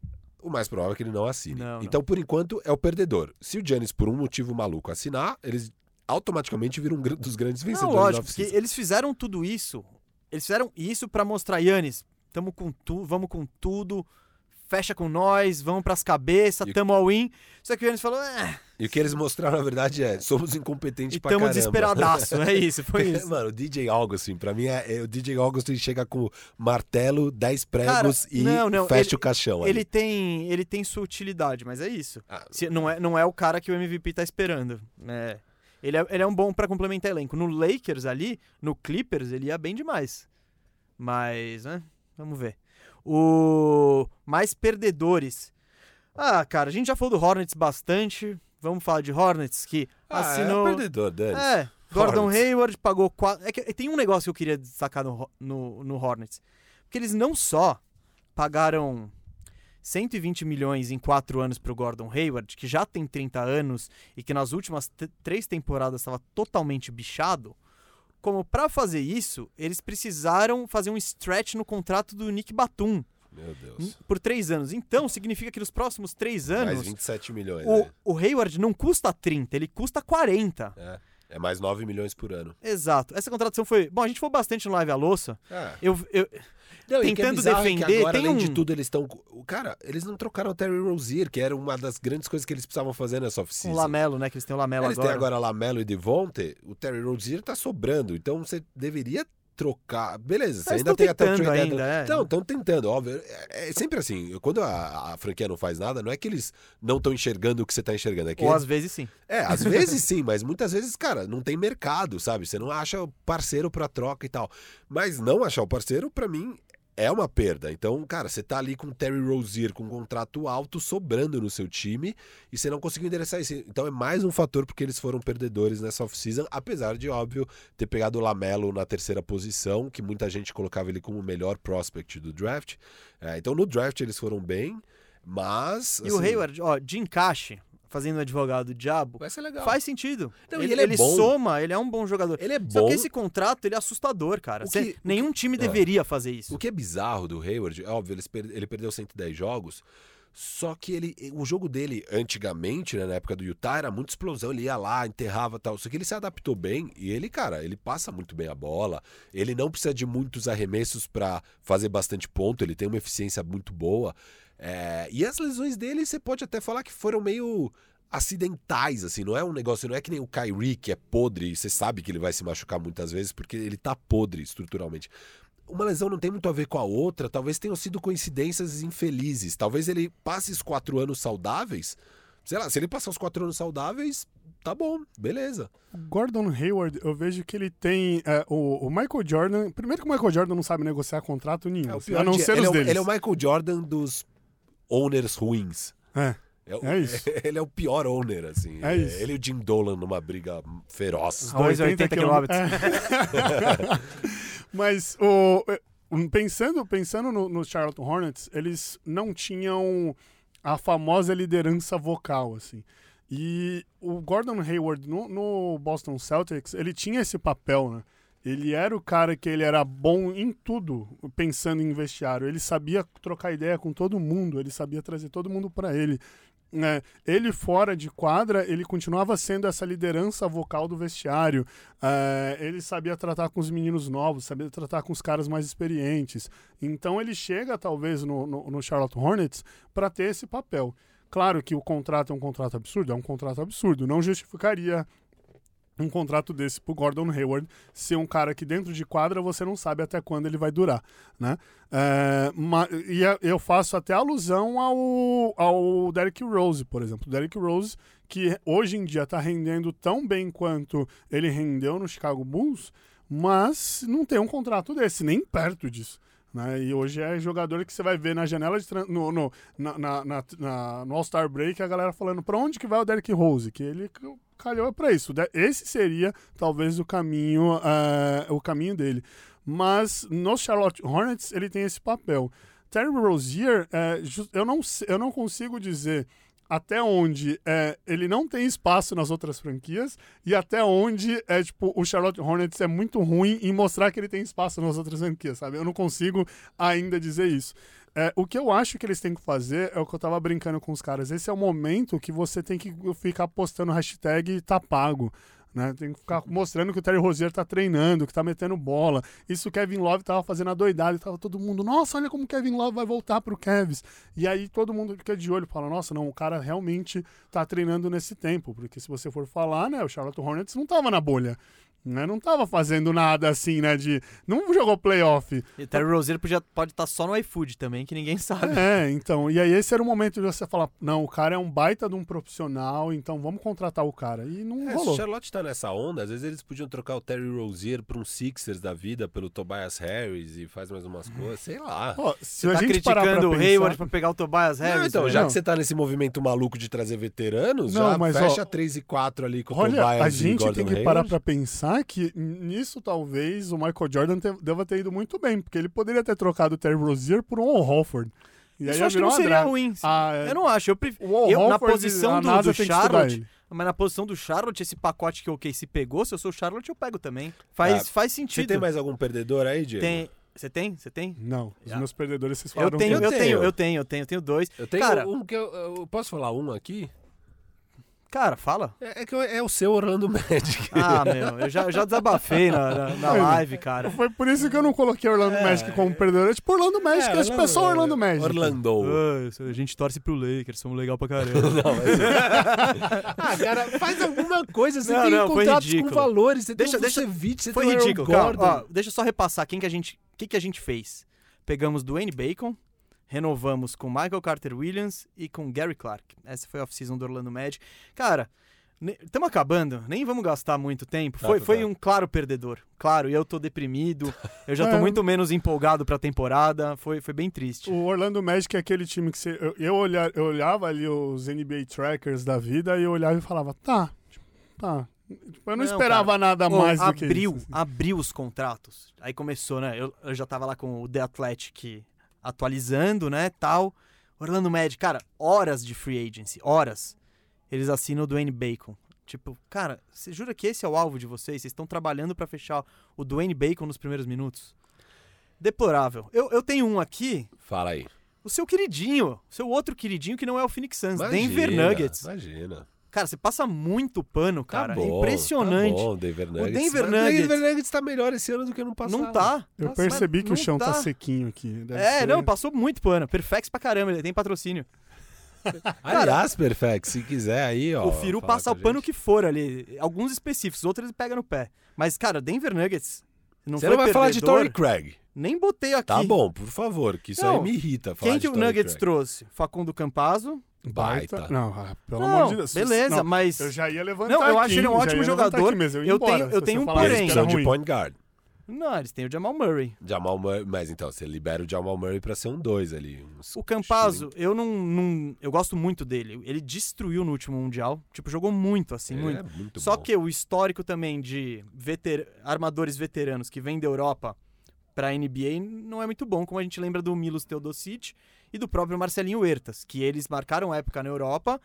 o mais provável é que ele não assine. Não, não. então, por enquanto, é o perdedor. Se o Giannis, por um motivo maluco, assinar, eles automaticamente viram um dos grandes Não, vencedores da lógico, porque eles fizeram tudo isso. Eles fizeram isso pra mostrar, Yannis, tamo com tudo, vamos com tudo, fecha com nós, vamos pras cabeças, E- tamo all in. Só que o Yannis falou, é, E o que eles mostraram, na verdade, é somos incompetentes e pra caramba. desesperadaço. É isso, foi isso. Mano, o DJ Augustin, pra mim, é, é- o DJ Augustin chega com martelo, 10 pregos Cara, e não, não, fecha ele- o caixão. ali. Ele tem, ele tem sua utilidade, mas é isso. Ah, Se- não, é, não é o cara que o MVP tá esperando. É. Ele, é, ele é um bom pra complementar elenco. No Lakers ali, no Clippers, ele ia bem demais. Mas, né? Vamos ver. O mais perdedores. Ah, cara, a gente já falou do Hornets bastante. Vamos falar de Hornets que ah, assinou. é perdedor, Dani. É, Gordon Hornets. Hayward pagou quatro. É que tem um negócio que eu queria destacar no, no, no Hornets. Porque eles não só pagaram 120 milhões em quatro anos pro Gordon Hayward, que já tem 30 anos e que nas últimas três temporadas estava totalmente bichado. Como pra fazer isso, eles precisaram fazer um stretch no contrato do Nick Batum Meu Deus. por três anos. Então, significa que nos próximos três Mais anos, 27 milhões, o, né? o Hayward não custa 30, ele custa 40. É. É mais 9 milhões por ano. Exato. Essa contratação foi. Bom, a gente foi bastante no live à louça. É. Eu, eu, Não, que é Tentando é que defender, agora, tem além um- de tudo, eles estão. o Cara, eles não trocaram o Terry Rozier, que era uma das grandes coisas que eles precisavam fazer nessa oficina. o Lamelo, né? Que eles têm o Lamelo Eles agora. têm agora Lamelo e Devonte, o Terry Rozier tá sobrando, então você deveria trocar. Beleza, você ainda tem até o trade ainda, deadline. é. Então, estão tentando, óbvio. É, é sempre assim, quando a, a franquia não faz nada, não é que eles não estão enxergando o que você tá enxergando. É que Ou às vezes sim. É, às vezes sim, mas muitas vezes, cara, não tem mercado, sabe? Você não acha o parceiro pra troca e tal. Mas não achar o parceiro, pra mim, é uma perda. Então, cara, você tá ali com o Terry Rozier com um contrato alto sobrando no seu time e você não conseguiu endereçar isso. Então é mais um fator porque eles foram perdedores nessa off-season, apesar de, óbvio, ter pegado o Lamelo na terceira posição, que muita gente colocava ele como o melhor prospect do draft. É, então no draft eles foram bem, mas. E o assim, Hayward, ó, de encaixe, fazendo o advogado do diabo, Vai ser legal. faz sentido. Não, e ele ele é soma, ele é um bom jogador. Ele é Só bom. que esse contrato, ele é assustador, cara. Que- o nenhum time é. deveria fazer isso. O que é bizarro do Hayward, é óbvio, per- ele perdeu 110 jogos, só que ele, o jogo dele antigamente, né, na época do Utah, era muita explosão, ele ia lá, enterrava e tal, só que ele se adaptou bem e ele, cara, ele passa muito bem a bola, ele não precisa de muitos arremessos pra fazer bastante ponto, ele tem uma eficiência muito boa, é, e as lesões dele, você pode até falar que foram meio acidentais, assim, não é um negócio, não é que nem o Kyrie, que é podre, você sabe que ele vai se machucar muitas vezes, porque ele tá podre estruturalmente uma lesão não tem muito a ver com a outra, talvez tenham sido coincidências infelizes. Talvez ele passe os quatro anos saudáveis. Sei lá, se ele passar os quatro anos saudáveis, tá bom, beleza. O Gordon Hayward, eu vejo que ele tem. é, o, o Michael Jordan. Primeiro que o Michael Jordan não sabe negociar contrato nenhum. É a não dia- ser os é deles. ele é o Michael Jordan dos owners ruins. É. o- É isso. Ele é o pior owner, assim. É isso. Ele e o Jim Dolan numa briga feroz. A 80 quilômetros. É. Mas o, pensando, pensando no, no Charlotte Hornets, eles não tinham a famosa liderança vocal, assim. E o Gordon Hayward no, no Boston Celtics, ele tinha esse papel, né? Ele era o cara que ele era bom em tudo, pensando em vestiário. Ele sabia trocar ideia com todo mundo, ele sabia trazer todo mundo para ele. É, ele fora de quadra, ele continuava sendo essa liderança vocal do vestiário. É, ele sabia tratar com os meninos novos, sabia tratar com os caras mais experientes. Então ele chega, talvez, no, no, no Charlotte Hornets para ter esse papel. Claro que o contrato é um contrato absurdo, é um contrato absurdo. Não justificaria um contrato desse pro Gordon Hayward ser um cara que dentro de quadra você não sabe até quando ele vai durar, né? É, e a- eu faço até alusão ao, ao Derrick Rose, por exemplo. Derrick Rose, que hoje em dia tá rendendo tão bem quanto ele rendeu no Chicago Bulls, mas não tem um contrato desse, nem perto disso. Né? E hoje é jogador que você vai ver na janela de no, no, na, na- na- no All-Star Break a galera falando pra onde que vai o Derrick Rose, que ele calhou pra isso. De- Esse seria talvez o caminho, eh, o caminho dele. Mas no Charlotte Hornets ele tem esse papel. Terry Rozier, eh, eu, não, eu não consigo dizer até onde é, ele não tem espaço nas outras franquias e até onde é tipo o Charlotte Hornets é muito ruim em mostrar que ele tem espaço nas outras franquias, sabe? Eu não consigo ainda dizer isso. É, o que eu acho que eles têm que fazer é o que eu tava brincando com os caras. Esse é o momento que você tem que ficar postando hashtag tá pago. Né? Tem que ficar mostrando que o Terry Rozier tá treinando, que tá metendo bola. Isso o Kevin Love tava fazendo a doidada tava todo mundo, nossa, olha como o Kevin Love vai voltar pro Cavs. E aí todo mundo fica de olho fala, nossa, não, o cara realmente tá treinando nesse tempo. Porque se você for falar, né, o Charlotte Hornets não tava na bolha. Né? Não tava fazendo nada assim, né? De. Não jogou playoff. E o Terry Rozier podia, pode estar só no iFood também, que ninguém sabe. É, então. E aí esse era o momento de você falar, não, o cara é um baita de um profissional, então vamos contratar o cara. E não É, se rolou. o Charlotte tá nessa onda, às vezes eles podiam trocar o Terry Rozier pra um Sixers da vida, pelo Tobias Harris e faz mais umas coisas, sei lá. Ó, se Você a tá gente parar pra criticando o pensar- Hayward pra pegar o Tobias Não, Harris? então, velho? já Não. que você tá nesse movimento maluco de trazer veteranos, Não, já mas, fecha ó, 3 e 4 ali com o Olha, Tobias a e gente tem que parar Hayward. pra pensar que nisso talvez o Michael Jordan te- deva ter ido muito bem, porque ele poderia ter trocado o Terry Rozier por um Horford. E aí Isso eu acho que não uma seria ruim. Ah, é. Eu não acho. Eu, pref... Eu na posição do, do Charlotte, mas na posição do Charlotte, esse pacote que o KC pegou, se eu sou o Charlotte, eu pego também. Faz, Ah, faz Você sentido. tem mais algum perdedor aí, Diego? Tem- Você tem? Você tem? Não, os Já. meus perdedores vocês Eu falaram tenho, eu tenho. tenho, eu tenho, eu tenho, eu tenho dois. Eu tenho Cara, um que eu, eu- Posso falar um aqui? Cara, fala. É, é que é o seu Orlando Magic. Ah, meu, eu já, eu já desabafei na, na, na live, cara. Foi por isso que eu não coloquei Orlando É. Magic como perdedor. É tipo Orlando Magic, é, tipo, é só Orlando Magic. Orlando. Ah, a gente torce pro Lakers, somos legal pra caramba. Não, mas... ah, cara, faz alguma coisa. Você Não, tem não, contratos com valores. Você Deixa- tem o deixa- Vucevic, você Foi tem o Aaron ridículo. Gordon. Ó, deixa eu só repassar quem que a gente, o que que a gente fez. Pegamos Dwayne Bacon, renovamos com Michael Carter Williams e com Gary Clark. Essa foi a off-season do Orlando Magic. Cara, estamos acabando, nem vamos gastar muito tempo. Tá, Foi, tá, foi tá. um claro perdedor. Claro, e eu tô deprimido. Eu já tô É. muito menos empolgado pra temporada. Foi, foi bem triste. O Orlando Magic é aquele time que você. Eu, eu, olhar, eu olhava ali os NBA trackers da vida e eu olhava e falava, tá, tá. Tipo, eu não, Não, esperava nada Ô, mais do que abriu, isso. assim. abriu os contratos. Aí começou, né? Eu, eu já tava lá com o The Athletic atualizando, né, tal. Orlando Magic, cara, horas de free agency, horas. Eles assinam o Dwayne Bacon. Tipo, cara, você jura que esse é o alvo de vocês? Vocês estão trabalhando pra fechar o Dwayne Bacon nos primeiros minutos? Deplorável. Eu, eu tenho um aqui, Fala aí. o seu queridinho, o seu outro queridinho que não é o Phoenix Suns, Imagina, Denver Nuggets. Imagina. Cara, você passa muito pano, Tá cara. bom, é impressionante. Tá bom, Denver Nuggets. Denver Mas Nuggets- O Denver Nuggets tá melhor esse ano do que no passado. Não tá. Eu Tá- percebi que o chão tá. tá. sequinho aqui. Deve É, ser- não, passou muito pano. Perfex pra caramba, ele tem patrocínio. Aliás, Perfect, se quiser aí, ó. o Firu passa o pano que for ali. Alguns específicos, outros ele pega no pé. Mas, cara, Denver Nuggets. Não Você não vai falar de perdedor, Torrey Craig. Nem botei aqui. Tá bom, por favor, que isso Não, aí me irrita. Falar Quem de que o Nuggets Craig. trouxe? Facundo Campazzo. Baita. Não, ah, pelo Não, amor de Deus. beleza, Não, mas. Eu já ia levantar Não, eu aqui, acho ele um ótimo jogador. aqui ia Eu embora, tenho- eu tenho um Eles porém. precisam de point guard. Não, eles têm o Jamal Murray. Jamal Murray, mas então, você libera o Jamal Murray pra ser um dois ali. uns O Campazzo, eu não, não- Eu gosto muito dele. Ele destruiu no último Mundial. Tipo, jogou muito, assim, Ele muito. é muito Só bom. que o histórico também de veter... armadores veteranos que vêm da Europa pra NBA não é muito bom, como a gente lembra do Milos Teodosic e do próprio Marcelinho Huertas, que eles marcaram época na Europa.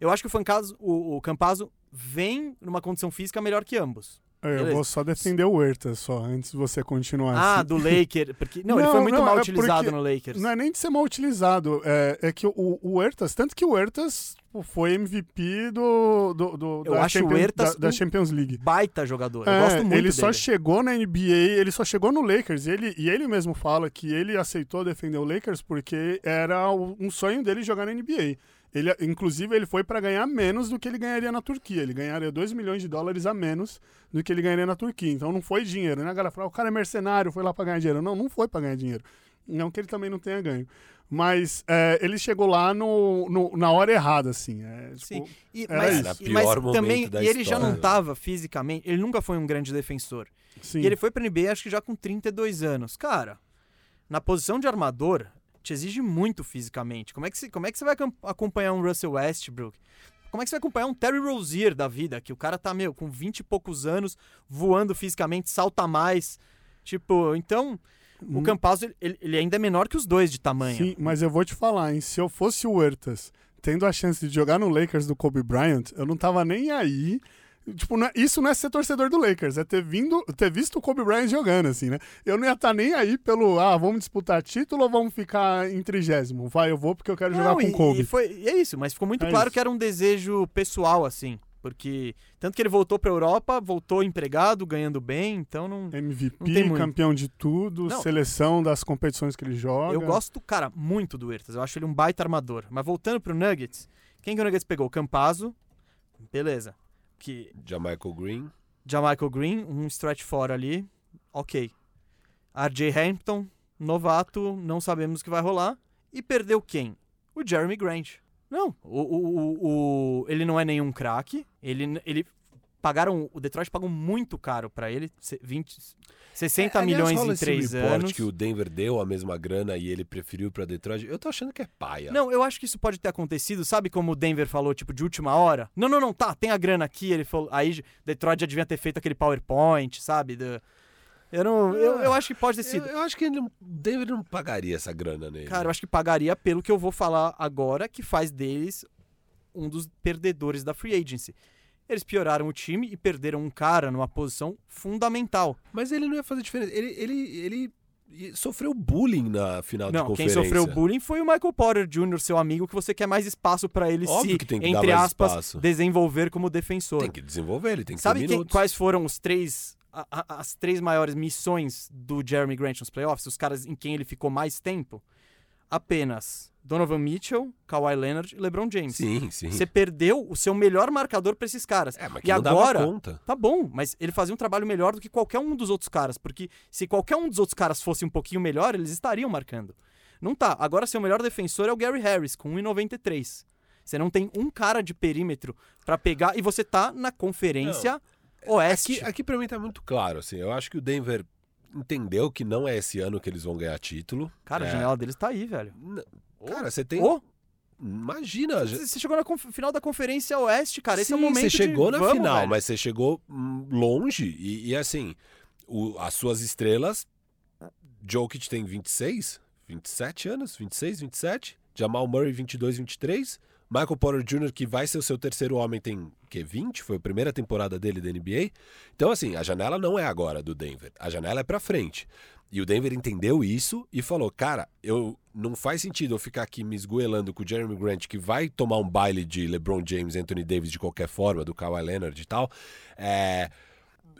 Eu acho que o, Fancaso, o, o Campazzo vem numa condição física melhor que ambos. Eu Beleza. vou só defender o Huertas só, antes de você continuar. Ah, assim. do Laker. Porque, não, ele Não, foi muito não, mal é utilizado no Lakers. Não é nem de ser mal utilizado, é, é que o, o Huertas, tanto que o Huertas foi MVP do, do, do- Eu da, acho o Champions, Huertas da, da Champions League. Baita jogador. Eu É, gosto muito ele só dele. chegou na NBA, ele só chegou no Lakers. E ele, e ele mesmo fala que ele aceitou defender o Lakers porque era o- um sonho dele jogar na NBA. Ele, inclusive, ele foi para ganhar menos do que ele ganharia na Turquia. Ele ganharia 2 milhões de dólares a menos do que ele ganharia na Turquia. Então não foi dinheiro, né? A galera fala, o cara é mercenário, foi lá para ganhar dinheiro. Não, não foi para ganhar dinheiro. Não que ele também não tenha ganho. Mas é, ele chegou lá no, no- na hora errada, assim. É, tipo, Sim. E, Era mas. Era e- mas pior momento também, da e ele já história. não tava fisicamente, ele nunca foi um grande defensor. sim. E ele foi pra NBA acho que já com 32 anos. Cara, na posição de armador, te exige muito fisicamente. Como é que, você- como é que você vai acom- acompanhar um Russell Westbrook? Como é que você vai acompanhar um Terry Rozier da vida? Que o cara tá, meu, com 20 e poucos anos, voando fisicamente, salta mais. Tipo, então, o Hum. Campazzo, ele, ele ainda é menor que os dois de tamanho. Sim, mas eu vou te falar, hein? Se eu fosse o Huertas, tendo a chance de jogar no Lakers do Kobe Bryant, eu não tava nem aí. Tipo, não é- isso não é ser torcedor do Lakers, é ter vindo, ter visto o Kobe Bryant jogando, assim, né? Eu não ia estar nem aí pelo, ah, vamos disputar título ou vamos ficar em trigésimo? Vai, eu vou porque eu quero jogar Não, com e, o Kobe. E, foi, e é isso, mas ficou muito É claro isso. que era um desejo pessoal, assim. Porque tanto que ele voltou pra Europa, voltou empregado, ganhando bem, então não. MVP, não campeão de tudo, Não. seleção das competições que ele joga. Eu gosto, cara, muito do Huertas. Eu acho ele um baita armador. Mas voltando pro Nuggets, quem que o Nuggets pegou? Campazzo, beleza. Que Jamichael Green. Jamichael Green, um stretch fora ali, ok. RJ Hampton, novato, não sabemos o que vai rolar. E perdeu quem? O Jeremy Grant. Não, o, o, o- o- ele não é nenhum craque. Ele, ele pagaram, o Detroit pagou muito caro pra ele, se- 20, 60 É, aliás, milhões em três anos. que o Denver deu a mesma grana e ele preferiu pra Detroit. Eu tô achando que é paia. Não, eu acho que isso pode ter acontecido, sabe como o Denver falou, tipo, de última hora? Não, não, não, tá, tem a grana aqui, ele falou, aí Detroit já devia ter feito aquele PowerPoint, sabe? do- eu não, eu, eu acho que pode ter Eu, sido. eu acho que ele não- Denver não pagaria essa grana nele. Cara, eu acho que pagaria pelo que eu vou falar agora, que faz deles um dos perdedores da free agency. Eles pioraram o time e perderam um cara numa posição fundamental. Mas ele não ia fazer diferença. Ele, ele, ele sofreu bullying na final de Não, quem conferência. sofreu bullying foi o Michael Porter Jr., seu amigo, que você quer mais espaço pra ele Óbvio se, que tem que dar entre aspas, espaço. desenvolver como defensor. Tem que desenvolver, ele tem que Sabe quem- quais foram os três, a- a- as três maiores missões do Jeremy Grant nos playoffs? Os caras em quem ele ficou mais tempo? Apenas Donovan Mitchell, Kawhi Leonard e LeBron James. Sim, sim. Você perdeu o seu melhor marcador pra esses caras. É, mas que e não agora, conta. tá bom, mas ele fazia um trabalho melhor do que qualquer um dos outros caras, porque se qualquer um dos outros caras fosse um pouquinho melhor, eles estariam marcando. Não tá. Agora seu melhor defensor é o Gary Harris com 1,93. Você não tem um cara de perímetro pra pegar e você tá na conferência oeste. Aqui, aqui pra mim tá muito claro, assim. Eu acho que o Denver entendeu que não é esse ano que eles vão ganhar título. Cara, a É. janela deles tá aí, velho. N- Cara, você tem. Ô, Imagina. você chegou na final da conferência oeste, cara. Esse é o Sim, momento Você chegou de... na Vamos, final, velho. mas você chegou hum, longe. E, e, assim, o- as suas estrelas. Jokic tem 26, 27 anos, 26, 27. Jamal Murray, 22, 23. Michael Porter Jr., que vai ser o seu terceiro homem, tem que 20, foi a primeira temporada dele da NBA. Então, assim, a janela não é agora do Denver, a janela é pra frente. E o Denver entendeu isso e falou: cara, eu não faz sentido eu ficar aqui me esgoelando com o Jeremy Grant, que vai tomar um baile de LeBron James, Anthony Davis de qualquer forma, do Kawhi Leonard e tal. É,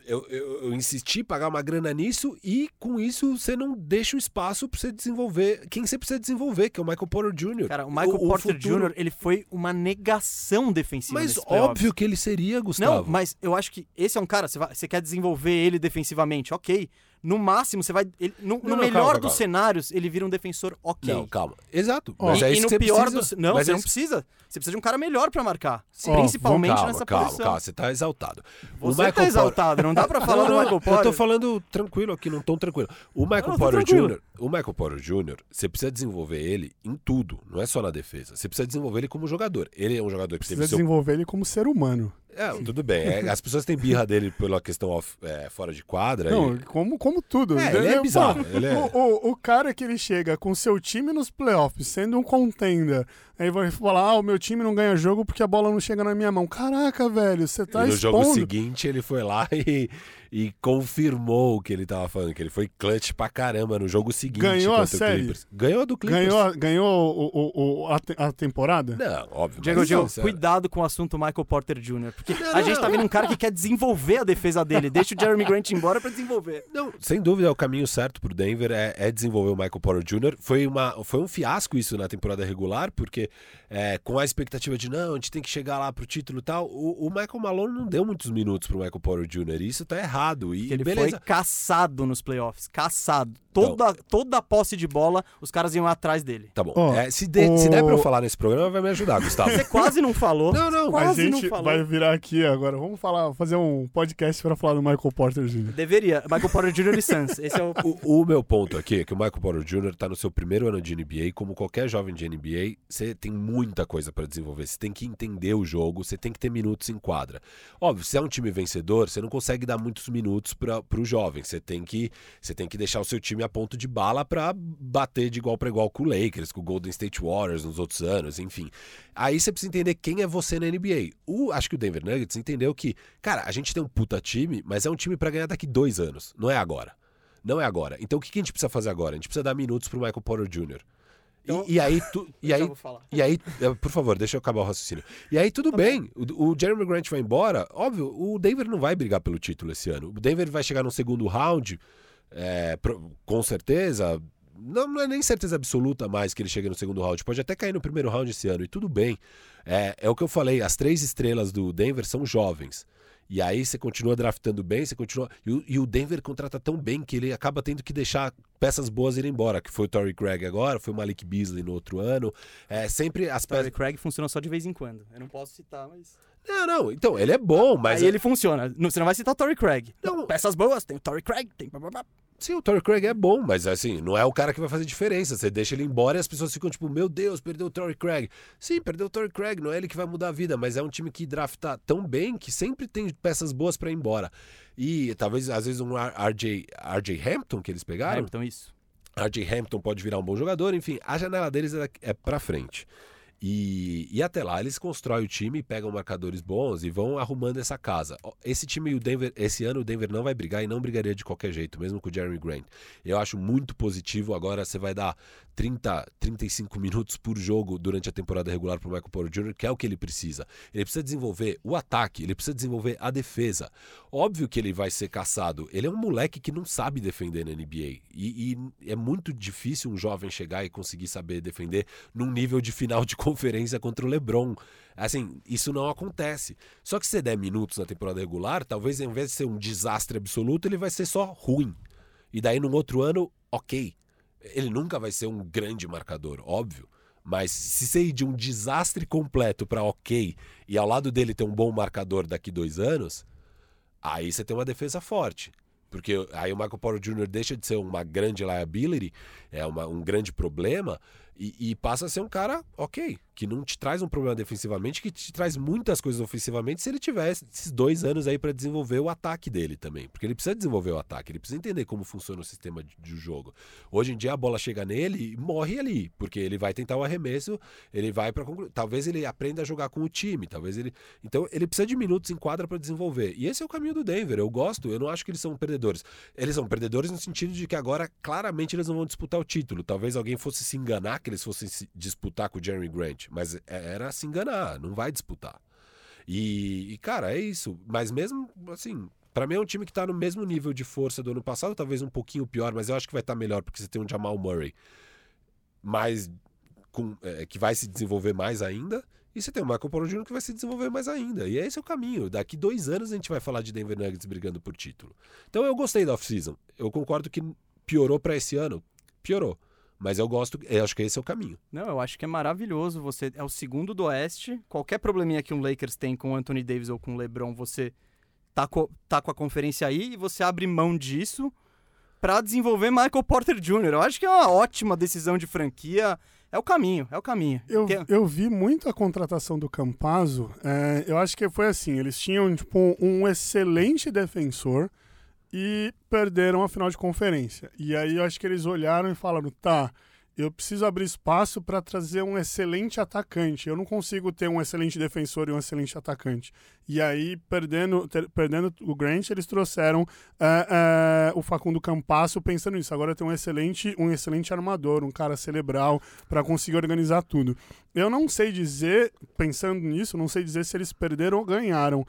eu, eu, eu insisti em pagar uma grana nisso e com isso você não deixa o espaço pra você desenvolver quem você precisa desenvolver, que é o Michael Porter Jr. Cara, o Michael O- o Porter futuro- Jr., ele foi uma negação defensiva Mas óbvio que ele seria, Gustavo. Não, mas eu acho que esse é um cara, você, vai- você quer desenvolver ele defensivamente, ok. No máximo, você vai. ele- no no não, melhor calma, dos calma. cenários, ele vira um defensor ok. Não, calma. Exato. Ó, mas e, é e isso no que você pior precisa. dos. Não, mas você é não isso- precisa. Você precisa de um cara melhor pra marcar. Principalmente calma, nessa calma, posição. calma, você tá exaltado. Você o Michael tá exaltado, não dá pra falar Não, do Michael Porter. Eu tô falando tranquilo aqui, não tão tranquilo. O Michael Não, tô Porter. Jr., o Michael Porter Jr., você precisa desenvolver ele em tudo, não é só na defesa. Você precisa desenvolver ele como jogador. Ele é um jogador que Precisa seu desenvolver ele como ser humano. É, tudo bem. É, as pessoas têm birra dele pela questão off- é, fora de quadra. Não, e- como, como tudo. É, ele é entendeu? bizarro, Pô, ele é- O, o, o cara que ele chega com seu time nos playoffs, sendo um contender, aí vai falar, ah, o meu time não ganha jogo porque a bola não chega na minha mão. Caraca, velho, você tá e no expondo... jogo seguinte ele foi lá e, e confirmou o que ele tava falando, que ele foi clutch pra caramba no jogo seguinte. Ganhou a contra o série? Clippers. Ganhou do Clippers. Ganhou, ganhou o, o, o- a, te- a temporada? Não, óbvio. Diego, Diego, sério. cuidado com o assunto Michael Porter Jr. Porque Não, a gente não. tá vendo um cara que quer desenvolver a defesa dele. Deixa o Jeremy Grant embora pra desenvolver. Não, sem dúvida é o caminho certo pro Denver é, é desenvolver o Michael Porter Jr. Foi, uma, foi um fiasco isso na temporada regular, porque é, com a expectativa de não, a gente tem que chegar lá pro título e tal, o, o Michael Malone não deu muitos minutos pro Michael Porter Jr. E isso tá errado. E ele beleza. foi caçado nos playoffs. Caçado. Então. Toda, toda a posse de bola, os caras iam atrás dele. Tá bom. Ó, É, se, de- se der pra eu falar nesse programa, vai me ajudar, Gustavo. Você quase não falou. Não, não, A quase gente não falou. vai virar aqui agora. Vamos falar, fazer um podcast pra falar do Michael Porter Jr. Deveria. Michael Porter Jr. e Suns. Esse é o... O, o meu ponto aqui é que o Michael Porter Jr. tá no seu primeiro ano de NBA, como qualquer jovem de NBA, você tem muita coisa para desenvolver. Você tem que entender o jogo, você tem que ter minutos em quadra. Óbvio, se é um time vencedor, você não consegue dar muitos minutos para o jovem. Você tem que você tem que deixar o seu time a ponto de bala para bater de igual para igual com o Lakers, com o Golden State Warriors nos outros anos, enfim. Aí você precisa entender quem é você na NBA. O, acho que o Denver Nuggets entendeu que, cara, a gente tem um puta time, mas é um time para ganhar daqui dois anos, não é agora. Não é agora. Então o que que a gente precisa fazer agora? A gente precisa dar minutos pro Michael Porter Jr. E- Então- e, aí, tu, e aí, e aí, eh, por favor, deixa eu acabar o raciocínio. E aí tudo bem, o, o Jeremy Grant vai embora, óbvio, o Denver não vai brigar pelo título esse ano. O Denver vai chegar no segundo round, é, com certeza. Não, não é nem certeza absoluta mais que ele chegue no segundo round. Pode até cair no primeiro round esse ano, e tudo bem. É, é o que eu falei, as três estrelas do Denver são jovens. E aí você continua draftando bem, você continua. E o, e o Denver contrata tão bem que ele acaba tendo que deixar peças boas irem embora, que foi o Torrey Craig agora, foi o Malik Beasley no outro ano. É sempre as peças. Craig funciona só de vez em quando. Eu não posso citar, mas. Não, não, então, ele é bom, mas. Aí ele funciona. Não, Você não vai citar o Torrey Craig. Não. Peças boas, tem o Torrey Craig, tem. Sim, o Torrey Craig é bom, mas assim, não é o cara que vai fazer diferença. Você deixa ele embora e as pessoas ficam tipo, meu Deus, perdeu o Torrey Craig. Sim, perdeu o Torrey Craig, não é ele que vai mudar a vida, mas é um time que drafta tão bem que sempre tem peças boas pra ir embora. E talvez, às vezes, um RJ, RJ Hampton que eles pegaram. Então, isso. RJ Hampton pode virar um bom jogador, enfim, a janela deles é, é pra frente. E, e até lá eles constroem o time, pegam marcadores bons e vão arrumando essa casa. Esse time, o Denver, esse ano o Denver não vai brigar e não brigaria de qualquer jeito, mesmo com o Jeremy Grant. Eu acho muito positivo. Agora você vai dar 30, 35 minutos por jogo durante a temporada regular para o Michael Porter Jr., que é o que ele precisa. Ele precisa desenvolver o ataque, ele precisa desenvolver a defesa. Óbvio que ele vai ser caçado. Ele é um moleque que não sabe defender na NBA. E, e é muito difícil um jovem chegar e conseguir saber defender num nível de final de conferência contra o LeBron. Assim, isso não acontece. Só que se der minutos na temporada regular, talvez ao invés de ser um desastre absoluto, ele vai ser só ruim. E daí, num outro ano, ok. Ele nunca vai ser um grande marcador, óbvio. Mas se você ir de um desastre completo para ok e ao lado dele ter um bom marcador daqui dois anos, aí você tem uma defesa forte. Porque aí o Michael Porter Jr. deixa de ser uma grande liability, é uma, um grande problema, e, e, passa a ser um cara ok, que não te traz um problema defensivamente, que te traz muitas coisas ofensivamente se ele tiver esses dois anos aí para desenvolver o ataque dele também. Porque ele precisa desenvolver o ataque, ele precisa entender como funciona o sistema de, de jogo. Hoje em dia a bola chega nele e morre ali, porque ele vai tentar o arremesso, ele vai para concluir. Talvez ele aprenda a jogar com o time, talvez ele. Então ele precisa de minutos em quadra para desenvolver. E esse é o caminho do Denver. Eu gosto, eu não acho que eles são perdedores. Eles são perdedores no sentido de que agora claramente eles não vão disputar o título. Talvez alguém fosse se enganar que eles fossem se disputar com o Jeremy Grant, mas era se enganar, não vai disputar. E, e cara, é isso. Mas mesmo assim, para mim é um time que tá no mesmo nível de força do ano passado, talvez um pouquinho pior, mas eu acho que vai estar tá melhor porque você tem um Jamal Murray, mais com, é, que vai se desenvolver mais ainda. E você tem o Michael Porter Jr. que vai se desenvolver mais ainda. E esse é o caminho. Daqui dois anos a gente vai falar de Denver Nuggets brigando por título. Então eu gostei da off-season. Eu concordo que piorou para esse ano. Piorou. Mas eu gosto, eu acho que esse é o caminho. Não, eu acho que é maravilhoso. Você é o segundo do Oeste. Qualquer probleminha que um Lakers tem com o Anthony Davis ou com o LeBron, você tá com, tá com a conferência aí e você abre mão disso para desenvolver Michael Porter Jr. Eu acho que é uma ótima decisão de franquia. É o caminho, é o caminho. Eu, Tem- eu vi muito a contratação do Campazzo. é, eu acho que foi assim: eles tinham tipo, um excelente defensor e perderam a final de conferência. E aí eu acho que eles olharam e falaram: tá, eu preciso abrir espaço para trazer um excelente atacante. Eu não consigo ter um excelente defensor e um excelente atacante. E aí, perdendo, ter- perdendo o Grant, eles trouxeram é, é, o Facundo Campasso pensando nisso. Agora tem um excelente, um excelente armador, um cara cerebral para conseguir organizar tudo. Eu não sei dizer, pensando nisso, não sei dizer se eles perderam ou ganharam.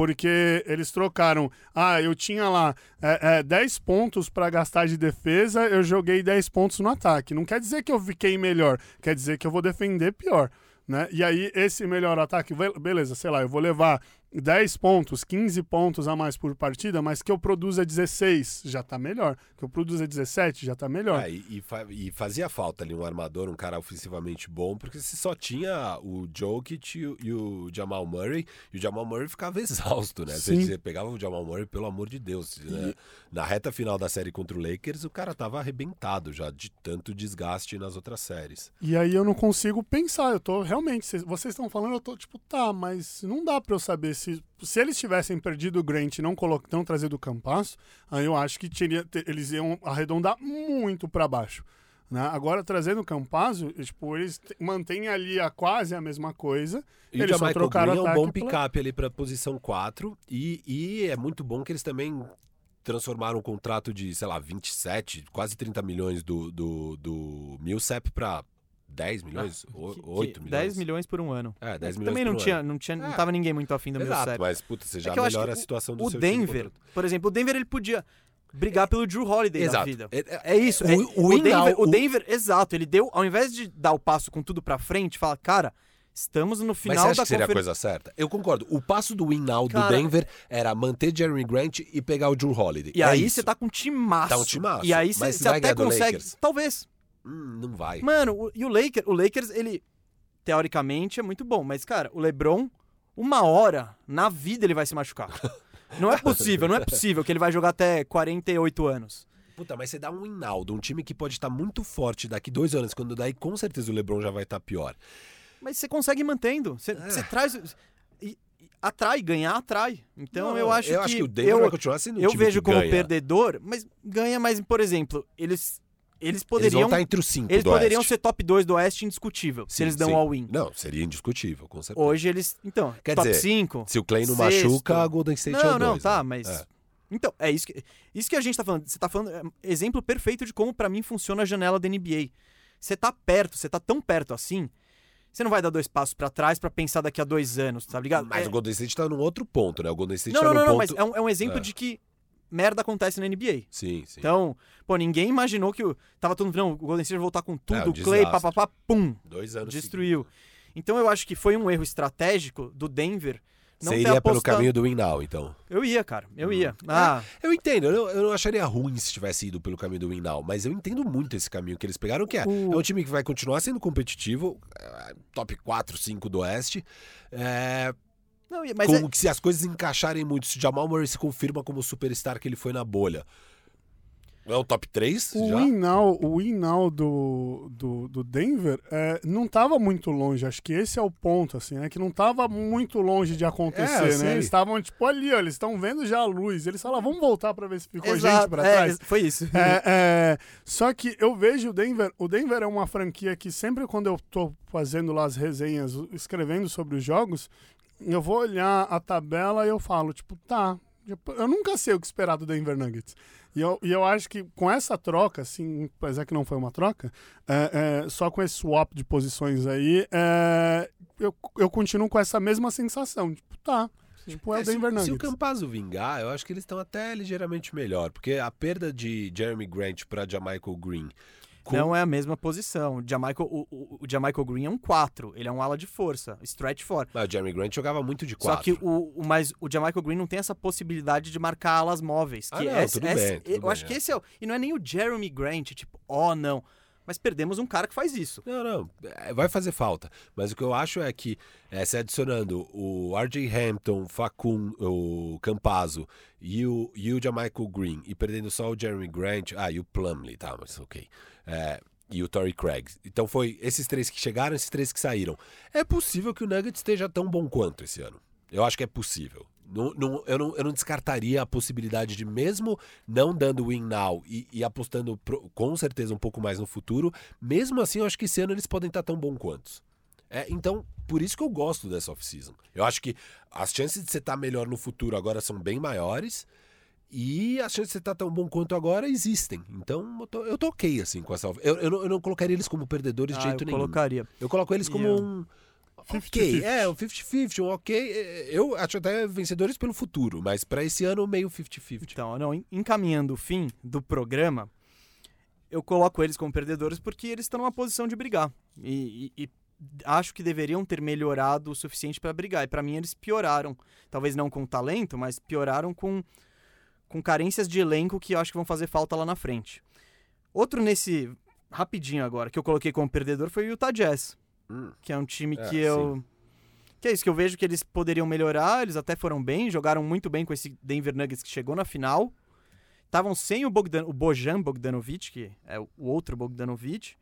Porque eles trocaram. Ah, eu tinha lá é, é, 10 pontos para gastar de defesa, eu joguei 10 pontos no ataque. Não quer dizer que eu fiquei melhor, quer dizer que eu vou defender pior. Né? E aí, esse melhor ataque, be- beleza, sei lá, eu vou levar 10 pontos, 15 pontos a mais por partida, mas que eu produza 16, já tá melhor. Que eu produza 17, já tá melhor. É, e, e fa- e fazia falta ali um armador, um cara ofensivamente bom, porque você só tinha o Jokic e o, e o Jamal Murray, e o Jamal Murray ficava exausto, né? Você, Sim. você pegava o Jamal Murray, pelo amor de Deus. né? Na reta final da série contra o Lakers, o cara tava arrebentado já de tanto desgaste nas outras séries. E aí eu não consigo pensar. Eu tô realmente. cês- Vocês estão falando, eu tô tipo, tá, mas não dá pra eu saber se. Se eles tivessem perdido o Grant e não, colo- não trazido o Campasso, aí eu acho que teria, te- eles iam arredondar muito pra baixo. Né? Agora, trazendo o Campazzo, tipo, eles mantêm ali a quase a mesma coisa. E eles o só trocaram Green é um bom pela- picape ali pra posição 4, e, e é muito bom que eles também transformaram um contrato de, sei lá, 27, quase 30 milhões do, do, do Millsap pra 10 milhões? O- que- que- 8 milhões? 10 milhões por um ano. É, 10 Mas milhões Também por não um tinha, não tinha, não É. tava ninguém muito afim do meu Exato, sério. mas puta, você já É eu acho melhora a situação do o seu time Denver, contra- por exemplo, o Denver ele podia brigar pelo Drew Holiday da Exato. vida. É- é- É isso. o- é- o o, Denver, Inal- o Denver, exato, ele deu, ao invés de dar o passo com tudo pra frente, fala, cara, estamos no Mas final você acha da que seria a conferência. coisa certa? Eu concordo. O passo do win now do Cara- Denver era manter Jeremy Grant e pegar o Drew Holiday. E É aí isso. você tá com um timaço. Tá um timaço. E aí Mas você você até do consegue. Lakers? Talvez. Hum, não vai. Mano, e o Lakers, o Lakers, ele teoricamente é muito bom, mas cara, o LeBron, uma hora na vida ele vai se machucar. Não é possível, não é possível que ele vai jogar até 48 anos. Puta, mas você dá um Inaldo, um time que pode estar muito forte daqui dois anos, quando daí com certeza o LeBron já vai estar pior. Mas você consegue mantendo. Você, É. você traz. E, e atrai, ganhar atrai. Então Não, eu acho eu que. acho que o Denver eu, vai continuar sendo um eu vejo como ganha. perdedor, mas ganha mais, por exemplo, eles eles Eles poderiam. vão estar entre os cinco Eles poderiam Oeste. ser top 2 do Oeste indiscutível, se Sim, eles dão all-in. Não, seria indiscutível, com certeza. Hoje eles. Então, Quer top dizer, 5. Se o Clay não Sexto. machuca, a Golden State é Não, o não, dois, tá, né? mas. É. Então, é isso que, isso que a gente tá falando. Você tá falando. é, exemplo perfeito de como, pra mim, funciona a janela da NBA. Você tá perto, você tá tão perto assim. Você não vai dar dois passos pra trás pra pensar daqui a dois anos, tá ligado? Mas É- o Golden State tá num outro ponto, né? O Golden State Não, tá não, num não, não, ponto... mas é um, é um exemplo É. de que merda acontece na NBA. Sim, sim. Então, pô, ninguém imaginou que o. Tava todo mundo. Não, o Golden State vai voltar com tudo, É, o Clay, papapá, pum, Dois anos destruiu. Então eu acho que foi um erro estratégico do Denver não Você iria pelo caminho do win now, então. Eu ia, cara, Hum. eu ia. Ah, Eu entendo, eu não, eu não acharia ruim se tivesse ido pelo caminho do win now, mas eu entendo muito esse caminho que eles pegaram, que é, O- é um time que vai continuar sendo competitivo, é, top 4, 5 do Oeste, é, não, mas com é- que se as coisas encaixarem muito, se Jamal Murray se confirma como superstar que ele foi na bolha. É o top 3 O já? now, o win now do, do, do Denver é, não estava muito longe. Acho que esse é o ponto, assim, né? Que não estava muito longe de É, acontecer, eu né? Eles estavam, tipo, ali, ó. Eles estão vendo já a luz. Eles falaram, vamos voltar pra ver se ficou gente exato, pra é, trás. foi isso. É, é, só que eu vejo o Denver. O Denver é uma franquia que sempre quando eu tô fazendo lá as resenhas, escrevendo sobre os jogos, eu vou olhar a tabela e eu falo, tipo, tá. tipo, Eu nunca sei o que esperar do Denver Nuggets. E eu, e eu acho que com essa troca, assim, apesar que não foi uma troca, é, é, só com esse swap de posições aí, é, eu, eu continuo com essa mesma sensação. Tipo, tá. Tipo, é, É, o Denver se, Nuggets. se o Campazzo vingar, eu acho que eles estão até ligeiramente melhor, porque a perda de Jeremy Grant para Jamichael Green com- Não é a mesma posição. O Jamaica, o, o, o Jamaica Green é um 4. Ele é um ala de força. Stretch 4. Ah, o Jeremy Grant jogava muito de Só quatro. que o, o, mas o Jamaica Green não tem essa possibilidade de marcar alas móveis. Ah, Que não, esse- tudo esse- bem, tudo eu bem, acho que é. esse é o. E não é nem o Jeremy Grant, tipo, oh, não. Mas perdemos um cara que faz isso. Não, não, é, vai fazer falta. Mas o que eu acho é que, é, se adicionando o RJ Hampton, Facun, o Campazzo e o, e o Jamichael Green, e perdendo só o Jeremy Grant, ah, e o Plumlee, tá, mas ok. É, e o Torrey Craig. Então foi esses três que chegaram, esses três que saíram. É possível que o Nuggets esteja tão bom quanto esse ano. Eu acho que é possível. Não, não- eu, não, eu não descartaria a possibilidade de, mesmo não dando win now e, e apostando pro- com certeza um pouco mais no futuro, mesmo assim eu acho que esse ano eles podem estar tão bom quantos. É, então, por isso que eu gosto dessa off-season. Eu acho que as chances de você estar melhor no futuro agora são bem maiores e as chances de você estar tão bom quanto agora existem. Então, eu tô, eu tô ok assim com essa eu, eu, não, eu não colocaria eles como perdedores de Ah, jeito eu nenhum. colocaria. Eu coloco eles como E eu- 50-50. Ok, é, um 50-50, um ok. É, Eu acho até vencedores pelo futuro, mas pra esse ano meio 50-50. Então, não, en- encaminhando o fim do programa, eu coloco eles como perdedores porque eles estão numa posição de brigar. E, e- e acho que deveriam ter melhorado o suficiente para brigar. E para mim eles pioraram. Talvez não com talento, mas pioraram com, com carências de elenco que acho que vão fazer falta lá na frente. Outro nesse. Rapidinho agora, que eu coloquei como perdedor foi o Utah Jazz. Hum. Que é um time É, que eu. Que é isso, que eu vejo que eles poderiam melhorar, eles até foram bem, jogaram muito bem com esse Denver Nuggets que chegou na final. Estavam sem o, Bogdan, o Bojan Bogdanovic, que é o outro Bogdanovic.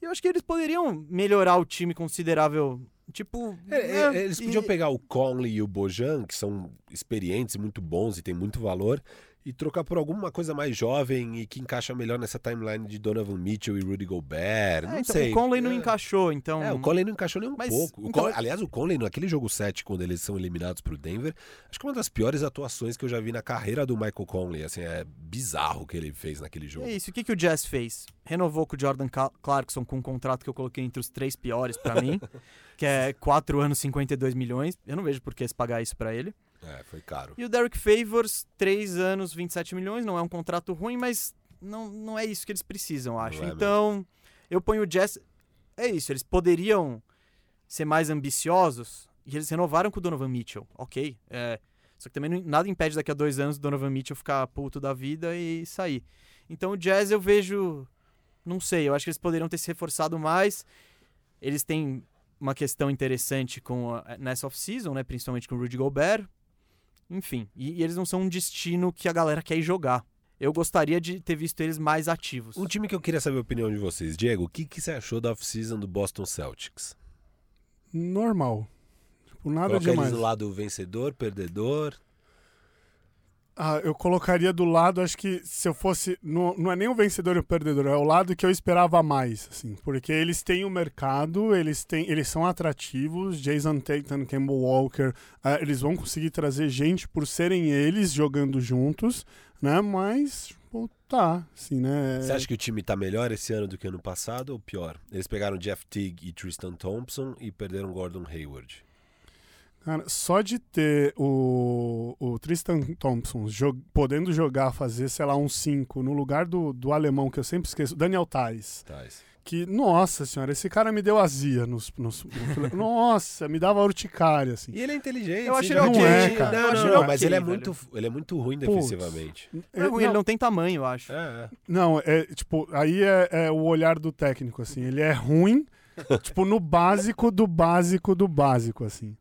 E eu acho que eles poderiam melhorar o time considerável. Tipo. É, é, é, eles e- podiam pegar o Conley e o Bojan, que são experientes, muito bons e têm muito valor, e trocar por alguma coisa mais jovem e que encaixa melhor nessa timeline de Donovan Mitchell e Rudy Gobert. É, não então, sei. O Conley não É. encaixou, então. É, o Conley não encaixou nem um Mas, pouco. O então, Conley- aliás, o Conley, naquele jogo 7, quando eles são eliminados pro Denver, acho que é uma das piores atuações que eu já vi na carreira do Michael Conley. Assim, é bizarro o que ele fez naquele jogo. É isso. O que, que o Jazz fez? Renovou com o Jordan Clarkson com um contrato que eu coloquei entre os três piores pra mim, que é 4 anos, 52 milhões. Eu não vejo por que se pagar isso pra ele. É, foi caro. E o Derek Favors, 3 anos, 27 milhões. Não é um contrato ruim, mas não, não é isso que eles precisam, acho. é mesmo. então, eu ponho o Jazz. É isso, eles poderiam ser mais ambiciosos e eles renovaram com o Donovan Mitchell. Ok. É, só que também não- nada impede daqui a dois anos o Donovan Mitchell ficar puto da vida e sair. Então o Jazz eu vejo. Não sei, eu acho que eles poderiam ter se reforçado mais. Eles têm uma questão interessante com a, nessa off-season, né? Principalmente com o Rudy Gobert. Enfim, e, e eles não são um destino que a galera quer ir jogar. Eu gostaria de ter visto eles mais ativos. Um time que eu queria saber a opinião de vocês. Diego, o que, que você achou da off-season do Boston Celtics? Normal. Tipo, nada Coloca eles demais. do lado vencedor, perdedor. Ah, eu colocaria do lado, acho que se eu fosse. Não, não é nem o vencedor e o perdedor, é o lado que eu esperava mais, assim. Porque eles têm o mercado, eles têm. Eles são atrativos, Jason Tatum, Campbell Walker, ah, eles vão conseguir trazer gente por serem eles jogando juntos, né? Mas. Pô, tá, assim, né? Você acha que o time tá melhor esse ano do que ano passado ou pior? Eles pegaram Jeff Teague e Tristan Thompson e perderam Gordon Hayward. Cara, só de ter o, o Tristan Thompson jog, podendo jogar, fazer, sei lá, um 5 no lugar do, do alemão, que eu sempre esqueço, Daniel Tais. Tais. Que, nossa senhora, esse cara me deu azia nos. nos no, nossa, me dava urticária, assim. E ele é inteligente. Eu acho ele ele não ok. é, cara. Não, não, não, ok, mas ele é, velho. muito, ele é muito ruim Putz. defensivamente. Não é ruim, ele não tem tamanho, eu acho. É, é. Não, é tipo, aí é, é o olhar do técnico, assim. Ele é ruim, tipo, no básico do básico do básico, assim.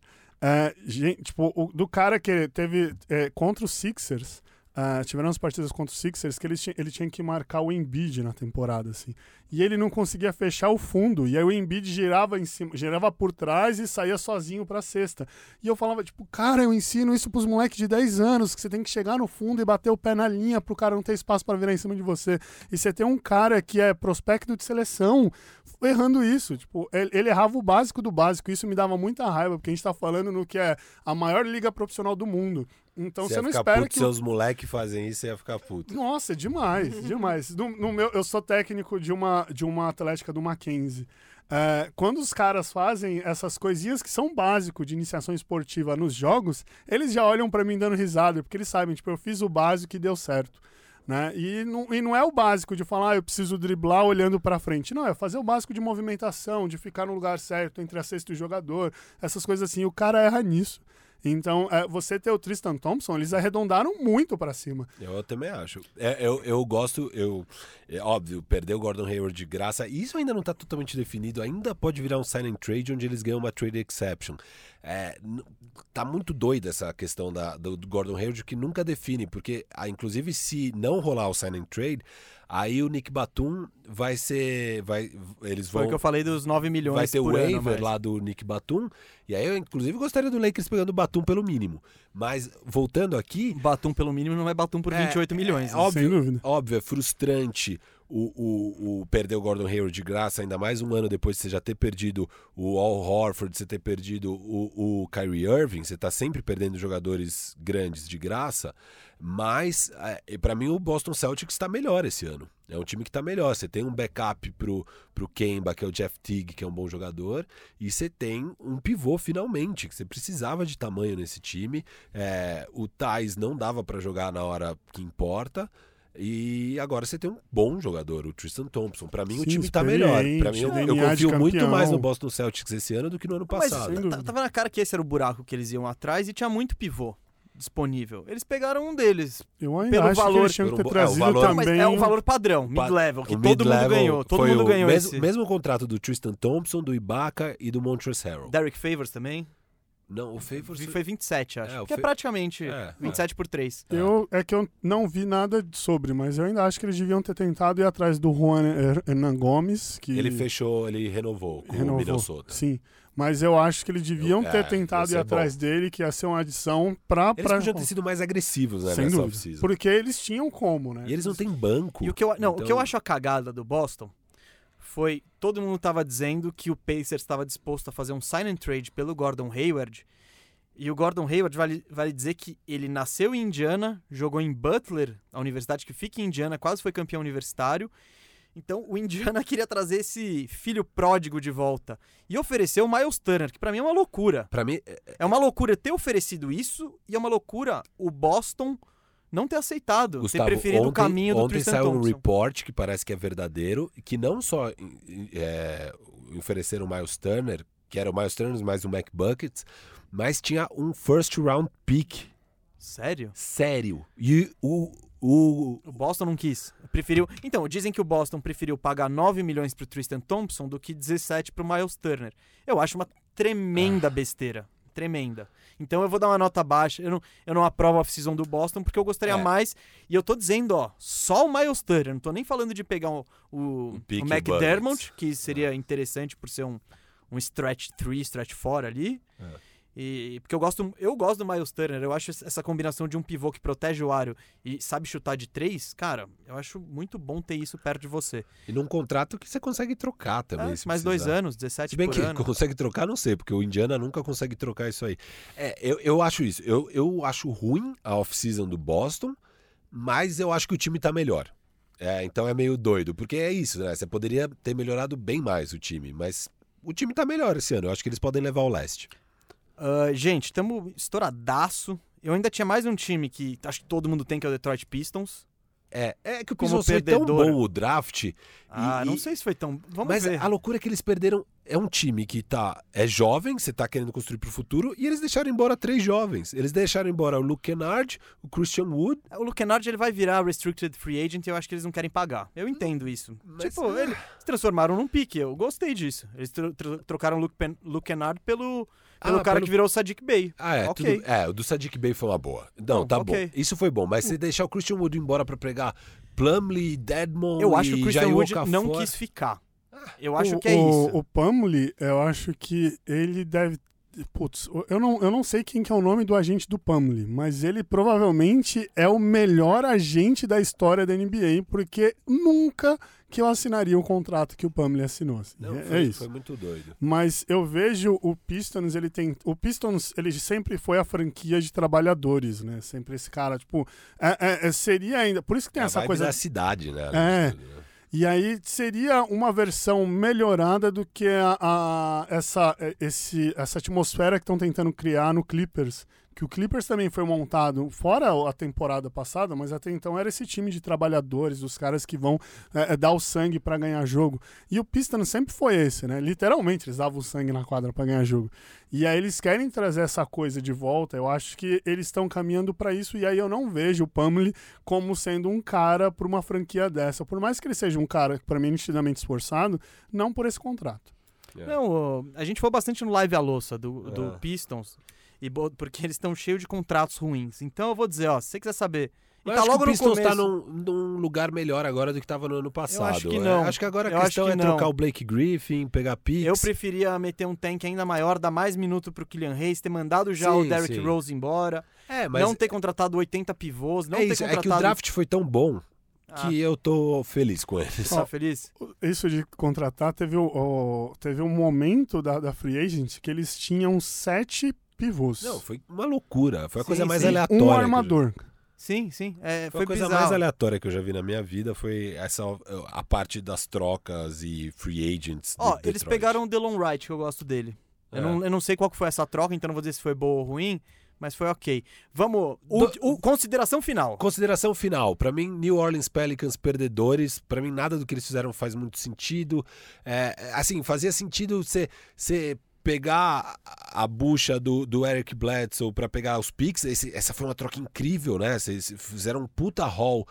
É, gente, tipo, o, do cara que teve é, contra os Sixers, ah, tiveram as partidas contra os Sixers que ele tinha, ele tinha que marcar o Embiid na temporada, assim. E ele não conseguia fechar o fundo. E aí o Embiid girava em cima, girava por trás e saía sozinho pra cesta. E eu falava, tipo, cara, eu ensino isso pros moleques de 10 anos, que você tem que chegar no fundo e bater o pé na linha pro cara não ter espaço pra virar em cima de você. E você tem um cara que é prospecto de seleção errando isso. Tipo, ele, ele errava o básico do básico. Isso me dava muita raiva, porque a gente tá falando no que é a maior liga profissional do mundo. Então Você você não espera puto, que. o- seus moleques fazem isso, você ia ficar puto. nossa, é demais, demais. No, no meu, eu sou técnico de uma, de uma atlética do Mackenzie. É, quando os caras fazem essas coisinhas que são básicos de iniciação esportiva nos jogos, eles já olham pra mim dando risada, porque eles sabem, tipo, eu fiz o básico e deu certo. Né? E, não, e não é o básico de falar, ah, eu preciso driblar olhando pra frente. Não, é fazer o básico de movimentação, de ficar no lugar certo entre a cesta e o jogador, essas coisas assim. O cara erra nisso. Então, é, você ter o Tristan Thompson, eles arredondaram muito pra cima. Eu também acho. É, eu, eu gosto, eu. É óbvio, perder o Gordon Hayward de graça. Isso ainda não está totalmente definido. Ainda pode virar um and trade onde eles ganham uma trade exception. É, tá muito doida essa questão da, do, do Gordon Hayward que nunca define, porque, ah, inclusive, se não rolar o and trade, aí o Nick Batum vai ser. Vai, eles Foi vão. o que eu falei dos 9 milhões Vai ter o waiver mas- lá do Nick Batum. E aí eu, inclusive, gostaria do Lakers pegando o Batum pelo mínimo. Mas, voltando aqui, Batum pelo mínimo não é Batum por É, 28 milhões. é né? óbvio, Sem dúvida. óbvio, é frustrante o, o, o perder o Gordon Hayward de graça, ainda mais um ano depois de você já ter perdido o Al Horford, você ter perdido o, o Kyrie Irving, você tá sempre perdendo jogadores grandes de graça, mas é, para mim o Boston Celtics está melhor esse ano. É um time que está melhor. Você tem um backup pro, pro Kemba, que é o Jeff Teague, que é um bom jogador, e você tem um pivô finalmente, que você precisava de tamanho nesse time. É, o Thais não dava para jogar na hora que importa. E agora você tem um bom jogador, o Tristan Thompson. Pra mim o Sim, time tá melhor. Pra mim eu, experiente, eu confio muito mais no Boston Celtics esse ano do que no ano Mas passado. dúvida. tava na cara que esse era o buraco que eles iam atrás e tinha muito pivô disponível. Eles pegaram um deles. Eu ainda Pelo acho que valor- eles que ter pelo- é, o trazido valor- Mas também. é o valor padrão, Pa- mid-level, que o todo mundo ganhou. Todo mundo o ganhou mesmo, esse. mesmo contrato do Tristan Thompson, do Ibaka e do Montrezl Harrell. Derek Favors também. Não, o Favors Foi 27, acho. É, o que é Fa- praticamente É, 27 por 3. Eu, é que eu não vi nada sobre, mas eu ainda acho que eles deviam ter tentado ir atrás do Juan Her- Hernan Gomes, que Ele fechou, ele renovou com o renovou. Minnesota. Sim, mas eu acho que eles deviam Eu- ter é, tentado ir ser atrás dele, que ia ser uma adição pra... Eles pra... podiam ter sido mais agressivos né, Sem nessa dúvida. Porque eles tinham como, né? E eles não têm banco. E o que eu, não, o que eu Então- acho a cagada do Boston foi todo mundo tava dizendo que o Pacers estava disposto a fazer um sign and trade pelo Gordon Hayward. E o Gordon Hayward vale, vale dizer que ele nasceu em Indiana, jogou em Butler, a universidade que fica em Indiana, quase foi campeão universitário. Então o Indiana queria trazer esse filho pródigo de volta e ofereceu o Miles Turner, que pra mim é uma loucura. Pra mim, é- É uma loucura ter oferecido isso e é uma loucura o Boston não ter aceitado, Gustavo, ter preferido ontem, o caminho do ontem Tristan saiu um report que parece que é verdadeiro, que não só é, ofereceram o Miles Turner, que era o Miles Turner mais o McBuckets, mas tinha um first round pick. Sério? Sério. E o, o, O Boston não quis. Preferiu. Então, dizem que o Boston preferiu pagar 9 milhões pro Tristan Thompson do que 17 pro Miles Turner. Eu acho uma Ah. tremenda besteira. Tremenda. Então eu vou dar uma nota baixa. Eu não, eu não aprovo a off-season do Boston porque eu gostaria É. mais. E eu tô dizendo, ó, só o Miles Turner. Não tô nem falando de pegar o, o, O o McDermott, que seria interessante por ser um, um stretch 3, stretch 4 ali. É. E, porque eu gosto, eu gosto do Miles Turner, eu acho essa combinação de um pivô que protege o aro e sabe chutar de três, cara, eu acho muito bom ter isso perto de você. E num contrato que você consegue trocar também. É, mais precisar. dois anos, 17 Se bem que ano. consegue trocar, não sei, porque o Indiana nunca consegue trocar isso aí. É, eu, eu acho isso. Eu, eu acho ruim a off-season do Boston, mas eu acho que o time tá melhor. É, então é meio doido, porque é isso, né? Você poderia ter melhorado bem mais o time, mas o time tá melhor esse ano. Eu acho que eles podem levar o leste. Ah, gente, estamos estouradaço. Eu ainda tinha mais um time que acho que todo mundo tem, que é o Detroit Pistons. É, é que o Como Pistons foi tão bom o draft. Ah, e- não e- sei se foi tão. Vamos mas ver. a loucura é que eles perderam. É um time que tá é jovem, você tá querendo construir pro futuro, e eles deixaram embora três jovens. Eles deixaram embora o Luke Kennard, o Christian Wood. O Luke Kennard ele vai virar restricted free agent e eu acho que eles não querem pagar. Eu entendo isso. Mas- tipo, eles se transformaram num pique. Eu gostei disso. Eles tro- tro- trocaram o Luke, Pen- Luke Kennard pelo, pelo Ah, cara pelo- que virou o Sadiq Bey. Ah, é, Ok. tudo- é, o do Sadiq Bey foi uma boa. Não, Não, tá ok. bom. Isso foi bom, mas você deixar o Christian Wood embora pra pegar Plumlee, Dedmon Eu acho que o Christian Jair Wood Okafor. não quis ficar. Eu acho o, que é o, isso. O Pamuli, eu acho que ele deve. Putz, eu não, eu não sei quem que é o nome do agente do Pamuli, mas ele provavelmente é o melhor agente da história da NBA, porque nunca que eu assinaria um contrato que o Pamuli assinou. assim. Não, é, foi, é isso. foi muito doido. Mas eu vejo o Pistons, ele tem. O Pistons, ele sempre foi a franquia de trabalhadores, né? Sempre esse cara, tipo. é- é- é- seria ainda. Por isso que tem É a essa coisa. da cidade, né? É. E aí seria uma versão melhorada do que a, a- essa, esse, essa atmosfera que estão tentando criar no Clippers. Que o Clippers também foi montado, fora a temporada passada, mas até então era esse time de trabalhadores, os caras que vão é, é, dar o sangue para ganhar jogo. E o Pistons sempre foi esse, né? Literalmente, eles davam o sangue na quadra para ganhar jogo. E aí eles querem trazer essa coisa de volta. Eu acho que eles estão caminhando para isso. E aí eu não vejo o Pamela como sendo um cara para uma franquia dessa. Por mais que ele seja um cara, para mim, nitidamente esforçado, não por esse contrato. É. Não, a gente foi bastante no live à louça do, do É. Pistons. E, porque eles estão cheios de contratos ruins. Então eu vou dizer, ó, se você quiser saber. E Mas tá acho logo que o Pistons começo. tá num, num lugar melhor agora do que tava no ano passado. acho que É, não. acho que agora Eu a acho questão que é não. trocar o Blake Griffin, pegar picks. Eu preferia meter um tank ainda maior, dar mais minuto pro Kylian Reis, ter mandado já o Sim, Derrick sim. Rose embora, É, mas não ter contratado 80 pivôs, não é ter isso, é contratado... que o draft foi tão bom Ah, que eu tô feliz com ele. tá feliz? Isso de contratar, teve, o, o- teve um momento da, da Free Agent que eles tinham sete pivôs. Não, foi uma loucura. Foi a Sim, coisa mais sim. aleatória. um eu já- armador. Sim, sim. É, Foi foi a coisa bizarro. mais aleatória que eu já vi na minha vida foi essa a parte das trocas e free agents. Ó, eles pegaram o Delon Wright, que eu gosto dele. Eu, É. não, eu não sei qual que foi essa troca, então não vou dizer se foi boa ou ruim, mas foi ok. Vamos, o, Do- o- consideração final. Consideração final. Pra mim, New Orleans Pelicans perdedores. Pra mim, nada do que eles fizeram faz muito sentido. É, assim, fazia sentido você pegar a bucha do, do Eric Bledsoe pra pegar os picks. Esse- essa foi uma troca incrível, né? Vocês fizeram um puta haul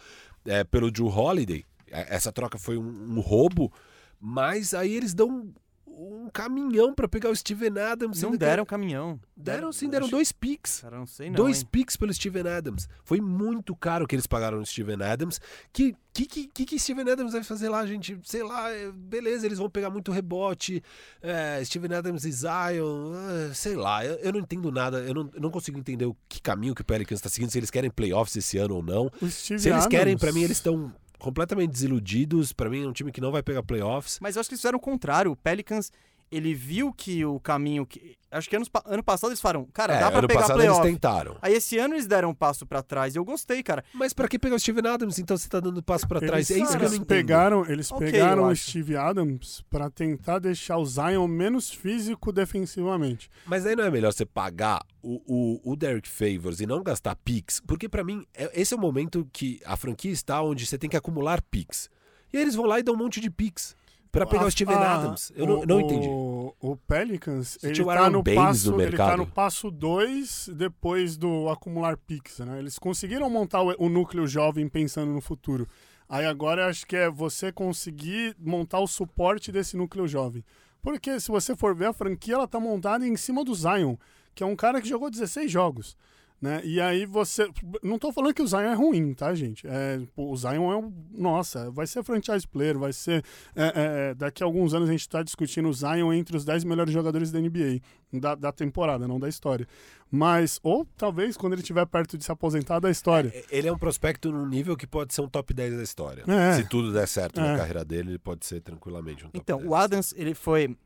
é, pelo Drew Holiday. É, Essa troca foi um, um roubo. Mas aí eles dão um, caminhão pra pegar o Steven Adams. Não sendo que- deram caminhão. Deram sim, deram acho- dois picks. Cara, não sei não, Dois hein? picks pelo Steven Adams. Foi muito caro que eles pagaram no Steven Adams. Que que, que, que, Steven Adams vai fazer lá, gente? Sei lá, é, beleza, eles vão pegar muito rebote. é, Steven Adams e Zion, é, sei lá, eu, eu não entendo nada. Eu não, eu não consigo entender o que caminho que o Pelicans está seguindo, se eles querem playoffs esse ano ou não. Se eles querem, pra mim, eles estão completamente desiludidos. Pra mim, é um time que não vai pegar playoffs. Mas eu acho que eles fizeram o contrário. O Pelicans, ele viu que o caminho que... Acho que anos pa- ano passado eles falaram, cara, É, dá pra ano pegar passado playoff. eles tentaram. Aí esse ano eles deram um passo pra trás e eu gostei, cara. Mas pra que pegar o Steven Adams? Então você tá dando passo pra trás. Eles, é isso que eu não eles entendo. pegaram, eles Ok, pegaram o. Steve Adams pra tentar deixar o Zion menos físico defensivamente. Mas aí não é melhor você pagar o, o, o Derek Favors e não gastar picks? Porque pra mim, é- esse é o momento que a franquia está onde você tem que acumular picks. E aí eles vão lá e dão um monte de picks pra pegar A- o Steven a- Eu o- não, não entendi. O, o Pelicans, Se ele tá, no passo, ele tá no passo 2 depois do acumular picks, né? Eles conseguiram montar o, o núcleo jovem pensando no futuro. Aí agora acho que é você conseguir montar o suporte desse núcleo jovem. Porque se você for ver a franquia, ela tá montada em cima do Zion, que é um cara que jogou 16 jogos. Né? E aí você. Não tô falando que o Zion é ruim, tá, gente? É, o Zion é um. Nossa, vai ser franchise player, vai ser. É, é, daqui a alguns anos a gente tá discutindo o Zion entre os 10 melhores jogadores da NBA, da, da temporada, não da história. Mas, ou talvez quando ele estiver perto de se aposentar da história. É, ele é um prospecto num nível que pode ser um top 10 da história. É. Se tudo der certo na É. carreira dele, ele pode ser tranquilamente um top Então, 10. o Adams, ele foi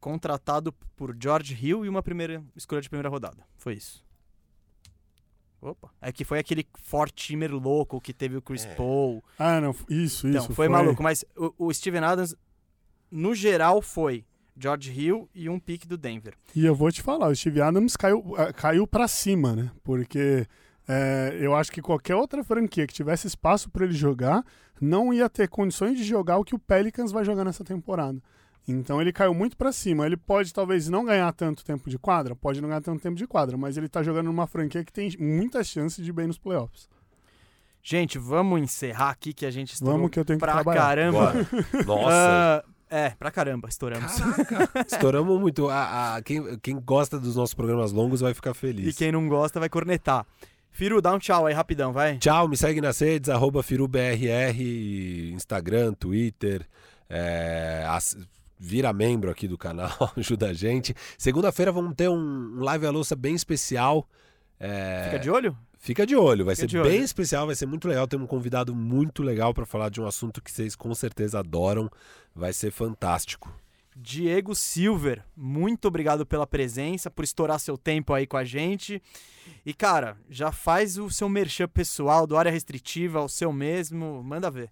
contratado por George Hill e uma primeira escolha de primeira rodada. Foi isso. Opa. É que foi aquele four-timer louco que teve o Chris É. Paul. Ah, não, isso, Então, isso. foi, maluco. Mas o, o Steven Adams, no geral, foi George Hill e um pique do Denver. E eu vou te falar, o Steve Adams caiu, ah, caiu para cima, né? Porque é, eu acho que qualquer outra franquia que tivesse espaço para ele jogar não ia ter condições de jogar o que o Pelicans vai jogar nessa temporada. Então ele caiu muito para cima. Ele pode talvez não ganhar tanto tempo de quadra, pode não ganhar tanto tempo de quadra, mas ele tá jogando numa franquia que tem muitas chances de ir bem nos playoffs. Gente, vamos encerrar aqui que a gente estourou Vamos que eu tenho que pra trabalhar. caramba. Bora. Nossa. Ah, é, pra caramba, estouramos. Caraca, estouramos muito. A, a- quem, quem gosta dos nossos programas longos vai ficar E feliz. quem não gosta vai cornetar. Firu, dá um tchau aí rapidão, vai. Tchau, me segue nas redes, arroba FiruBRR, Instagram, Twitter. é, ass- vira membro aqui do canal, ajuda a gente. Segunda-feira vamos ter um live à louça bem especial. é, Fica de olho? Fica de olho, vai Fica ser olho. bem especial, vai ser muito legal. Tem um convidado muito legal para falar de um assunto que vocês com certeza adoram. Vai ser fantástico. Diego Silver, muito obrigado pela presença, por estourar seu tempo aí com a gente. E, cara, já faz o seu merchan pessoal do área restritiva, o seu mesmo, manda ver.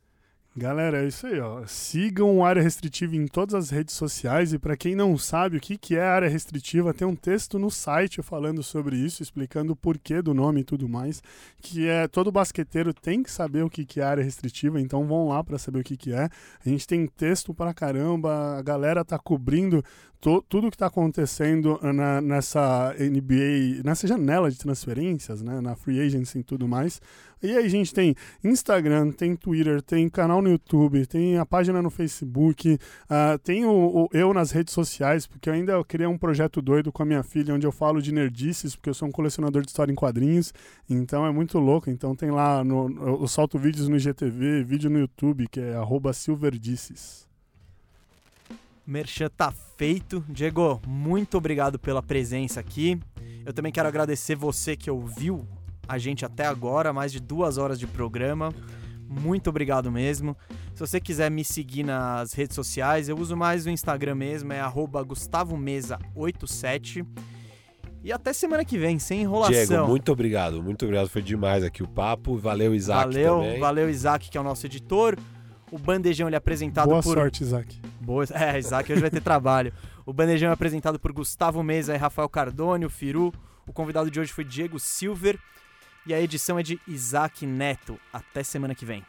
Galera, é isso aí, ó. Sigam Área Restritiva em todas as redes sociais e para quem não sabe o que, que é área restritiva, tem um texto no site falando sobre isso, explicando o porquê do nome e tudo mais, que é todo basqueteiro tem que saber o que, que é área restritiva, então vão lá para saber o que, que é. A gente tem texto pra caramba, a galera tá cobrindo tudo que tá acontecendo na- nessa NBA, nessa janela de transferências, né, na free agency e tudo mais. E aí a gente tem Instagram, tem Twitter, tem canal no YouTube, tem a página no Facebook, ah, tem o, o eu nas redes sociais, porque eu ainda criei um projeto doido com a minha filha, onde eu falo de nerdices, porque eu sou um colecionador de história em quadrinhos, então é muito louco. Então tem lá, no, eu solto vídeos no IGTV, vídeo no YouTube, que é arroba silverdices. Merchan tá feito. Diego, muito obrigado pela presença aqui. Eu também quero agradecer você que ouviu a gente até agora, mais de duas horas de programa. Muito obrigado mesmo. Se você quiser me seguir nas redes sociais, eu uso mais o Instagram mesmo, é arroba gustavomesa87. E até semana que vem, sem enrolação. Diego, muito obrigado, muito obrigado. Foi demais aqui o papo. Valeu, Isaac valeu, também. valeu Isaac, que é o nosso editor. O Bandejão ele é apresentado Boa por sorte, Isaac. Boa, é, Isaac hoje vai ter trabalho. O Bandejão é apresentado por Gustavo Mesa e Rafael Cardone, o Firu. O convidado de hoje foi Diego Silver e a edição é de Isaac Neto. Até semana que vem.